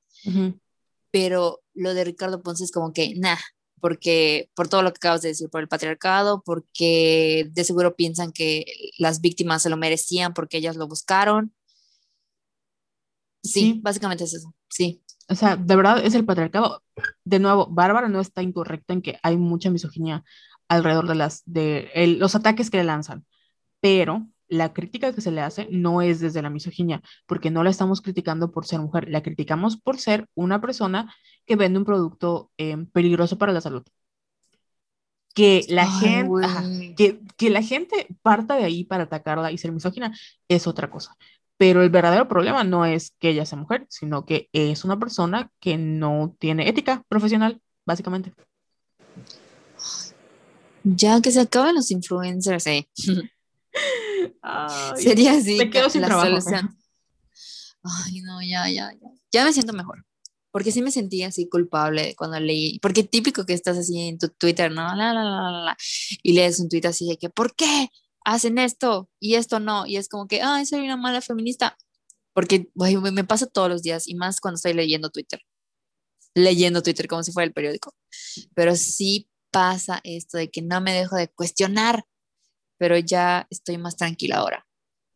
pero lo de Ricardo Ponce es como que, nah, porque por todo lo que acabas de decir, por el patriarcado, porque de seguro piensan que las víctimas se lo merecían porque ellas lo buscaron. Sí, básicamente es eso, sí. O sea, de verdad es el patriarcado. De nuevo, Bárbara no está incorrecta en que hay mucha misoginia alrededor de, las, de los ataques que le lanzan, pero la crítica que se le hace no es desde la misoginia, porque no la estamos criticando por ser mujer, la criticamos por ser una persona que vende un producto eh, peligroso para la salud. Que la, gente, que, que la gente parta de ahí para atacarla y ser misógina es otra cosa. Pero el verdadero problema no es que ella sea mujer, sino que es una persona que no tiene ética profesional, básicamente. Ya que se acaban los influencers, eh. Sería así. Me quedo sin trabajo. Ay, no, ya, ya, ya. Ya me siento mejor. Porque sí me sentí así culpable cuando leí. Porque típico que estás así en tu Twitter, ¿no? La, la, la, la, y lees un tweet así de que, ¿por qué hacen esto y esto no? Y es como que, ay, soy una mala feminista. Porque me pasa todos los días y más cuando estoy leyendo Twitter. Leyendo Twitter como si fuera el periódico. Pero sí pasa esto de que no me dejo de cuestionar, pero ya estoy más tranquila ahora.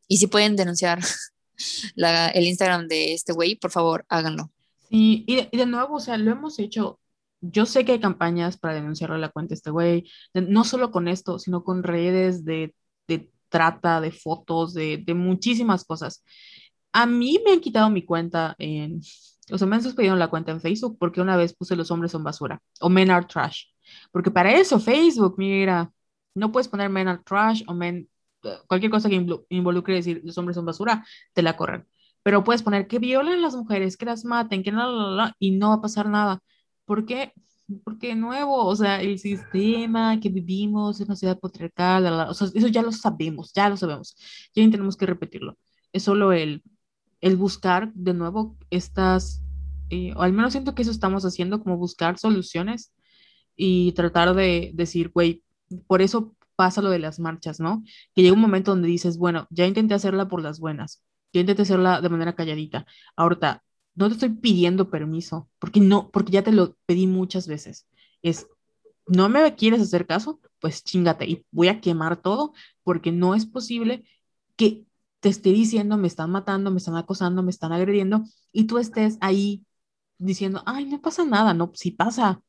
Y si pueden denunciar el Instagram de este güey, por favor, háganlo. Sí, y de, nuevo, o sea, lo hemos hecho. Yo sé que hay campañas para denunciarle la cuenta de este güey, no solo con esto, sino con redes de, de trata, de fotos, de, de muchísimas cosas. A mí me han quitado mi cuenta en, me han suspendido la cuenta en Facebook porque una vez puse los hombres son basura o men are trash. Porque para eso Facebook, mira, no puedes poner men are trash o men, cualquier cosa que involucre decir los hombres son basura, te la corren. Pero puedes poner que violen las mujeres, que las maten, que no, y no va a pasar nada. ¿Por qué? Porque nuevo, o sea, el sistema que vivimos en una sociedad patriarcal, o sea, eso ya lo sabemos, ya lo sabemos, ya no tenemos que repetirlo. Es solo el, el buscar de nuevo estas, eh, o al menos siento que eso estamos haciendo, como buscar soluciones y tratar de decir, güey, por eso pasa lo de las marchas, ¿no? Que llega un momento donde dices, bueno, ya intenté hacerla por las buenas, ya intenté hacerla de manera calladita. Ahorita, no te estoy pidiendo permiso, porque no, porque ya te lo pedí muchas veces. Es, no me quieres hacer caso, pues chingate y voy a quemar todo, porque no es posible que te esté diciendo, me están matando, me están acosando, me están agrediendo, y tú estés ahí diciendo, ay, no pasa nada, no, sí pasa,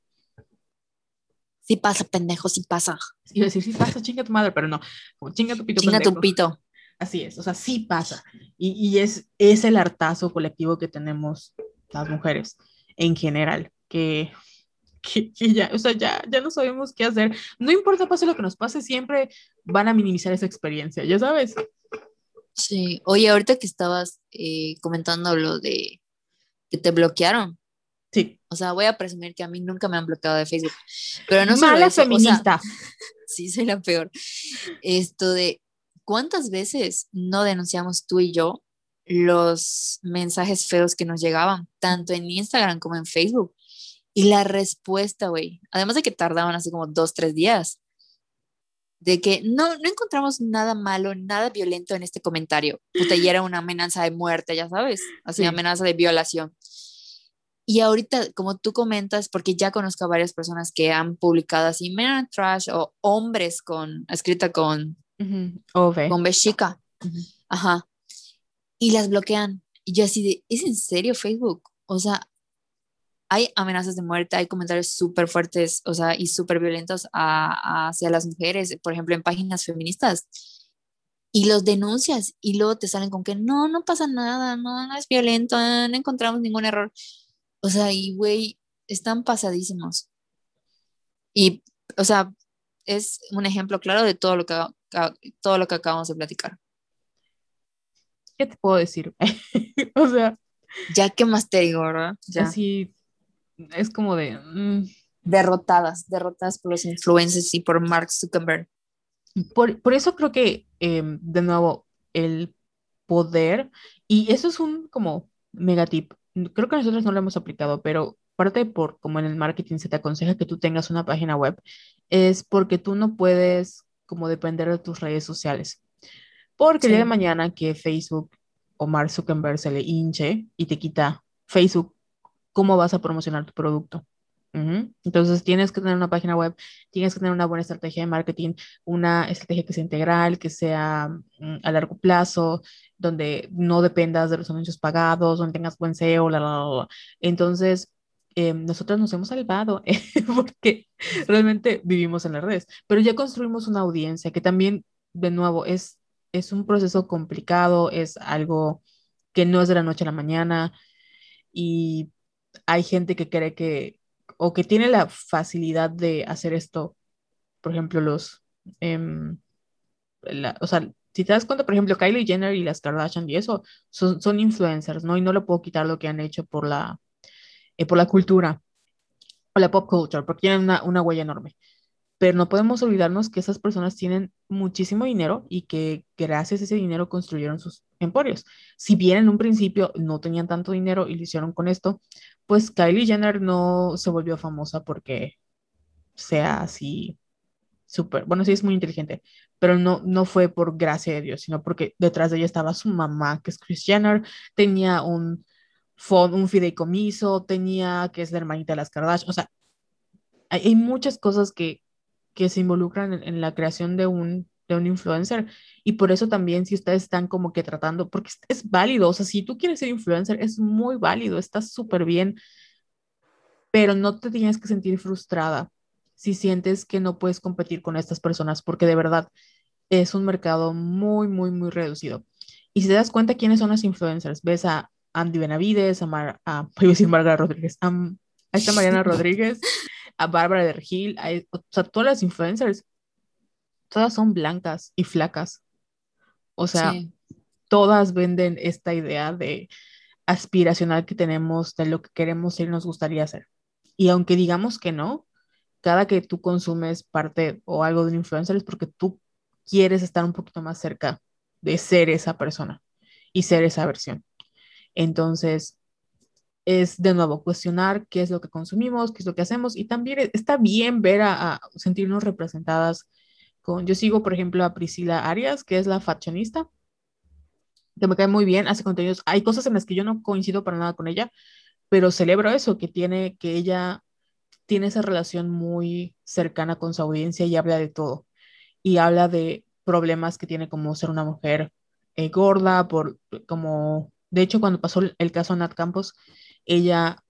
Sí pasa, pendejo, sí pasa. Iba a decir, sí pasa, chinga tu madre, pero no, como chinga tu pito. Chinga tu pito. Así es, o sea, sí pasa. Y, y, es, es el hartazo colectivo que tenemos las mujeres en general, que que, ya, o sea, ya, ya no sabemos qué hacer. No importa pase lo que nos pase, siempre van a minimizar esa experiencia, ya sabes. Sí, oye, ahorita que estabas eh, comentando lo de que te bloquearon. Sí. O sea, voy a presumir que a mí nunca me han bloqueado de Facebook. Pero no Mala feminista. sí, soy la peor. Esto de cuántas veces no denunciamos tú y yo los mensajes feos que nos llegaban, tanto en Instagram como en Facebook. Y la respuesta, güey, además de que tardaban así como dos, tres días, de que no, no encontramos nada malo, nada violento en este comentario. Puta, y era una amenaza de muerte, ya sabes, así amenaza de violación. Y ahorita, como tú comentas, porque ya conozco a varias personas que han publicado así, mira, trash, o hombres con, escrita con, con bechica. Ajá y las bloquean. Y yo así de, ¿es en serio Facebook? O sea, hay amenazas de muerte, hay comentarios súper fuertes, o sea, y súper violentos hacia las mujeres, por ejemplo, en páginas feministas. Y los denuncias y luego te salen con que no, no pasa nada, no, no es violento, no encontramos ningún error. O sea, y güey, están pasadísimos. Y, o sea, es un ejemplo claro de todo lo que, todo lo que acabamos de platicar. ¿qué te puedo decir? o sea. Ya que más te digo, ¿verdad? Ya. Así es como de. Mm. Derrotadas, derrotadas por los influencers y por Mark Zuckerberg. Por, por eso creo que, em, de nuevo, el poder, y eso es un como megatip, creo que nosotros no lo hemos aplicado, pero parte por como en el marketing se te aconseja que tú tengas una página web, es porque tú no puedes como depender de tus redes sociales. Porque el día de mañana que Facebook o Mark Zuckerberg se le hinche y te quita Facebook, ¿cómo vas a promocionar tu producto? Entonces tienes que tener una página web, tienes que tener una buena estrategia de marketing, una estrategia que sea integral, que sea mm, a largo plazo, donde no dependas de los anuncios pagados, donde tengas buen SEO, la, la, la. Entonces, eh, nosotros nos hemos salvado porque realmente vivimos en las redes, pero ya construimos una audiencia que también, de nuevo, es es un proceso complicado, es algo que no es de la noche a la mañana y hay gente que cree que o que tiene la facilidad de hacer esto, por ejemplo, los, em, o sea, si te das cuenta, por ejemplo, Kylie Jenner y las Kardashian y eso son, son influencers, ¿no? Y no le puedo quitar lo que han hecho por la, eh, por la cultura o la pop culture, porque tienen una, una huella enorme pero no podemos olvidarnos que esas personas tienen muchísimo dinero y que gracias a ese dinero construyeron sus emporios. Si bien en un principio no tenían tanto dinero y lo hicieron con esto, pues Kylie Jenner no se volvió famosa porque sea así súper, bueno, sí es muy inteligente, pero no, no fue por gracia de Dios, sino porque detrás de ella estaba su mamá, que es Kris Jenner, tenía un, un fideicomiso, tenía que es la hermanita de las Kardashian, o sea, hay muchas cosas que, que se involucran en, la creación de un, de un influencer. Y por eso también si ustedes están como que tratando, porque es, válido, o sea, si tú quieres ser influencer, es muy válido, está súper bien, pero no te tienes que sentir frustrada si sientes que no puedes competir con estas personas, porque de verdad es un mercado muy, muy, muy reducido. Y si te das cuenta quiénes son los influencers, ves a Andy Benavides, a, Mar, a, a Margarita Rodríguez, a, a esta Mariana Rodríguez, a Bárbara de Regil, o sea, todas las influencers, todas son blancas y flacas. O sea, todas venden esta idea de aspiracional que tenemos, de lo que queremos y nos gustaría ser. Y aunque digamos que no, cada que tú consumes parte o algo de un influencer es porque tú quieres estar un poquito más cerca de ser esa persona y ser esa versión. Entonces, es de nuevo cuestionar qué es lo que consumimos, qué es lo que hacemos y también e, está bien ver a, sentirnos representadas con, yo sigo por ejemplo a Priscila Arias, que es la fashionista, que me cae muy bien, hace contenidos, hay cosas en las que yo no coincido para nada con ella, pero celebro eso, que tiene, que ella tiene esa relación muy cercana con su audiencia y habla de todo, y habla de problemas que tiene como ser una mujer eh, gorda, por como, de hecho cuando pasó el caso Nat Campos, ella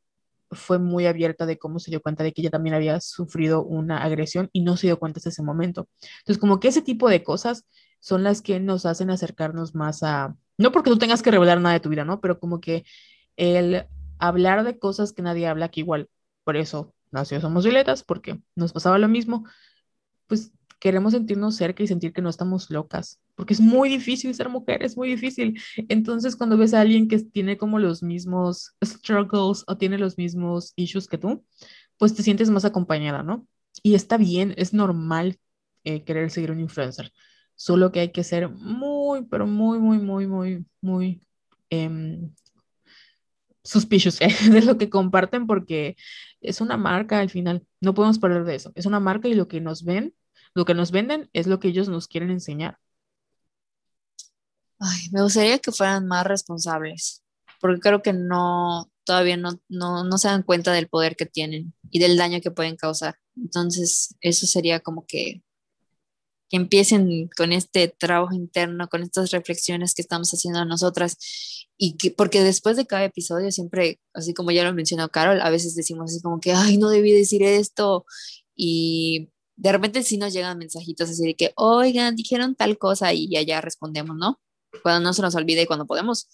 fue muy abierta de cómo se dio cuenta de que ella también había sufrido una agresión y no se dio cuenta hasta ese momento. Entonces, como que ese tipo de cosas son las que nos hacen acercarnos más a, no porque tú tengas que revelar nada de tu vida, ¿no? Pero como que el hablar de cosas que nadie habla, que igual, por eso nació Somos Violetas porque nos pasaba lo mismo, pues queremos sentirnos cerca y sentir que no estamos locas, porque es muy difícil ser mujer, es muy difícil. Entonces, cuando ves a alguien que tiene como los mismos struggles o tiene los mismos issues que tú, pues te sientes más acompañada, ¿no? Y está bien, es normal eh, querer seguir un influencer, solo que hay que ser muy, pero muy, muy, muy, muy, muy eh, suspicious de lo que comparten porque es una marca al final, no podemos perder de eso, es una marca y lo que nos ven, lo que nos venden es lo que ellos nos quieren enseñar. Ay, me gustaría que fueran más responsables, porque creo que no, todavía no, no, no se dan cuenta del poder que tienen y del daño que pueden causar. Entonces, eso sería como que que empiecen con este trabajo interno, con estas reflexiones que estamos haciendo nosotras y que, porque después de cada episodio siempre, así como ya lo mencionó Carol, a veces decimos así como que, ay, no debí decir esto y de repente sí nos llegan mensajitos así de que, oigan, dijeron tal cosa y ya respondemos, ¿no? Cuando no se nos olvide y cuando podemos.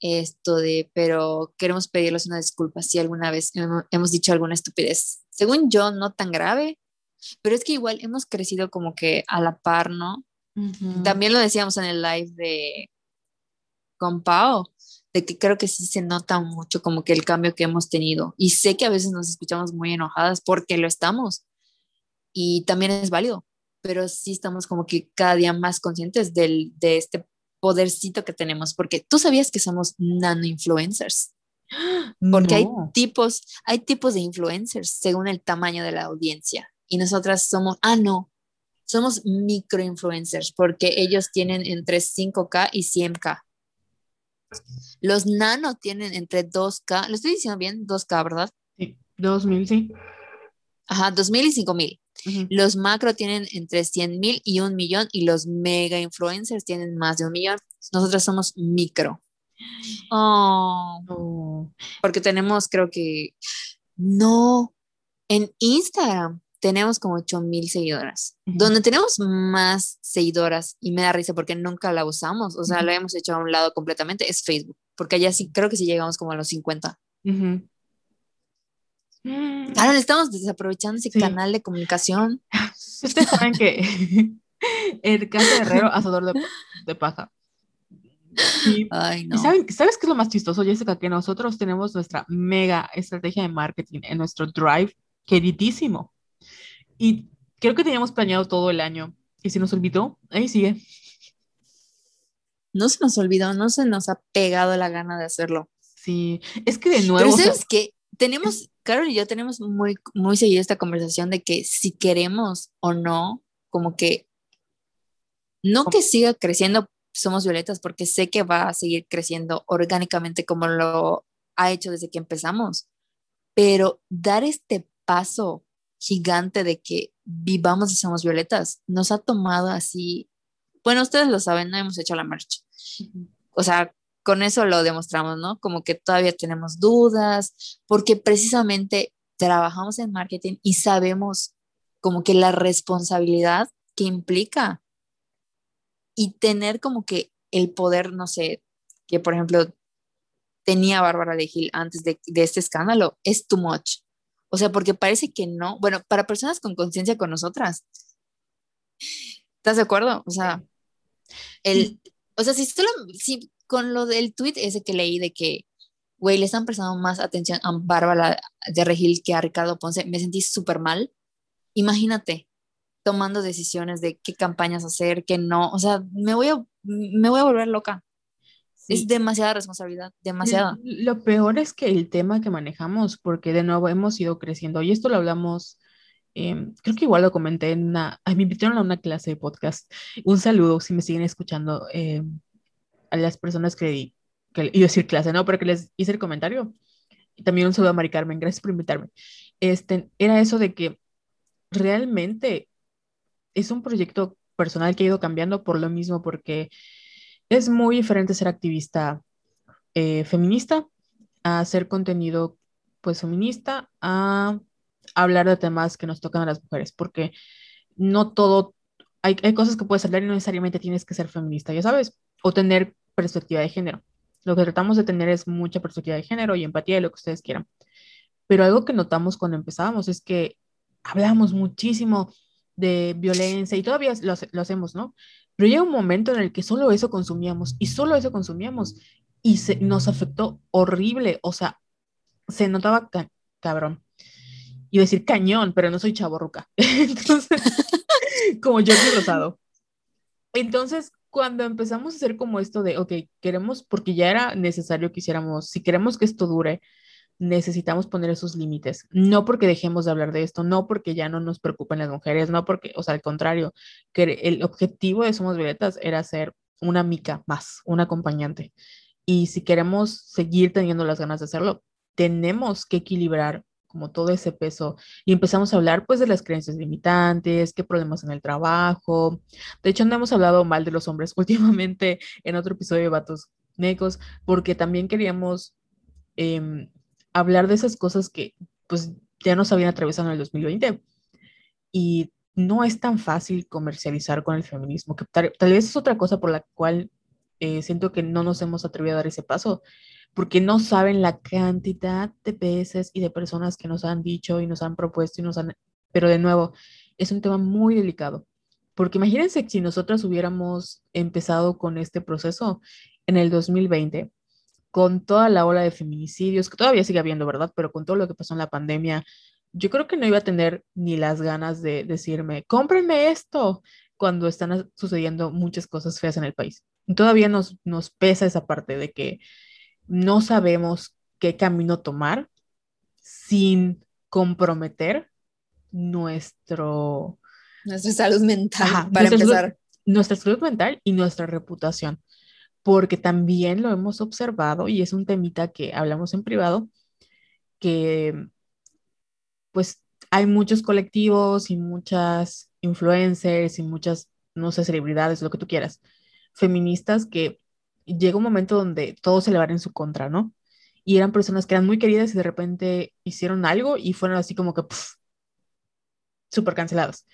Esto de, pero queremos pedirles una disculpa si alguna vez hemos dicho alguna estupidez. Según yo, no tan grave, pero es que igual hemos crecido como que a la par, ¿no? También lo decíamos en el live de con Pau, de que creo que sí se nota mucho como que el cambio que hemos tenido. Y sé que a veces nos escuchamos muy enojadas porque lo estamos. Y también es válido, pero sí estamos como que cada día más conscientes del, de este podercito que tenemos, porque tú sabías que somos nano influencers. Porque hay tipos, hay tipos de influencers según el tamaño de la audiencia y nosotras somos, ah, no, somos microinfluencers porque ellos tienen entre 5K y 100K. Los nano tienen entre 2K, lo estoy diciendo bien, 2K, ¿verdad? Sí, 2000, sí. Ajá, 2000 y 5000. Los macro tienen entre 100 mil y un millón y los mega influencers tienen más de un millón. Nosotras somos micro. Oh. oh. Porque tenemos, creo que, no, en Instagram tenemos como 8 mil seguidoras. Donde tenemos más seguidoras, y me da risa porque nunca la usamos, o sea, la hemos hecho a un lado completamente, es Facebook, porque allá sí, creo que sí llegamos como a los 50. Ahora estamos desaprovechando ese canal de comunicación. Ustedes saben que el caso de Herrero, asador de, de paja. Ay, no. ¿sabes qué es lo más chistoso, Jessica? Que nosotros tenemos nuestra mega estrategia de marketing en nuestro drive, queridísimo. Y creo que teníamos planeado todo el año y se nos olvidó. Ahí sigue. No se nos olvidó, no se nos ha pegado la gana de hacerlo. Sí, es que de nuevo. Pero sabes que tenemos, Carol y yo tenemos muy, muy seguida esta conversación de que si queremos o no, como que no que siga creciendo Somos Violetas, porque sé que va a seguir creciendo orgánicamente como lo ha hecho desde que empezamos, pero dar este paso gigante de que vivamos y somos violetas. Nos ha tomado así, bueno, ustedes lo saben, no hemos hecho la marcha. O sea, con eso lo demostramos, ¿no? Como que todavía tenemos dudas, porque precisamente trabajamos en marketing y sabemos como que la responsabilidad que implica y tener como que el poder, no sé, que por ejemplo tenía Bárbara de Gil antes de, de este escándalo, es too much. O sea, porque parece que no. Bueno, para personas con conciencia con nosotras. ¿Estás de acuerdo? O sea, el, o sea, si solo, si con lo del tweet ese que leí de que, güey, le están prestando más atención a Bárbara de Regil que a Ricardo Ponce, me sentí súper mal. Imagínate, tomando decisiones de qué campañas hacer, qué no. O sea, me voy a, me voy a volver loca. Es demasiada responsabilidad, demasiada. Lo peor es que el tema que manejamos, porque de nuevo hemos ido creciendo, y esto lo hablamos, em, creo que igual lo comenté en una, me invitaron a una clase de podcast. Un saludo si me siguen escuchando em, a las personas que, que iba a decir clase, ¿no? Pero que les hice el comentario. Y también un saludo a Mari Carmen, gracias por invitarme. Este, era eso de que realmente es un proyecto personal que ha ido cambiando por lo mismo, porque es muy diferente ser activista eh, feminista a hacer contenido pues feminista, a hablar de temas que nos tocan a las mujeres, porque no todo, hay, hay cosas que puedes hablar y no necesariamente tienes que ser feminista, ya sabes, o tener perspectiva de género. Lo que tratamos de tener es mucha perspectiva de género y empatía de lo que ustedes quieran. pero algo que notamos cuando empezábamos es que hablábamos muchísimo de violencia y todavía lo, lo, hacemos, ¿no? Pero llega un momento en el que solo eso consumíamos y solo eso consumíamos y se, nos afectó horrible, o sea, se notaba cabrón. Iba a decir cañón, pero no soy chaborruca. Entonces, como soy Rosado. Entonces, cuando empezamos a hacer como esto de, ok, queremos, porque ya era necesario que hiciéramos, si queremos que esto dure, necesitamos poner esos límites. No porque dejemos de hablar de esto, no porque ya no nos preocupen las mujeres, no porque, o sea, al contrario, que el objetivo de Somos Violetas era ser una mica más, un acompañante. Y si queremos seguir teniendo las ganas de hacerlo, tenemos que equilibrar como todo ese peso y empezamos a hablar pues de las creencias limitantes, qué problemas en el trabajo. De hecho, no hemos hablado mal de los hombres últimamente en otro episodio de Vatos Negos, porque también queríamos eh, hablar de esas cosas que pues ya nos habían atravesado en el 2020. Y no es tan fácil comercializar con el feminismo, que tal, vez es otra cosa por la cual eh, siento que no nos hemos atrevido a dar ese paso, porque no saben la cantidad de veces y de personas que nos han dicho y nos han propuesto y nos han... Pero de nuevo, es un tema muy delicado, porque imagínense si nosotras hubiéramos empezado con este proceso en el 2020, con toda la ola de feminicidios, que todavía sigue habiendo, ¿verdad? Pero con todo lo que pasó en la pandemia, yo creo que no iba a tener ni las ganas de decirme, cómprenme esto, cuando están sucediendo muchas cosas feas en el país. todavía nos, nos pesa esa parte de que no sabemos qué camino tomar sin comprometer nuestro... Nuestra salud mental, para empezar. nuestra salud mental y nuestra reputación, porque también lo hemos observado y es un temita que hablamos en privado, que pues hay muchos colectivos y muchas influencers y muchas, no sé, celebridades, lo que tú quieras, feministas que llega un momento donde todo se le va en su contra, ¿no? Y eran personas que eran muy queridas y de repente hicieron algo y fueron así como que súper canceladas.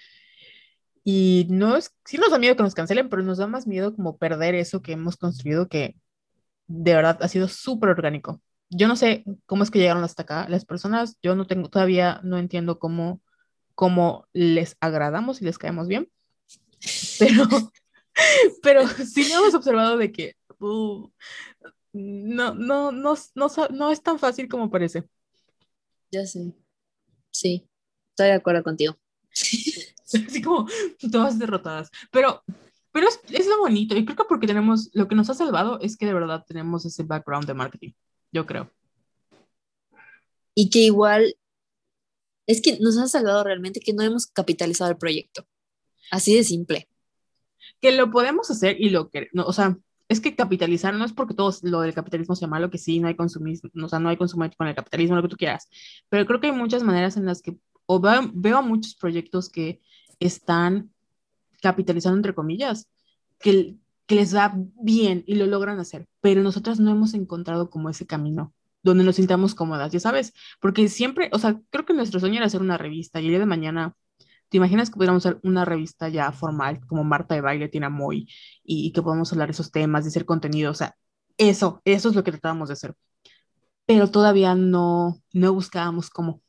Y no es, sí nos da miedo que nos cancelen, pero nos da más miedo como perder eso que hemos construido que de verdad ha sido súper orgánico. Yo no sé cómo es que llegaron hasta acá las personas, yo no tengo, todavía no entiendo cómo, cómo les agradamos y les caemos bien, pero, pero sí hemos observado de que no, no, no, no, no es tan fácil como parece. Ya sé. Sí, estoy de acuerdo contigo. Así como todas derrotadas. Pero, pero es, es, lo bonito. Y creo que porque tenemos, lo que nos ha salvado es que de verdad tenemos ese background de marketing. Yo creo. Y que igual es que nos ha salvado realmente que no hemos capitalizado el proyecto. Así de simple. Que lo podemos hacer y lo que, no, o sea, es que capitalizar no es porque todo lo del capitalismo sea malo, que sí, no hay consumismo, o sea, no hay consumo con el capitalismo, lo que tú quieras, pero creo que hay muchas maneras en las que, o veo, veo muchos proyectos que están capitalizando, entre comillas, que, que les va bien y lo logran hacer, pero nosotras no hemos encontrado como ese camino donde nos sintamos cómodas, ya sabes, porque siempre, o sea, creo que nuestro sueño era hacer una revista y el día de mañana ¿Te imaginas que pudiéramos hacer una revista ya formal como Marta de Baile tiene Moy y, y que podamos hablar de esos temas, de hacer contenido? O sea, eso, eso es lo que tratábamos de hacer. Pero todavía no, no buscábamos cómo.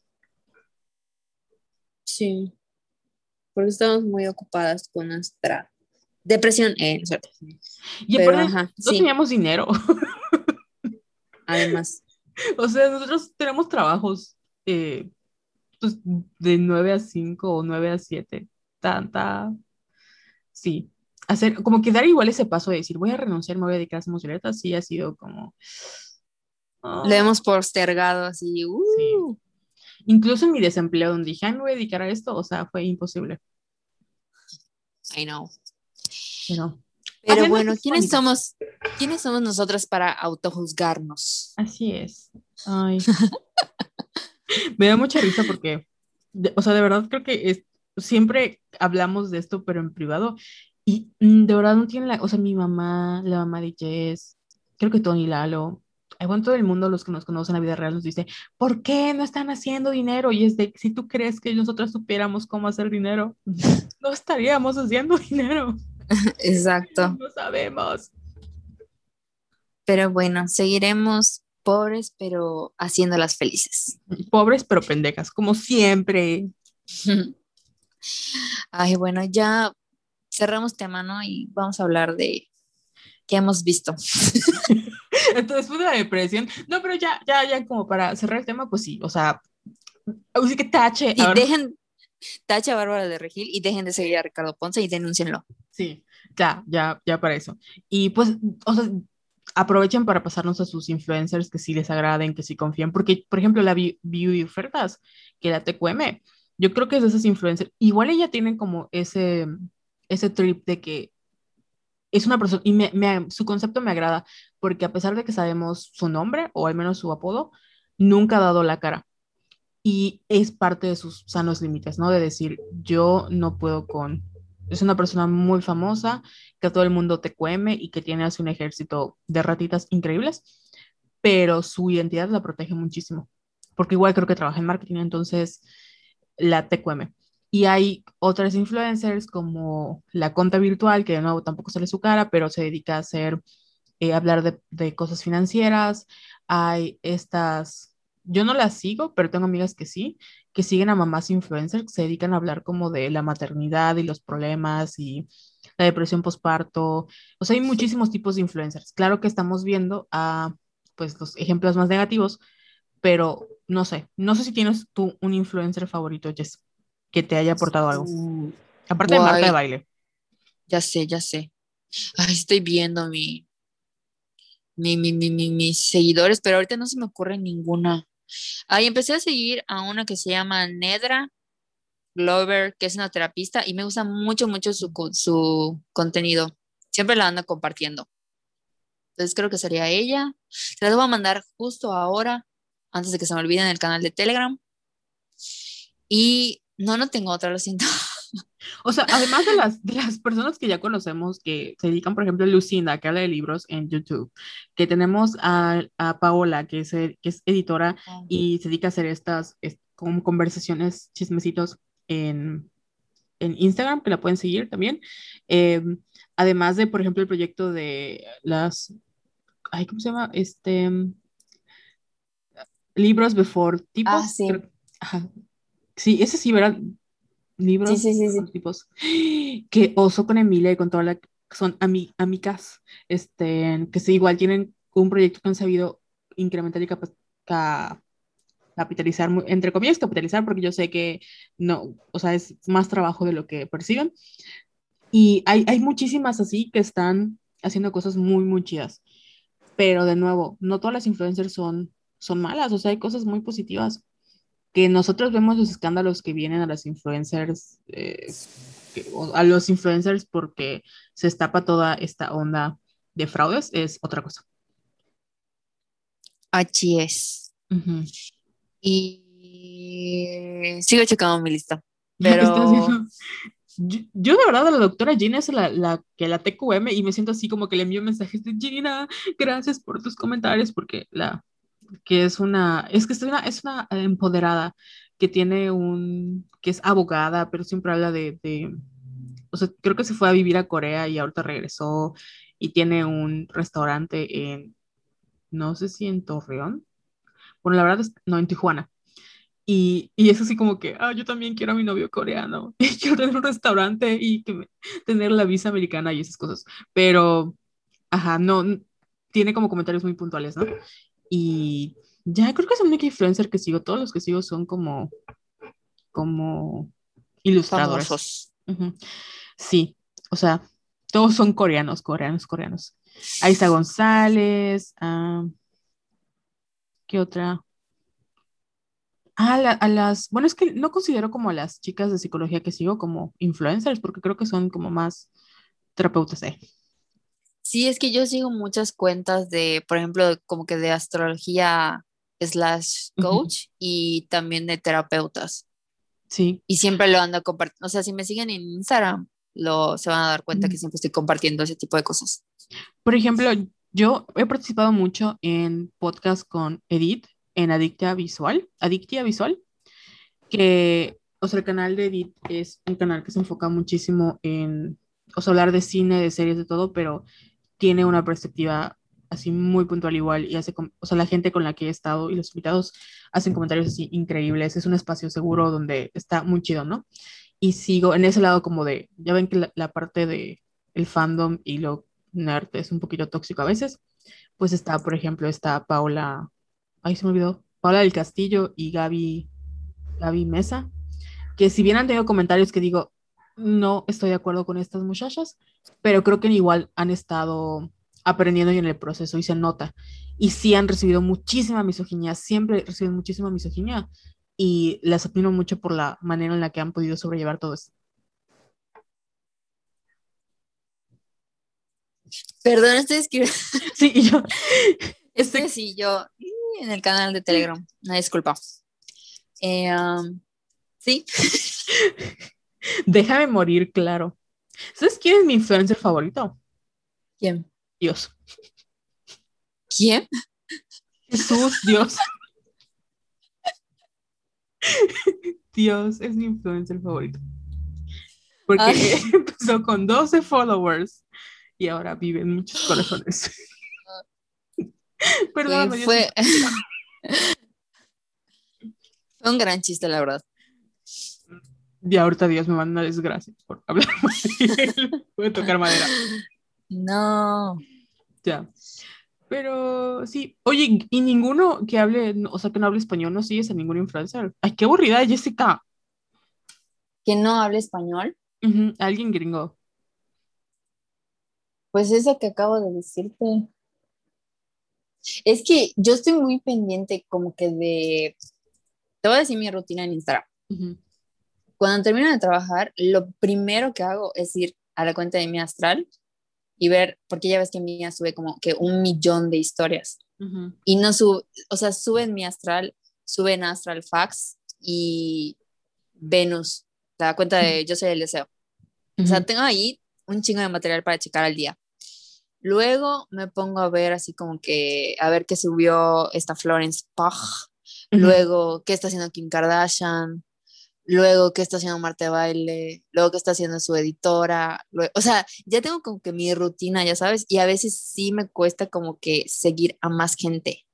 Sí, porque estamos muy ocupadas con nuestra depresión. Eh. Y Pero, no teníamos dinero. Además. O sea, nosotros tenemos trabajos eh, pues, de 9 a 5 o 9 a 7. Tanta. Sí. Hacer, como que dar igual ese paso de decir, voy a renunciar, me voy a dedicar a hacer sí ha sido como. Oh. Le hemos postergado así. Uh. Incluso en mi desempleo, donde dije, me voy a dedicar a esto, o sea, fue imposible. I know. Pero, Pero bueno, ¿quiénes somos, ¿quiénes somos nosotras para autojuzgarnos? Así es. Ay. Me da mucha risa porque, o sea, de verdad creo que es, siempre hablamos de esto, pero en privado. Y de verdad no tiene la, o sea, mi mamá, la mamá de Jess, creo que Tony Lalo, bueno, todo el mundo, los que nos conocen en la vida real, nos dice, ¿por qué no están haciendo dinero? Y es de, si tú crees que nosotros supiéramos cómo hacer dinero, no estaríamos haciendo dinero. Exacto. No sabemos. Pero bueno, seguiremos pobres, pero haciéndolas felices. Pobres, pero pendejas, como siempre. Ay, bueno, ya cerramos tema, ¿no? Y vamos a hablar de qué hemos visto. Entonces, después de la depresión, no, pero ya, ya, ya, como para cerrar el tema, pues sí, o sea, así que tache. Y dejen, tache a Bárbara de Regil y dejen de seguir a Ricardo Ponce y denúncienlo. Sí, ya, ya, ya para eso. Y pues, o sea, aprovechen para pasarnos a sus influencers que sí les agraden, que sí confíen, porque, por ejemplo, la View Ofertas, que la TQM, yo creo que es de esas influencers, igual ella tiene como ese, ese trip de que es una persona, y me, su concepto me agrada, porque a pesar de que sabemos su nombre, o al menos su apodo, nunca ha dado la cara. Y es parte de sus sanos límites, ¿no? De decir, yo no puedo con... Es una persona muy famosa, que todo el mundo te cueme y que tiene así un ejército de ratitas increíbles, pero su identidad la protege muchísimo, porque igual creo que trabaja en marketing, entonces la TQM. Y hay otras influencers como la conta virtual, que de nuevo tampoco sale su cara, pero se dedica a hacer, eh, hablar de, de, cosas financieras. Hay estas, yo no las sigo, pero tengo amigas que sí, que siguen a mamás influencers, que se dedican a hablar como de la maternidad y los problemas y la depresión postparto. O sea, hay muchísimos tipos de influencers. Claro que estamos viendo a, pues, los ejemplos más negativos, pero no sé, no sé si tienes tú un influencer favorito, Jess que te haya aportado algo. Aparte de Marta de baile. Ya sé, ya sé. Ay, estoy viendo mi, mi, mi, mi, mis seguidores, pero ahorita no se me ocurre ninguna. Ahí empecé a seguir a una que se llama Nedra Glover, que es una terapista, y me gusta mucho, mucho su, su contenido. Siempre la ando compartiendo. Entonces creo que sería ella. Se la voy a mandar justo ahora, antes de que se me olvide en el canal de Telegram. Y no, no tengo otra, lo siento. O sea, además de las, de las personas que ya conocemos que se dedican, por ejemplo, Lucinda, que habla de libros en YouTube, que tenemos a, a Paola, que es, que es editora ah. y se dedica a hacer estas como conversaciones, chismecitos en, en Instagram, que la pueden seguir también. Em, además de, por ejemplo, el proyecto de las, ay, ¿cómo se llama? Este, libros before tipos. Ah, sí. ajá, Sí, ese sí, ¿verdad? Libros. Sí, sí, sí, Tipos. Que oso con Emilia y con toda la. Son ami, amigas, este, que sí, igual tienen un proyecto que han sabido incrementar y capitalizar, entre comillas, capitalizar, porque yo sé que no, o sea, es más trabajo de lo que perciben. Y hay, hay muchísimas así que están haciendo cosas muy, muy chidas. Pero de nuevo, no todas las influencers son, son malas, o sea, hay cosas muy positivas que nosotros vemos los escándalos que vienen a las influencers, eh, a los influencers porque se estapa toda esta onda de fraudes, es otra cosa. Así es. Y sigo checando mi lista. Pero... Yo, de verdad, la doctora Gina es la, la, que la TQM y me siento así como que le envío mensajes de Gina, gracias por tus comentarios, porque la, que es una, es que es una, es una empoderada que tiene un, que es abogada, pero siempre habla de, de, o sea, creo que se fue a vivir a Corea y ahorita regresó y tiene un restaurante en, no sé si en Torreón, bueno, la verdad es, no, en Tijuana. Y, y, es así como que, ah, yo también quiero a mi novio coreano, y quiero tener un restaurante y que tener la visa americana y esas cosas. Pero, ajá, no, tiene como comentarios muy puntuales, ¿no? Y ya creo que es el único influencer que sigo. Todos los que sigo son como, como ilustradores. Sí, o sea, todos son coreanos, coreanos, coreanos. Aiza González. Ah, ¿Qué otra? Ah, a las, bueno, es que no considero como a las chicas de psicología que sigo como influencers, porque creo que son como más terapeutas. Eh. Sí, es que yo sigo muchas cuentas de, por ejemplo, como que de astrología slash coach y también de terapeutas. Sí. Y siempre lo ando compartiendo. O sea, si me siguen en Instagram, lo, se van a dar cuenta que siempre estoy compartiendo ese tipo de cosas. Por ejemplo, yo he participado mucho en podcast con Edith en Adictia Visual, Adictia Visual, que, o sea, el canal de Edith es un canal que se enfoca muchísimo en, o sea, hablar de cine, de series, de todo, pero tiene una perspectiva así muy puntual igual y hace, o sea, la gente con la que he estado y los invitados hacen comentarios así increíbles. Es un espacio seguro donde está muy chido, ¿no? Y sigo en ese lado como de, ya ven que la, parte de el fandom y lo nerd es un poquito tóxico a veces. Pues está, por ejemplo, está Paula, ay, se me olvidó, Paula del Castillo y Gaby, Gaby Mesa, que si bien han tenido comentarios que digo, no estoy de acuerdo con estas muchachas, pero creo que igual han estado aprendiendo y en el proceso y se nota. Y sí han recibido muchísima misoginia, siempre reciben muchísima misoginia y las admiro mucho por la manera en la que han podido sobrellevar todo esto. Perdón, estoy escribiendo. Sí, yo. Este sí, yo en el canal de Telegram. Una disculpa. Eh, um, sí. Déjame morir, claro. ¿Sabes quién es mi influencer favorito? ¿Quién? Dios. ¿Quién? Jesús, Dios. Dios es mi influencer favorito. Porque empezó con 12 followers y ahora vive en muchos corazones. Perdón, fue, fue un gran chiste, la verdad. Y ahorita Dios me manda desgracia por hablar Puede tocar madera. No. Ya. Pero sí, oye, y ninguno que hable, o sea, que no hable español, no sigues a ningún influencer. Ay, qué aburrida, Jessica. ¿Que no hable español? Alguien gringo. Pues eso que acabo de decirte. Es que yo estoy muy pendiente como que de... Te voy a decir mi rutina en Instagram. Cuando termino de trabajar, lo primero que hago es ir a la cuenta de mi astral y ver, porque ya ves que Mía sube como que un millón de historias. Y no sube, o sea, sube en mi astral, sube en Astral Fax y Venus, la cuenta de Yo soy el deseo. O sea, tengo ahí un chingo de material para checar al día. Luego me pongo a ver así como que, a ver qué subió esta Florence Pugh. Luego, qué está haciendo Kim Kardashian luego qué está haciendo Marta Baile, luego qué está haciendo su editora, o sea, ya tengo como que mi rutina, ya sabes, y a veces sí me cuesta como que seguir a más gente.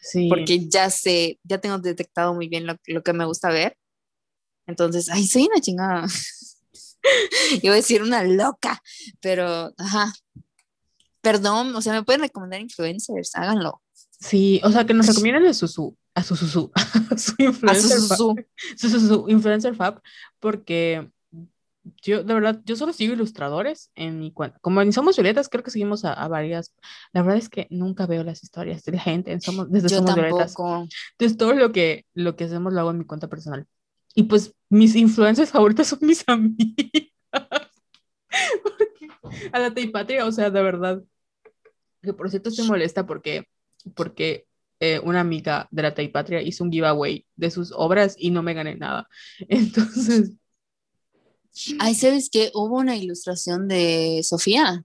Sí. Porque ya sé, ya tengo detectado muy bien lo, lo que me gusta ver. Entonces, ay, soy una chingada. Iba a decir una loca, pero, ajá. Perdón, o sea, me pueden recomendar influencers, háganlo. Sí, o sea, que nos recomienden a su, a su, su, su, su influencer, su, su, influencer fab, porque yo, de verdad, yo solo sigo ilustradores en mi cuenta. Como en Somos Violetas, creo que seguimos a, varias. La verdad es que nunca veo las historias de la gente en Somos, desde Somos Violetas. Entonces, todo lo que, lo que hacemos lo hago en mi cuenta personal. Y pues, mis influencers favoritas son mis amigas. a la Teipatria, o sea, de verdad. Que por cierto estoy molesta porque, porque eh, una amiga de la Taipatria hizo un giveaway de sus obras y no me gané nada. Entonces. Ay, ¿sabes qué? Hubo una ilustración de Sofía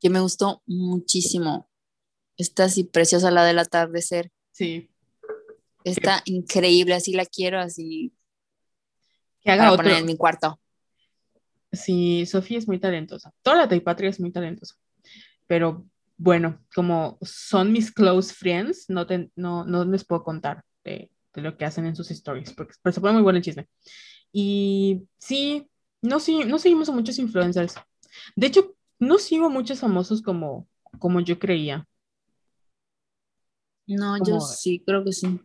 que me gustó muchísimo. Está así preciosa la del atardecer. Sí. Está increíble, así la quiero, así. Que haga para poner en mi cuarto. Sí, Sofía es muy talentosa. Toda la Taipatria es muy talentosa. Pero bueno, como son mis close friends, no, no, no les puedo contar de, de, lo que hacen en sus stories, porque pero se pone muy bueno el chisme. Y sí, no, sí, no seguimos a muchos influencers. De hecho, no sigo muchos famosos como, como yo creía. No, yo sí, creo que sí.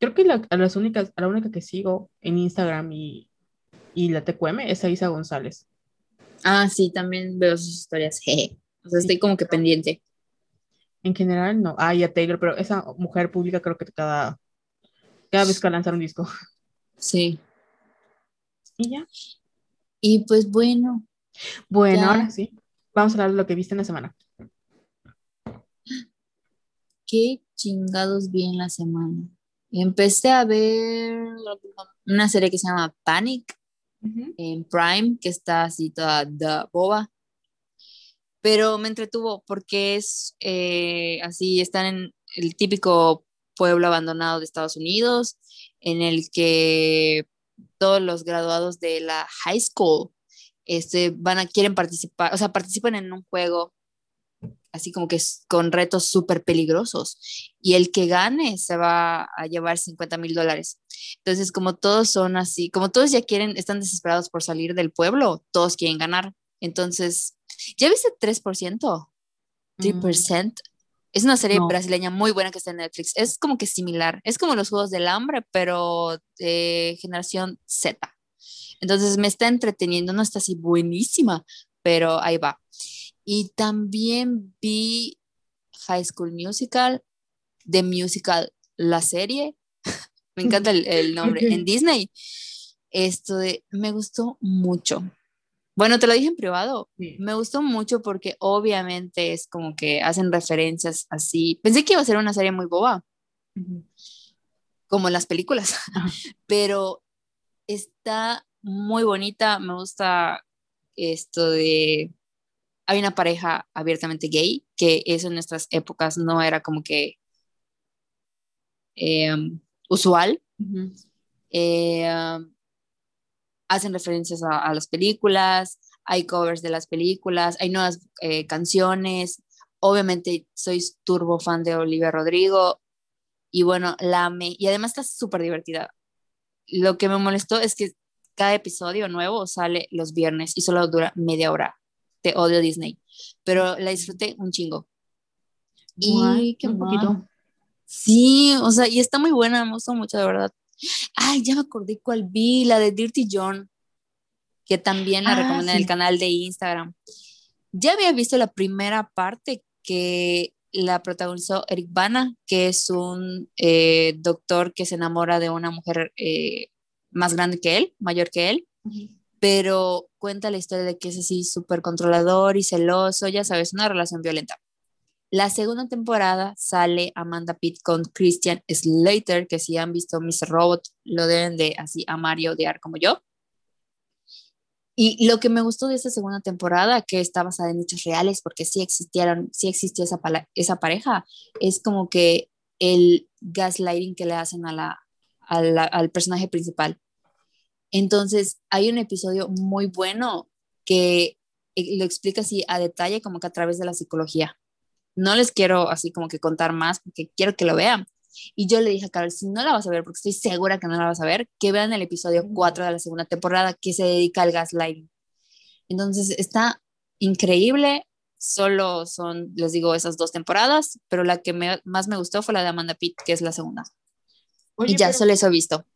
Creo que la, a las únicas, a la única que sigo en Instagram y, y la TQM es a Isa González. Ah, sí, también veo sus historias. O sea, estoy como que pendiente. En general, no. Ah, y a Taylor, pero esa mujer pública creo que cada, cada vez que lanzar un disco. Sí. Y ya. Y pues bueno. Bueno, ahora sí. Vamos a hablar de lo que viste en la semana. ¿Qué chingados vi en la semana? Empecé a ver una serie que se llama Panic en Prime, que está así toda de boba pero me entretuvo porque es eh, así, están en el típico pueblo abandonado de Estados Unidos, en el que todos los graduados de la high school este, van a, quieren participar, o sea, participan en un juego así como que con retos súper peligrosos. Y el que gane se va a llevar 50 mil dólares. Entonces, como todos son así, como todos ya quieren, están desesperados por salir del pueblo, todos quieren ganar. Entonces, ¿ya viste 3%? 3%. Es una serie brasileña muy buena que está en Netflix. Es como que similar. Es como los Juegos del Hambre, pero de generación Z. Entonces me está entreteniendo. No está así buenísima, pero ahí va. Y también vi High School Musical, The Musical, la serie. me encanta el, nombre. En Disney. Esto de, me gustó mucho. Bueno, te lo dije en privado. Me gustó mucho porque obviamente es como que hacen referencias así. Pensé que iba a ser una serie muy boba, como las películas, pero está muy bonita. Me gusta esto de... Hay una pareja abiertamente gay, que eso en nuestras épocas no era como que em, usual hacen referencias a, las películas, hay covers de las películas, hay nuevas eh, canciones. Obviamente soy turbo fan de Olivia Rodrigo y bueno, la amé y además está súper divertida. Lo que me molestó es que cada episodio nuevo sale los viernes y solo dura media hora. Te odio Disney, pero la disfruté un chingo. Y qué poquito. Sí, o sea, y está muy buena, me gustó mucho, de verdad. Ay, ya me acordé cuál vi, la de Dirty John, que también la ah, recomendé en el canal de Instagram. Ya había visto la primera parte que la protagonizó Eric Bana, que es un eh, doctor que se enamora de una mujer eh, más grande que él, mayor que él, pero cuenta la historia de que es así súper controlador y celoso, ya sabes, una relación violenta. La segunda temporada sale Amanda Pitt con Christian Slater, que si han visto Mr. Robot, lo deben de así amar y odiar como yo. Y lo que me gustó de esta segunda temporada, que está basada en hechos reales, porque sí existieron, sí existió esa, esa pareja, es como que el gaslighting que le hacen a la, al personaje principal. Entonces, hay un episodio muy bueno que eh, lo explica así a detalle, como que a través de la psicología no les quiero así como que contar más porque quiero que lo vean. Y yo le dije a Carol, si no la vas a ver, porque estoy segura que no la vas a ver, que vean el episodio 4 de la segunda temporada que se dedica al gaslighting. Entonces está increíble, solo son, les digo, esas dos temporadas, pero la que más me gustó fue la de Amanda Pitt, que es la segunda. y ya, solo eso he visto.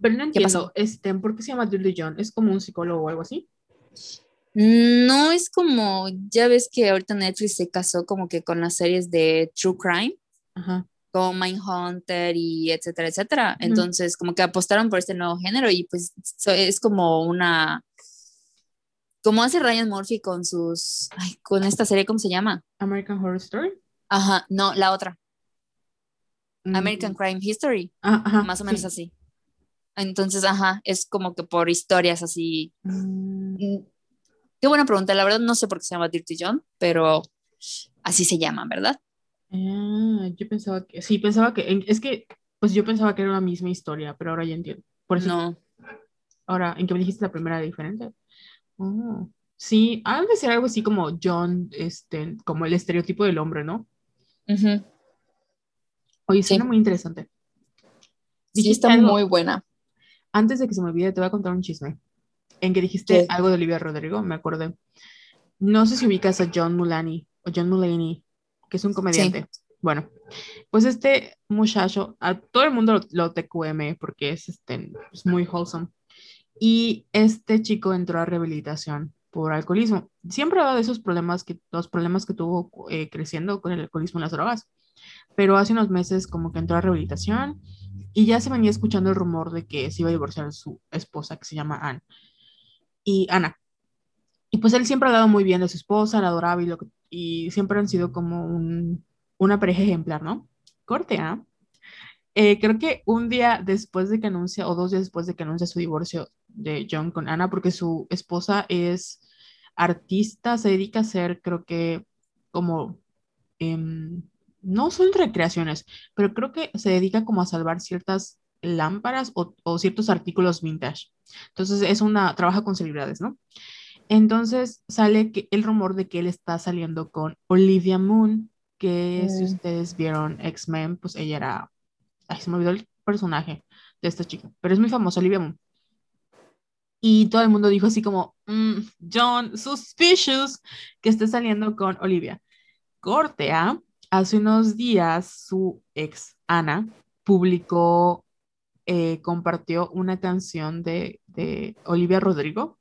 Pero no entiendo, este, ¿por qué se llama Julie John? ¿Es como un psicólogo o algo así? No es como, ya ves que ahorita Netflix se casó como que con las series de True Crime, como Mindhunter y etcétera, etcétera. Entonces, como que apostaron por este nuevo género y pues es como una, como hace Ryan Murphy con sus, con esta serie, ¿cómo se llama? American Horror Story. Ajá, no, la otra. Mm. American Crime History. Ah, más o menos así. Entonces, ajá, es como que por historias así. Mm. Qué buena pregunta. La verdad no sé por qué se llama Dirty John, pero así se llama, ¿verdad? Ah, yo pensaba que, sí, pensaba que, es que, pues yo pensaba que era la misma historia, pero ahora ya entiendo. Por eso, no. Ahora, ¿en qué me dijiste la primera diferente? Oh, sí, ha de ser algo así como John, este, como el estereotipo del hombre, ¿no? Oye, suena muy interesante. Sí, está muy buena. Antes de que se me olvide, te voy a contar un chisme en que dijiste algo de Olivia Rodrigo, me acordé. No sé si ubicas a John Mulaney o John Mulaney, que es un comediante. Bueno, pues este muchacho, a todo el mundo lo, TQM porque es, este, es muy wholesome. Y este chico entró a rehabilitación por alcoholismo. Siempre ha dado esos problemas, que, los problemas que tuvo eh, creciendo con el alcoholismo y las drogas. Pero hace unos meses como que entró a rehabilitación y ya se venía escuchando el rumor de que se iba a divorciar de su esposa, que se llama Anne y Ana. Y pues él siempre ha hablado muy bien de su esposa, la adoraba y, y siempre han sido como un, una pareja ejemplar, ¿no? Corte, ¿ah? Eh, creo que un día después de que anuncia, o dos días después de que anuncia su divorcio de John con Ana, porque su esposa es artista, se dedica a hacer, creo que, como, em, no son recreaciones, pero creo que se dedica como a salvar ciertas lámparas o, ciertos artículos vintage. Entonces es una, trabaja con celebridades, ¿no? Entonces sale que el rumor de que él está saliendo con Olivia Moon, que si Mm. ustedes vieron X-Men, pues ella era, ay, se me olvidó el personaje de esta chica, pero es muy famosa, Olivia Moon. Y todo el mundo dijo así como, "Mm, John, suspicious que esté saliendo con Olivia. Corte A, hace unos días su ex, Ana, publicó, eh, compartió una canción de, Olivia Rodrigo,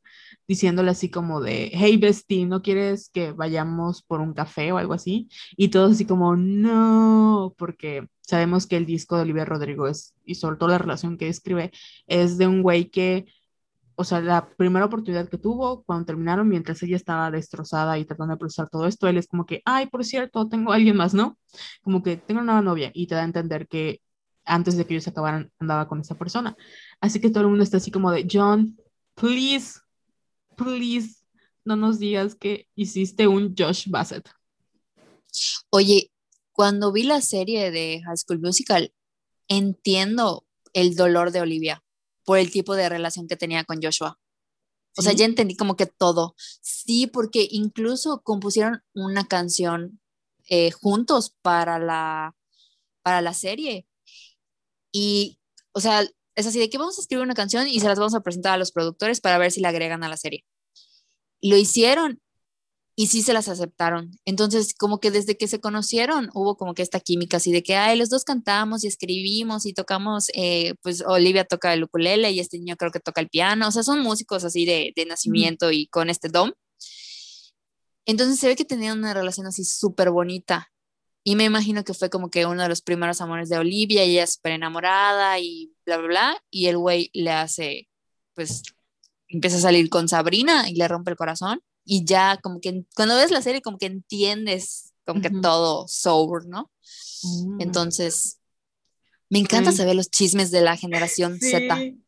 diciéndole así como de, hey bestie, ¿no quieres que vayamos por un café o algo así? Y todos así como, no, porque sabemos que el disco de Olivia Rodrigo es, y sobre todo la relación que escribe, es de un güey que o sea, la primera oportunidad que tuvo cuando terminaron, mientras ella estaba destrozada y tratando de procesar todo esto, él es como que, ay, por cierto, tengo a alguien más, ¿no? Como que tengo una nueva novia y te da a entender que antes de que ellos se acabaran andaba con esa persona. Así que todo el mundo está así como de, John, please, please, no nos digas que hiciste un Josh Bassett. Oye, cuando vi la serie de High School Musical, entiendo el dolor de Olivia por el tipo de relación que tenía con Joshua. O sea, ya entendí como que todo. Sí, porque incluso compusieron una canción eh, juntos para la, para la serie. Y, o sea, es así de que vamos a escribir una canción y se las vamos a presentar a los productores para ver si la agregan a la serie. Lo hicieron y sí se las aceptaron. Entonces, como que desde que se conocieron, hubo como que esta química así de que, ay, los dos cantamos y escribimos y tocamos, eh, pues Olivia toca el ukulele y este niño creo que toca el piano, o sea, son músicos así de, de nacimiento y con este dom. Entonces se ve que tenían una relación así súper bonita. Y me imagino que fue como que uno de los primeros amores de Olivia y ella súper enamorada y bla, bla, bla. Y el güey le hace, pues, empieza a salir con Sabrina y le rompe el corazón y ya como que cuando ves la serie como que entiendes como que Ujú. todo sour, ¿no? Mm. Entonces, me encanta saber los chismes de la generación Z. Sí.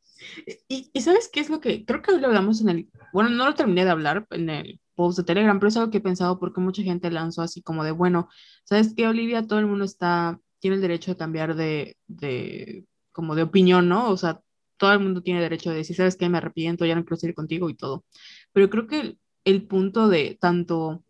Y, y ¿sabes qué es lo que creo que hoy lo hablamos en el, bueno, no lo terminé de hablar en el post de Telegram, pero es algo que he pensado porque mucha gente lanzó así como de, bueno, ¿sabes qué, Olivia? Todo el mundo está, tiene el derecho de cambiar de, de, como de opinión, ¿no? O sea, todo el mundo tiene derecho de decir, ¿sabes qué? Me arrepiento, ya no quiero seguir contigo y todo. Pero creo que el, el punto de tanto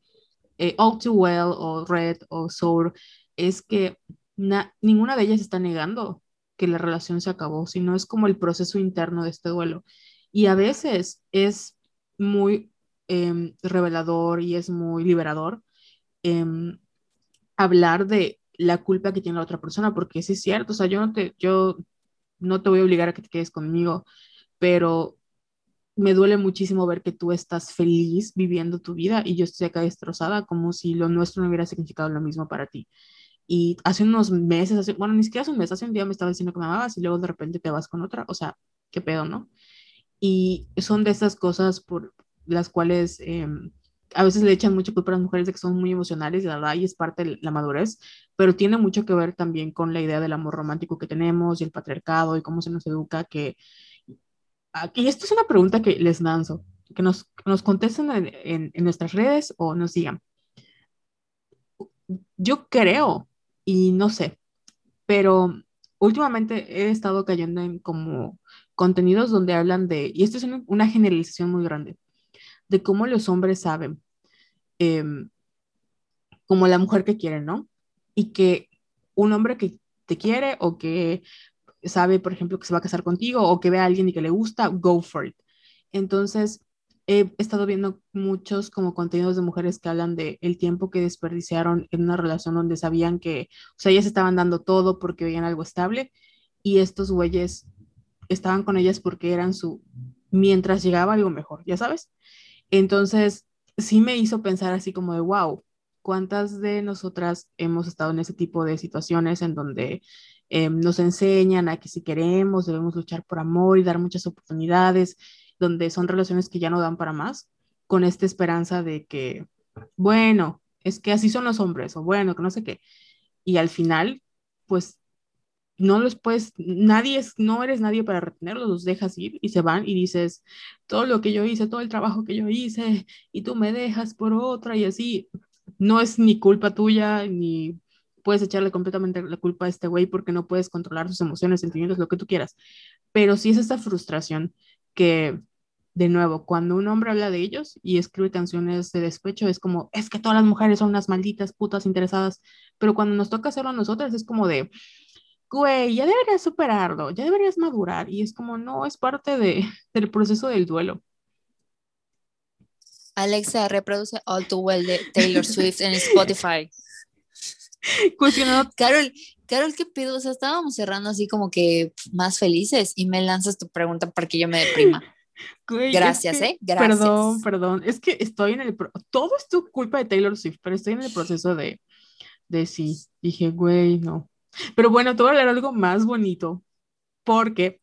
eh, All Too Well o Red o Sour es que na- ninguna de ellas está negando que la relación se acabó, sino es como el proceso interno de este duelo. Y a veces es muy em, revelador y es muy liberador em, hablar de la culpa que tiene la otra persona, porque sí es cierto, o sea, yo no te, yo no te voy a obligar a que te quedes conmigo, pero me duele muchísimo ver que tú estás feliz viviendo tu vida y yo estoy acá destrozada como si lo nuestro no hubiera significado lo mismo para ti. Y hace unos meses, hace, bueno, ni siquiera hace un mes, hace un día me estaba diciendo que me amabas y luego de repente te vas con otra, o sea, qué pedo, ¿no? Y son de esas cosas por las cuales eh, a veces le echan mucha culpa a las mujeres de que son muy emocionales, la verdad, y es parte de la madurez, pero tiene mucho que ver también con la idea del amor romántico que tenemos y el patriarcado y cómo se nos educa, que aquí esto es una pregunta que les lanzo, que nos, nos contesten en, en, en nuestras redes o nos digan. Yo creo, y no sé, pero últimamente he estado cayendo en como contenidos donde hablan de, y esto es una generalización muy grande, de cómo los hombres saben, eh, como la mujer que quiere, ¿no? Y que un hombre que te quiere o que sabe, por ejemplo, que se va a casar contigo o que ve a alguien y que le gusta, go for it. Entonces, he estado viendo muchos como contenidos de mujeres que hablan de el tiempo que desperdiciaron en una relación donde sabían que, o sea, ellas estaban dando todo porque veían algo estable y estos güeyes estaban con ellas porque eran su, mientras llegaba algo mejor, ya sabes. Entonces, sí me hizo pensar así como de, wow, ¿cuántas de nosotras hemos estado en ese tipo de situaciones en donde eh, nos enseñan a que si queremos debemos luchar por amor y dar muchas oportunidades, donde son relaciones que ya no dan para más, con esta esperanza de que, bueno, es que así son los hombres, o bueno, que no sé qué. Y al final, pues no los puedes, nadie es, no eres nadie para retenerlos, los dejas ir y se van y dices, todo lo que yo hice, todo el trabajo que yo hice, y tú me dejas por otra y así, no es ni culpa tuya, ni puedes echarle completamente la culpa a este güey porque no puedes controlar sus emociones, sentimientos, lo que tú quieras, pero sí es esta frustración que de nuevo, cuando un hombre habla de ellos y escribe canciones de despecho, es como, es que todas las mujeres son unas malditas putas interesadas, pero cuando nos toca hacerlo a nosotras es como de, güey, ya deberías superarlo, ya deberías madurar, y es como, no, es parte de, del proceso del duelo. Alexa, reproduce All Too Well de Taylor Swift en Spotify. Cuestionado. Carol, Carol, ¿qué pido? O sea, estábamos cerrando así como que más felices y me lanzas tu pregunta para que yo me deprima. Gracias, ¿eh? Gracias. Perdón, perdón. Es que estoy en el. Todo es tu culpa de Taylor Swift, pero estoy en el proceso de, de sí. Dije, güey, no. Pero bueno, te voy a hablar algo más bonito, porque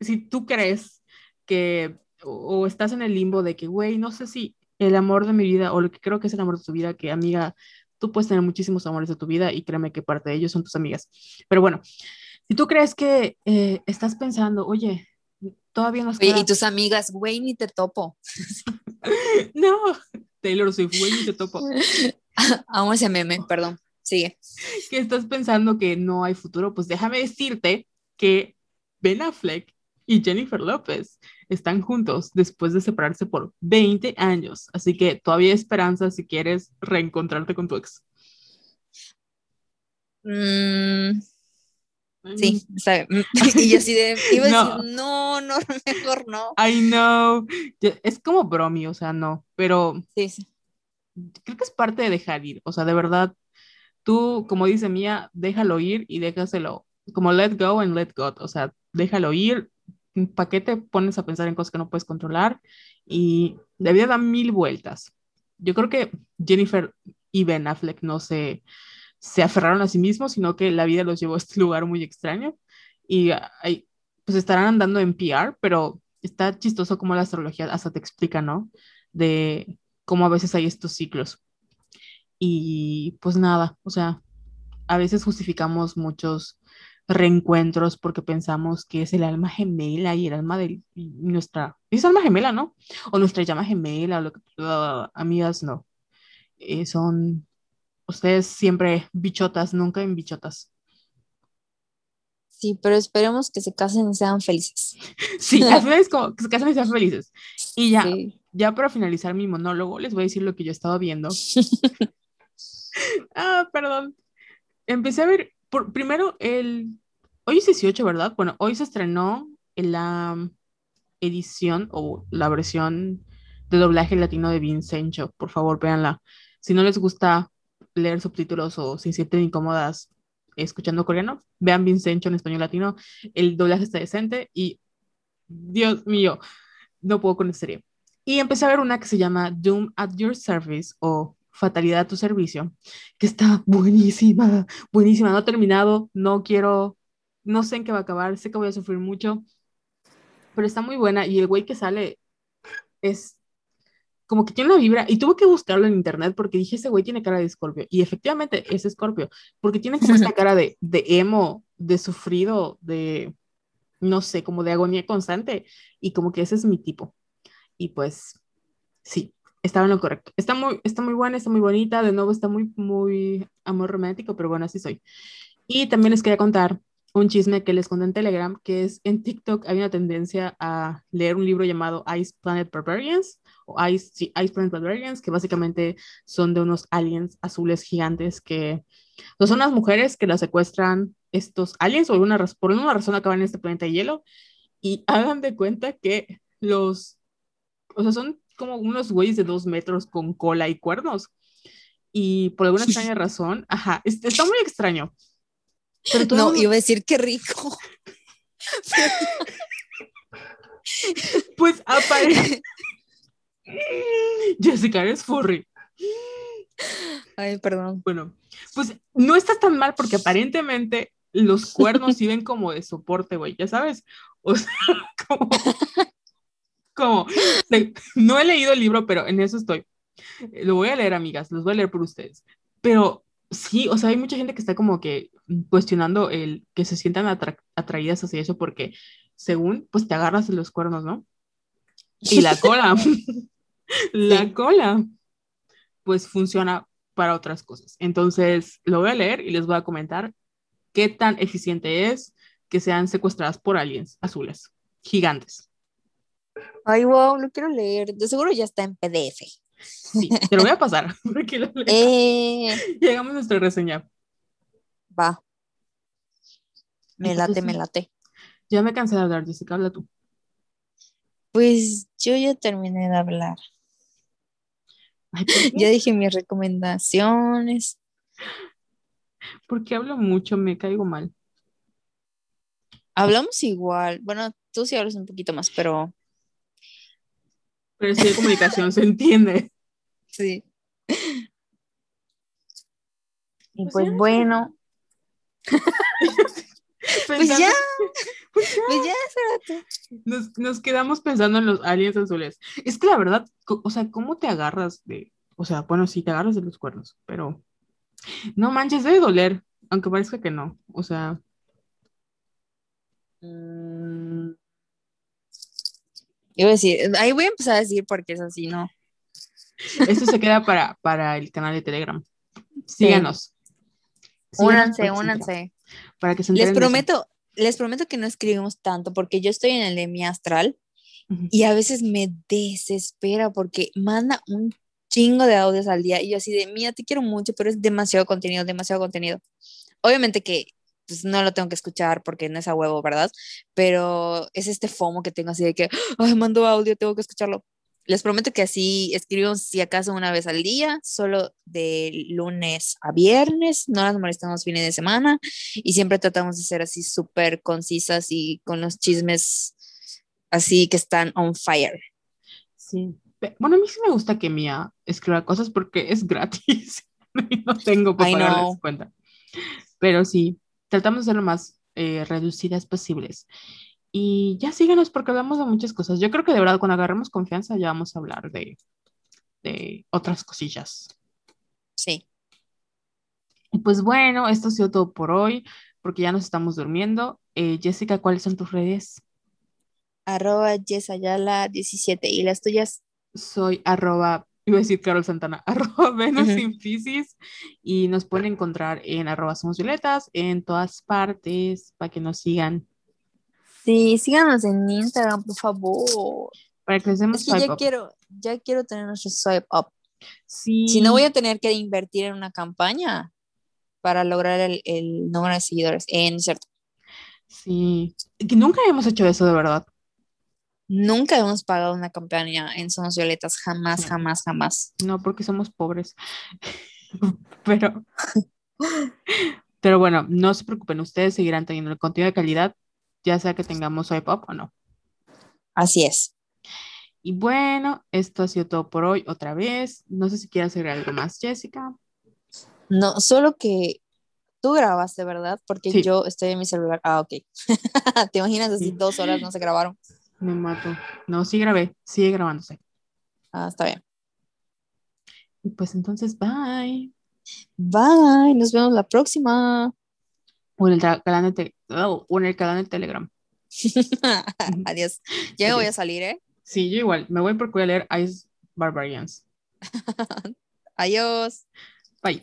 si tú crees que. O, o estás en el limbo de que, güey, no sé si el amor de mi vida o lo que creo que es el amor de tu vida, que amiga, tú puedes tener muchísimos amores de tu vida y créeme que parte de ellos son tus amigas. Pero bueno, si tú crees que eh, estás pensando, oye, todavía no Oye, y tus amigas, güey, ni te topo. no, Taylor Swift, güey, ni te topo. Amo ese meme, perdón. Sigue. Que estás pensando que no hay futuro, pues déjame decirte que Ben Affleck y Jennifer López están juntos después de separarse por 20 años. Así que todavía hay esperanza si quieres reencontrarte con tu ex. Mm, sí, y yo así de, iba a no. decir, no, no, mejor no. I know. Es como bromi, o sea, no, pero sí, sí. creo que es parte de dejar ir, o sea, de verdad, tú, como dice Mía, déjalo ir y déjaselo, como let go and let go, o sea, déjalo ir, ¿para qué te pones a pensar en cosas que no puedes controlar? Y la vida da mil vueltas. Yo creo que Jennifer y Ben Affleck no se, se aferraron a sí mismos, sino que la vida los llevó a este lugar muy extraño y pues estarán andando en PR, pero está chistoso como la astrología hasta te explica, ¿no? De cómo a veces hay estos ciclos. Y pues nada, o sea, a veces justificamos muchos reencuentros porque pensamos que es el alma gemela y el alma de nuestra, es alma gemela, ¿no? O nuestra llama gemela, o lo que, uh, amigas, no. Eh, son ustedes siempre bichotas, nunca en bichotas. Sí, pero esperemos que se casen y sean felices. Sí, es como que se casen y sean felices. Y ya, ya para finalizar mi monólogo, les voy a decir lo que yo estaba viendo. ah, perdón. Empecé a ver por, primero, el, hoy es 18, ¿verdad? Bueno, hoy se estrenó la edición o la versión de doblaje latino de Vincenzo. Por favor, véanla. Si no les gusta leer subtítulos o se sienten incómodas escuchando coreano, vean Vincenzo en español latino. El doblaje está decente y, Dios mío, no puedo con esta serie. Y empecé a ver una que se llama Doom at Your Service o Fatalidad a tu servicio, que está buenísima, buenísima. No ha terminado, no quiero, no sé en qué va a acabar, sé que voy a sufrir mucho, pero está muy buena y el güey que sale es como que tiene una vibra y tuve que buscarlo en internet porque dije, ese güey tiene cara de escorpio y efectivamente es escorpio, porque tiene como esta cara de, de emo, de sufrido, de, no sé, como de agonía constante y como que ese es mi tipo. Y pues, sí, estaba en lo correcto. Está muy, está muy buena, está muy bonita, de nuevo está muy, muy amor romántico, pero bueno, así soy. Y también les quería contar un chisme que les conté en Telegram, que es en TikTok hay una tendencia a leer un libro llamado Ice Planet Barbarians, o Ice, sí, Ice Planet Barbarians, que básicamente son de unos aliens azules gigantes que no son unas mujeres que las secuestran estos aliens o alguna, por alguna razón acaban en este planeta de hielo y hagan de cuenta que los, o sea, son como unos güeyes de dos metros con cola y cuernos. Y por alguna extraña razón, ajá, está muy extraño. Pero no, iba a decir qué rico. pues aparece. Jessica, eres furry. Ay, perdón. Bueno, pues no estás tan mal porque aparentemente los cuernos sirven como de soporte, güey, ya sabes. O sea, como como, no he leído el libro, pero en eso estoy. Lo voy a leer, amigas, los voy a leer por ustedes. Pero sí, o sea, hay mucha gente que está como que cuestionando el que se sientan atraídas hacia eso porque según, pues te agarras los cuernos, ¿no? Y la cola, la cola, pues funciona para otras cosas. Entonces, lo voy a leer y les voy a comentar qué tan eficiente es que sean secuestradas por aliens azules, gigantes. Ay, wow, lo quiero leer. De seguro ya está en PDF. Sí, te lo voy a pasar. Porque lo Eh, Llegamos a nuestra reseña. va, me late, me sí. late. Ya me cansé de hablar, Jessica, habla tú. Pues yo ya terminé de hablar. Ya dije mis recomendaciones. Porque hablo mucho, me caigo mal. Hablamos igual. Bueno, tú sí hablas un poquito más, pero Pero sí de comunicación, se entiende. sí. Y Pues pues bueno, pues ya, Pues ya, pues ya. Nos, nos quedamos pensando en los aliens azules. Es que la verdad, o sea, ¿cómo te agarras de, o sea, bueno, sí, te agarras de los cuernos, pero no manches, debe doler, aunque parezca que no. O sea, Mm. Iba a decir, ahí voy a empezar a decir porque es así, ¿no? esto se queda para, para el canal de Telegram. Síganos. Síganos Únanse, únanse. Para que se Les prometo, les prometo que no escribimos tanto porque yo estoy en el de mi astral Ujú. y a veces me desespera porque manda un chingo de audios al día y yo así de, mía, te quiero mucho, pero es demasiado contenido, demasiado contenido. Obviamente que pues, no lo tengo que escuchar porque no es a huevo, ¿verdad? Pero es este FOMO que tengo así de que, ay, mando audio, tengo que escucharlo. Les prometo que así escribimos si acaso una vez al día, solo de lunes a viernes, no las molestamos fines de semana y siempre tratamos de ser así súper concisas y con los chismes así que están on fire. Sí. Bueno, a mí sí me gusta que Mía escriba cosas porque es gratis. no tengo para cuenta. Pero sí, tratamos de ser lo más eh, reducidas posibles. Y ya síganos porque hablamos de muchas cosas. Yo creo que de verdad cuando agarremos confianza ya vamos a hablar de, de otras cosillas. Sí. Y pues bueno, esto ha sido todo por hoy porque ya nos estamos durmiendo. Eh, Jessica, ¿cuáles son tus redes? Arroba Yesayala 17 y las tuyas. soy arroba, iba a decir Carol Santana, arroba Venus Ujú. sin y nos pueden encontrar en arroba somos violetas en todas partes para que nos sigan, Sí, síganos en Instagram, por favor. para que les demos Es que swipe ya up. quiero, ya quiero tener nuestro swipe up. Sí, Si no voy a tener que invertir en una campaña para lograr el, el número de seguidores. En cierto, sí, que nunca hemos hecho eso de verdad. Nunca hemos pagado una campaña en Somos Violetas, jamás, Sí. jamás, jamás. No, porque somos pobres. pero, pero bueno, no se preocupen, ustedes seguirán teniendo el contenido de calidad, ya sea que tengamos up o no. Así es. Y bueno, esto ha sido todo por hoy otra vez. No sé si quieres agregar algo más, Jessica. No, solo que tú grabaste, ¿verdad? Porque Sí. yo estoy en mi celular. Ah, ok. ¿Te imaginas así Sí. dos horas no se grabaron? Me mato. No, sí grabé, sigue grabándose. Ah, está bien. Y pues entonces, bye. Bye, nos vemos la próxima. O en el canal de, oh, o en el canal de Telegram. Adiós. Ya voy a salir, ¿eh? Sí, yo igual. Me voy porque voy a leer Ice Barbarians. Adiós. Bye.